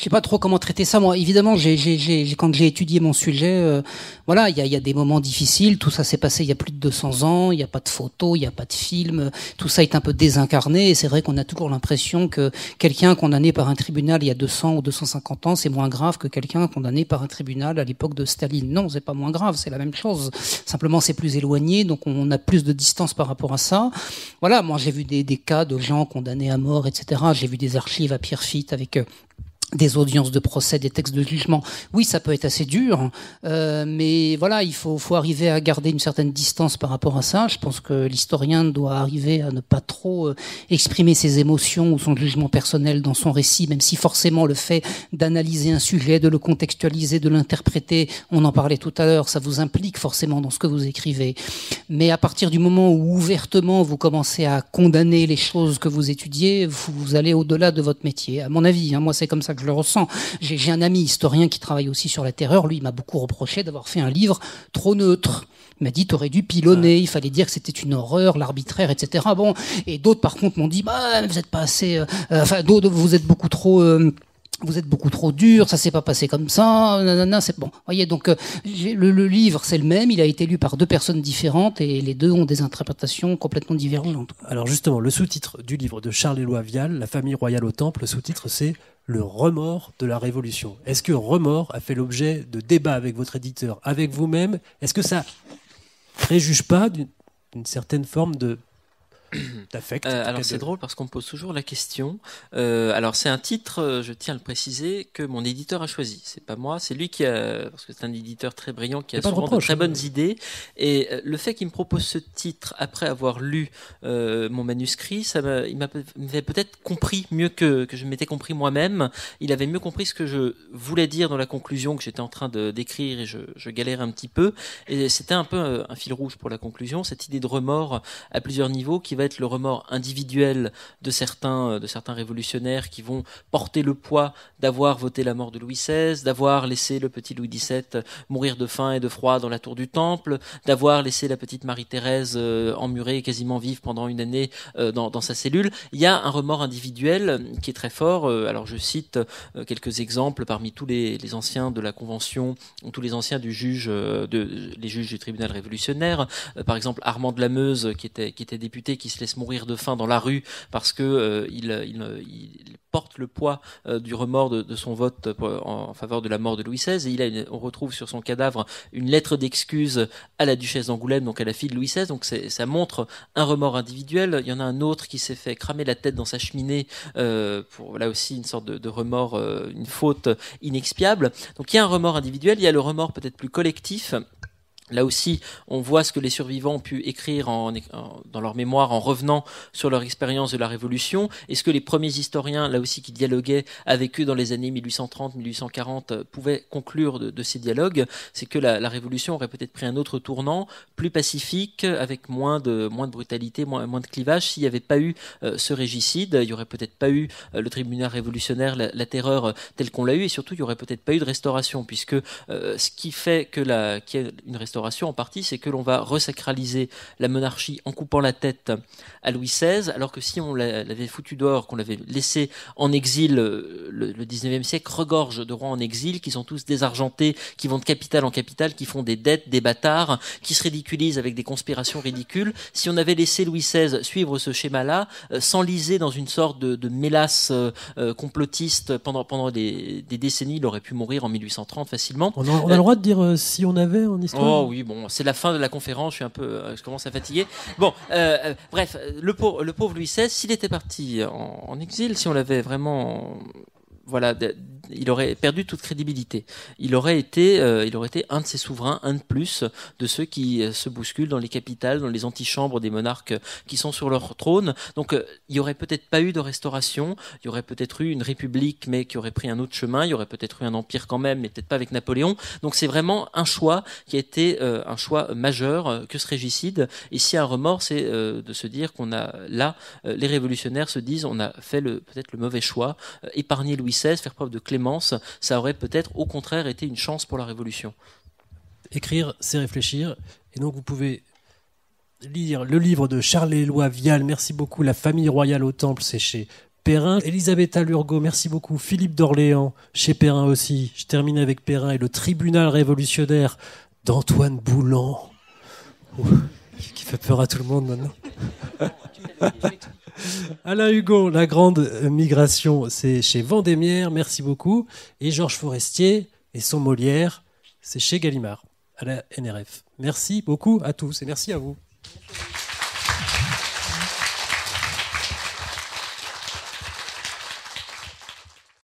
je sais pas trop comment traiter ça. Moi, évidemment, quand j'ai étudié mon sujet, euh, voilà, il y a, y a, des moments difficiles. Tout ça s'est passé il y a plus de 200 ans. Il n'y a pas de photos, il n'y a pas de films. Tout ça est un peu désincarné. Et c'est vrai qu'on a toujours l'impression que quelqu'un condamné par un tribunal il y a 200 ou 250 ans, c'est moins grave que quelqu'un condamné par un tribunal à l'époque de Staline. Non, c'est pas moins grave. C'est la même chose. Simplement, c'est plus éloigné, donc on a plus de distance par rapport à ça. Voilà, moi j'ai vu des, des cas de gens condamnés à mort, etc. J'ai vu des archives à Pierrefitte avec euh, des audiences de procès, des textes de jugement. Oui, ça peut être assez dur, euh, mais voilà, il faut, arriver à garder une certaine distance par rapport à ça. Je pense que l'historien doit arriver à ne pas trop euh, exprimer ses émotions ou son jugement personnel dans son récit, même si forcément le fait d'analyser un sujet, de le contextualiser, de l'interpréter, on en parlait tout à l'heure, ça vous implique forcément dans ce que vous écrivez. Mais à partir du moment où ouvertement vous commencez à condamner les choses que vous étudiez, vous, vous allez au-delà de votre métier. À mon avis, hein, moi c'est comme ça que je le ressens. J'ai un ami historien qui travaille aussi sur la terreur. Lui, il m'a beaucoup reproché d'avoir fait un livre trop neutre. Il m'a dit, t'aurais dû pilonner, il fallait dire que c'était une horreur, l'arbitraire, etc. Bon, et d'autres, par contre, m'ont dit, bah, vous êtes pas assez, euh, euh, enfin, d'autres, vous êtes beaucoup trop, euh, vous êtes beaucoup trop dur, ça s'est pas passé comme ça, nanana, bon. Voyez, donc le, le, livre c'est le même, il a été lu par deux personnes différentes et les deux ont des interprétations complètement divergentes. Alors justement, le sous-titre du livre de Charles-Éloi Vial, La famille royale au temple, le sous-titre c'est le remords de la Révolution. Est-ce que remords a fait l'objet de débats avec votre éditeur, avec vous-même? Est-ce que ça préjuge pas d'une certaine forme de d'affect. Euh, alors c'est drôle parce qu'on me pose toujours la question. Euh, alors c'est un titre, euh, je tiens à le préciser, que mon éditeur a choisi. C'est pas moi, c'est lui qui a, parce que c'est un éditeur très brillant qui a souvent de, très bonnes idées. Et le fait qu'il me propose ce titre après avoir lu mon manuscrit, ça il m'avait peut-être compris mieux que, que je m'étais compris moi-même. Il avait mieux compris ce que je voulais dire dans la conclusion que j'étais en train de d'écrire et je, je galère un petit peu. Et c'était un peu un fil rouge pour la conclusion, cette idée de remords à plusieurs niveaux qui va être le remords individuel de certains, de certains révolutionnaires qui vont porter le poids d'avoir voté la mort de Louis XVI, d'avoir laissé le petit Louis XVII mourir de faim et de froid dans la tour du Temple, d'avoir laissé la petite Marie-Thérèse euh, emmurée quasiment vive pendant une année euh, dans, sa cellule. Il y a un remords individuel qui est très fort. Euh, alors je cite quelques exemples parmi tous les, anciens de la Convention, ou tous les anciens du juge, de, les juges du tribunal révolutionnaire. par exemple Armand de la Meuse qui était, qui était député, qui se laisse mourir de faim dans la rue parce que euh, il, il, il, porte le poids euh, du remords de, son vote en, faveur de la mort de Louis XVI on retrouve sur son cadavre une lettre d'excuse à la duchesse d'Angoulême donc à la fille de Louis XVI donc ça montre un remords individuel. Il y en a un autre qui s'est fait cramer la tête dans sa cheminée euh, pour là aussi une sorte de, de remords euh, une faute inexpiable. Donc il y a un remords individuel. Il y a le remords peut-être plus collectif Là aussi, on voit ce que les survivants ont pu écrire dans leur mémoire en revenant sur leur expérience de la Révolution, et ce que les premiers historiens, là aussi qui dialoguaient avec eux dans les années 1830-1840, pouvaient conclure de, ces dialogues, c'est que la, Révolution aurait peut-être pris un autre tournant, plus pacifique, avec moins de, brutalité, moins, de clivage, s'il n'y avait pas eu euh, ce régicide, il n'y aurait peut-être pas eu euh, le tribunal révolutionnaire, la, terreur euh, telle qu'on l'a eu, et surtout il n'y aurait peut-être pas eu de restauration, puisque ce qui fait que la, qu'il y ait une restauration en partie, c'est que l'on va resacraliser la monarchie en coupant la tête à Louis XVI, alors que si on l'avait foutu dehors, qu'on l'avait laissé en exil, euh, le, 19e siècle regorge de rois en exil qui sont tous désargentés, qui vont de capitale en capitale, qui font des dettes, des bâtards, qui se ridiculisent avec des conspirations ridicules. Si on avait laissé Louis XVI suivre ce schéma-là, euh, s'enliser dans une sorte de, de mélasse euh, complotiste pendant, pendant des, des, décennies, il aurait pu mourir en 1830 facilement. On a, on a le droit de dire si on avait en histoire Oh oui, bon, c'est la fin de la conférence, je suis un peu, euh, je commence à fatiguer. Bon, euh, euh, bref, le pauvre, Louis XVI, s'il était parti en, exil, si on l'avait vraiment, voilà, il aurait perdu toute crédibilité. Il aurait été, euh, il aurait été un de ces souverains, un de plus de ceux qui euh, se bousculent dans les capitales, dans les antichambres des monarques qui sont sur leur trône. Donc, euh, il y aurait peut-être pas eu de restauration. Il y aurait peut-être eu une république, mais qui aurait pris un autre chemin. Il y aurait peut-être eu un empire quand même, mais peut-être pas avec Napoléon. Donc, c'est vraiment un choix qui a été euh, un choix majeur euh, que ce régicide. Et si un remords, c'est euh, de se dire qu'on a là, les révolutionnaires se disent, on a fait peut-être le mauvais choix, épargner Louis XVI, faire preuve de clémence, ça aurait peut-être au contraire été une chance pour la Révolution. Écrire, c'est réfléchir. Et donc vous pouvez lire le livre de Charles-Éloi Vial. Merci beaucoup. La famille royale au Temple, c'est chez Perrin. Elisabetta Lurgo, merci beaucoup. Philippe d'Orléans, chez Perrin aussi. Je termine avec Perrin et le tribunal révolutionnaire d'Antoine Boulan. qui fait peur à tout le monde maintenant. Alain Hugo, la grande migration, c'est chez Vendémiaire, merci beaucoup. Et Georges Forestier et son Molière, c'est chez Gallimard, à la NRF. Merci beaucoup à tous et merci à vous.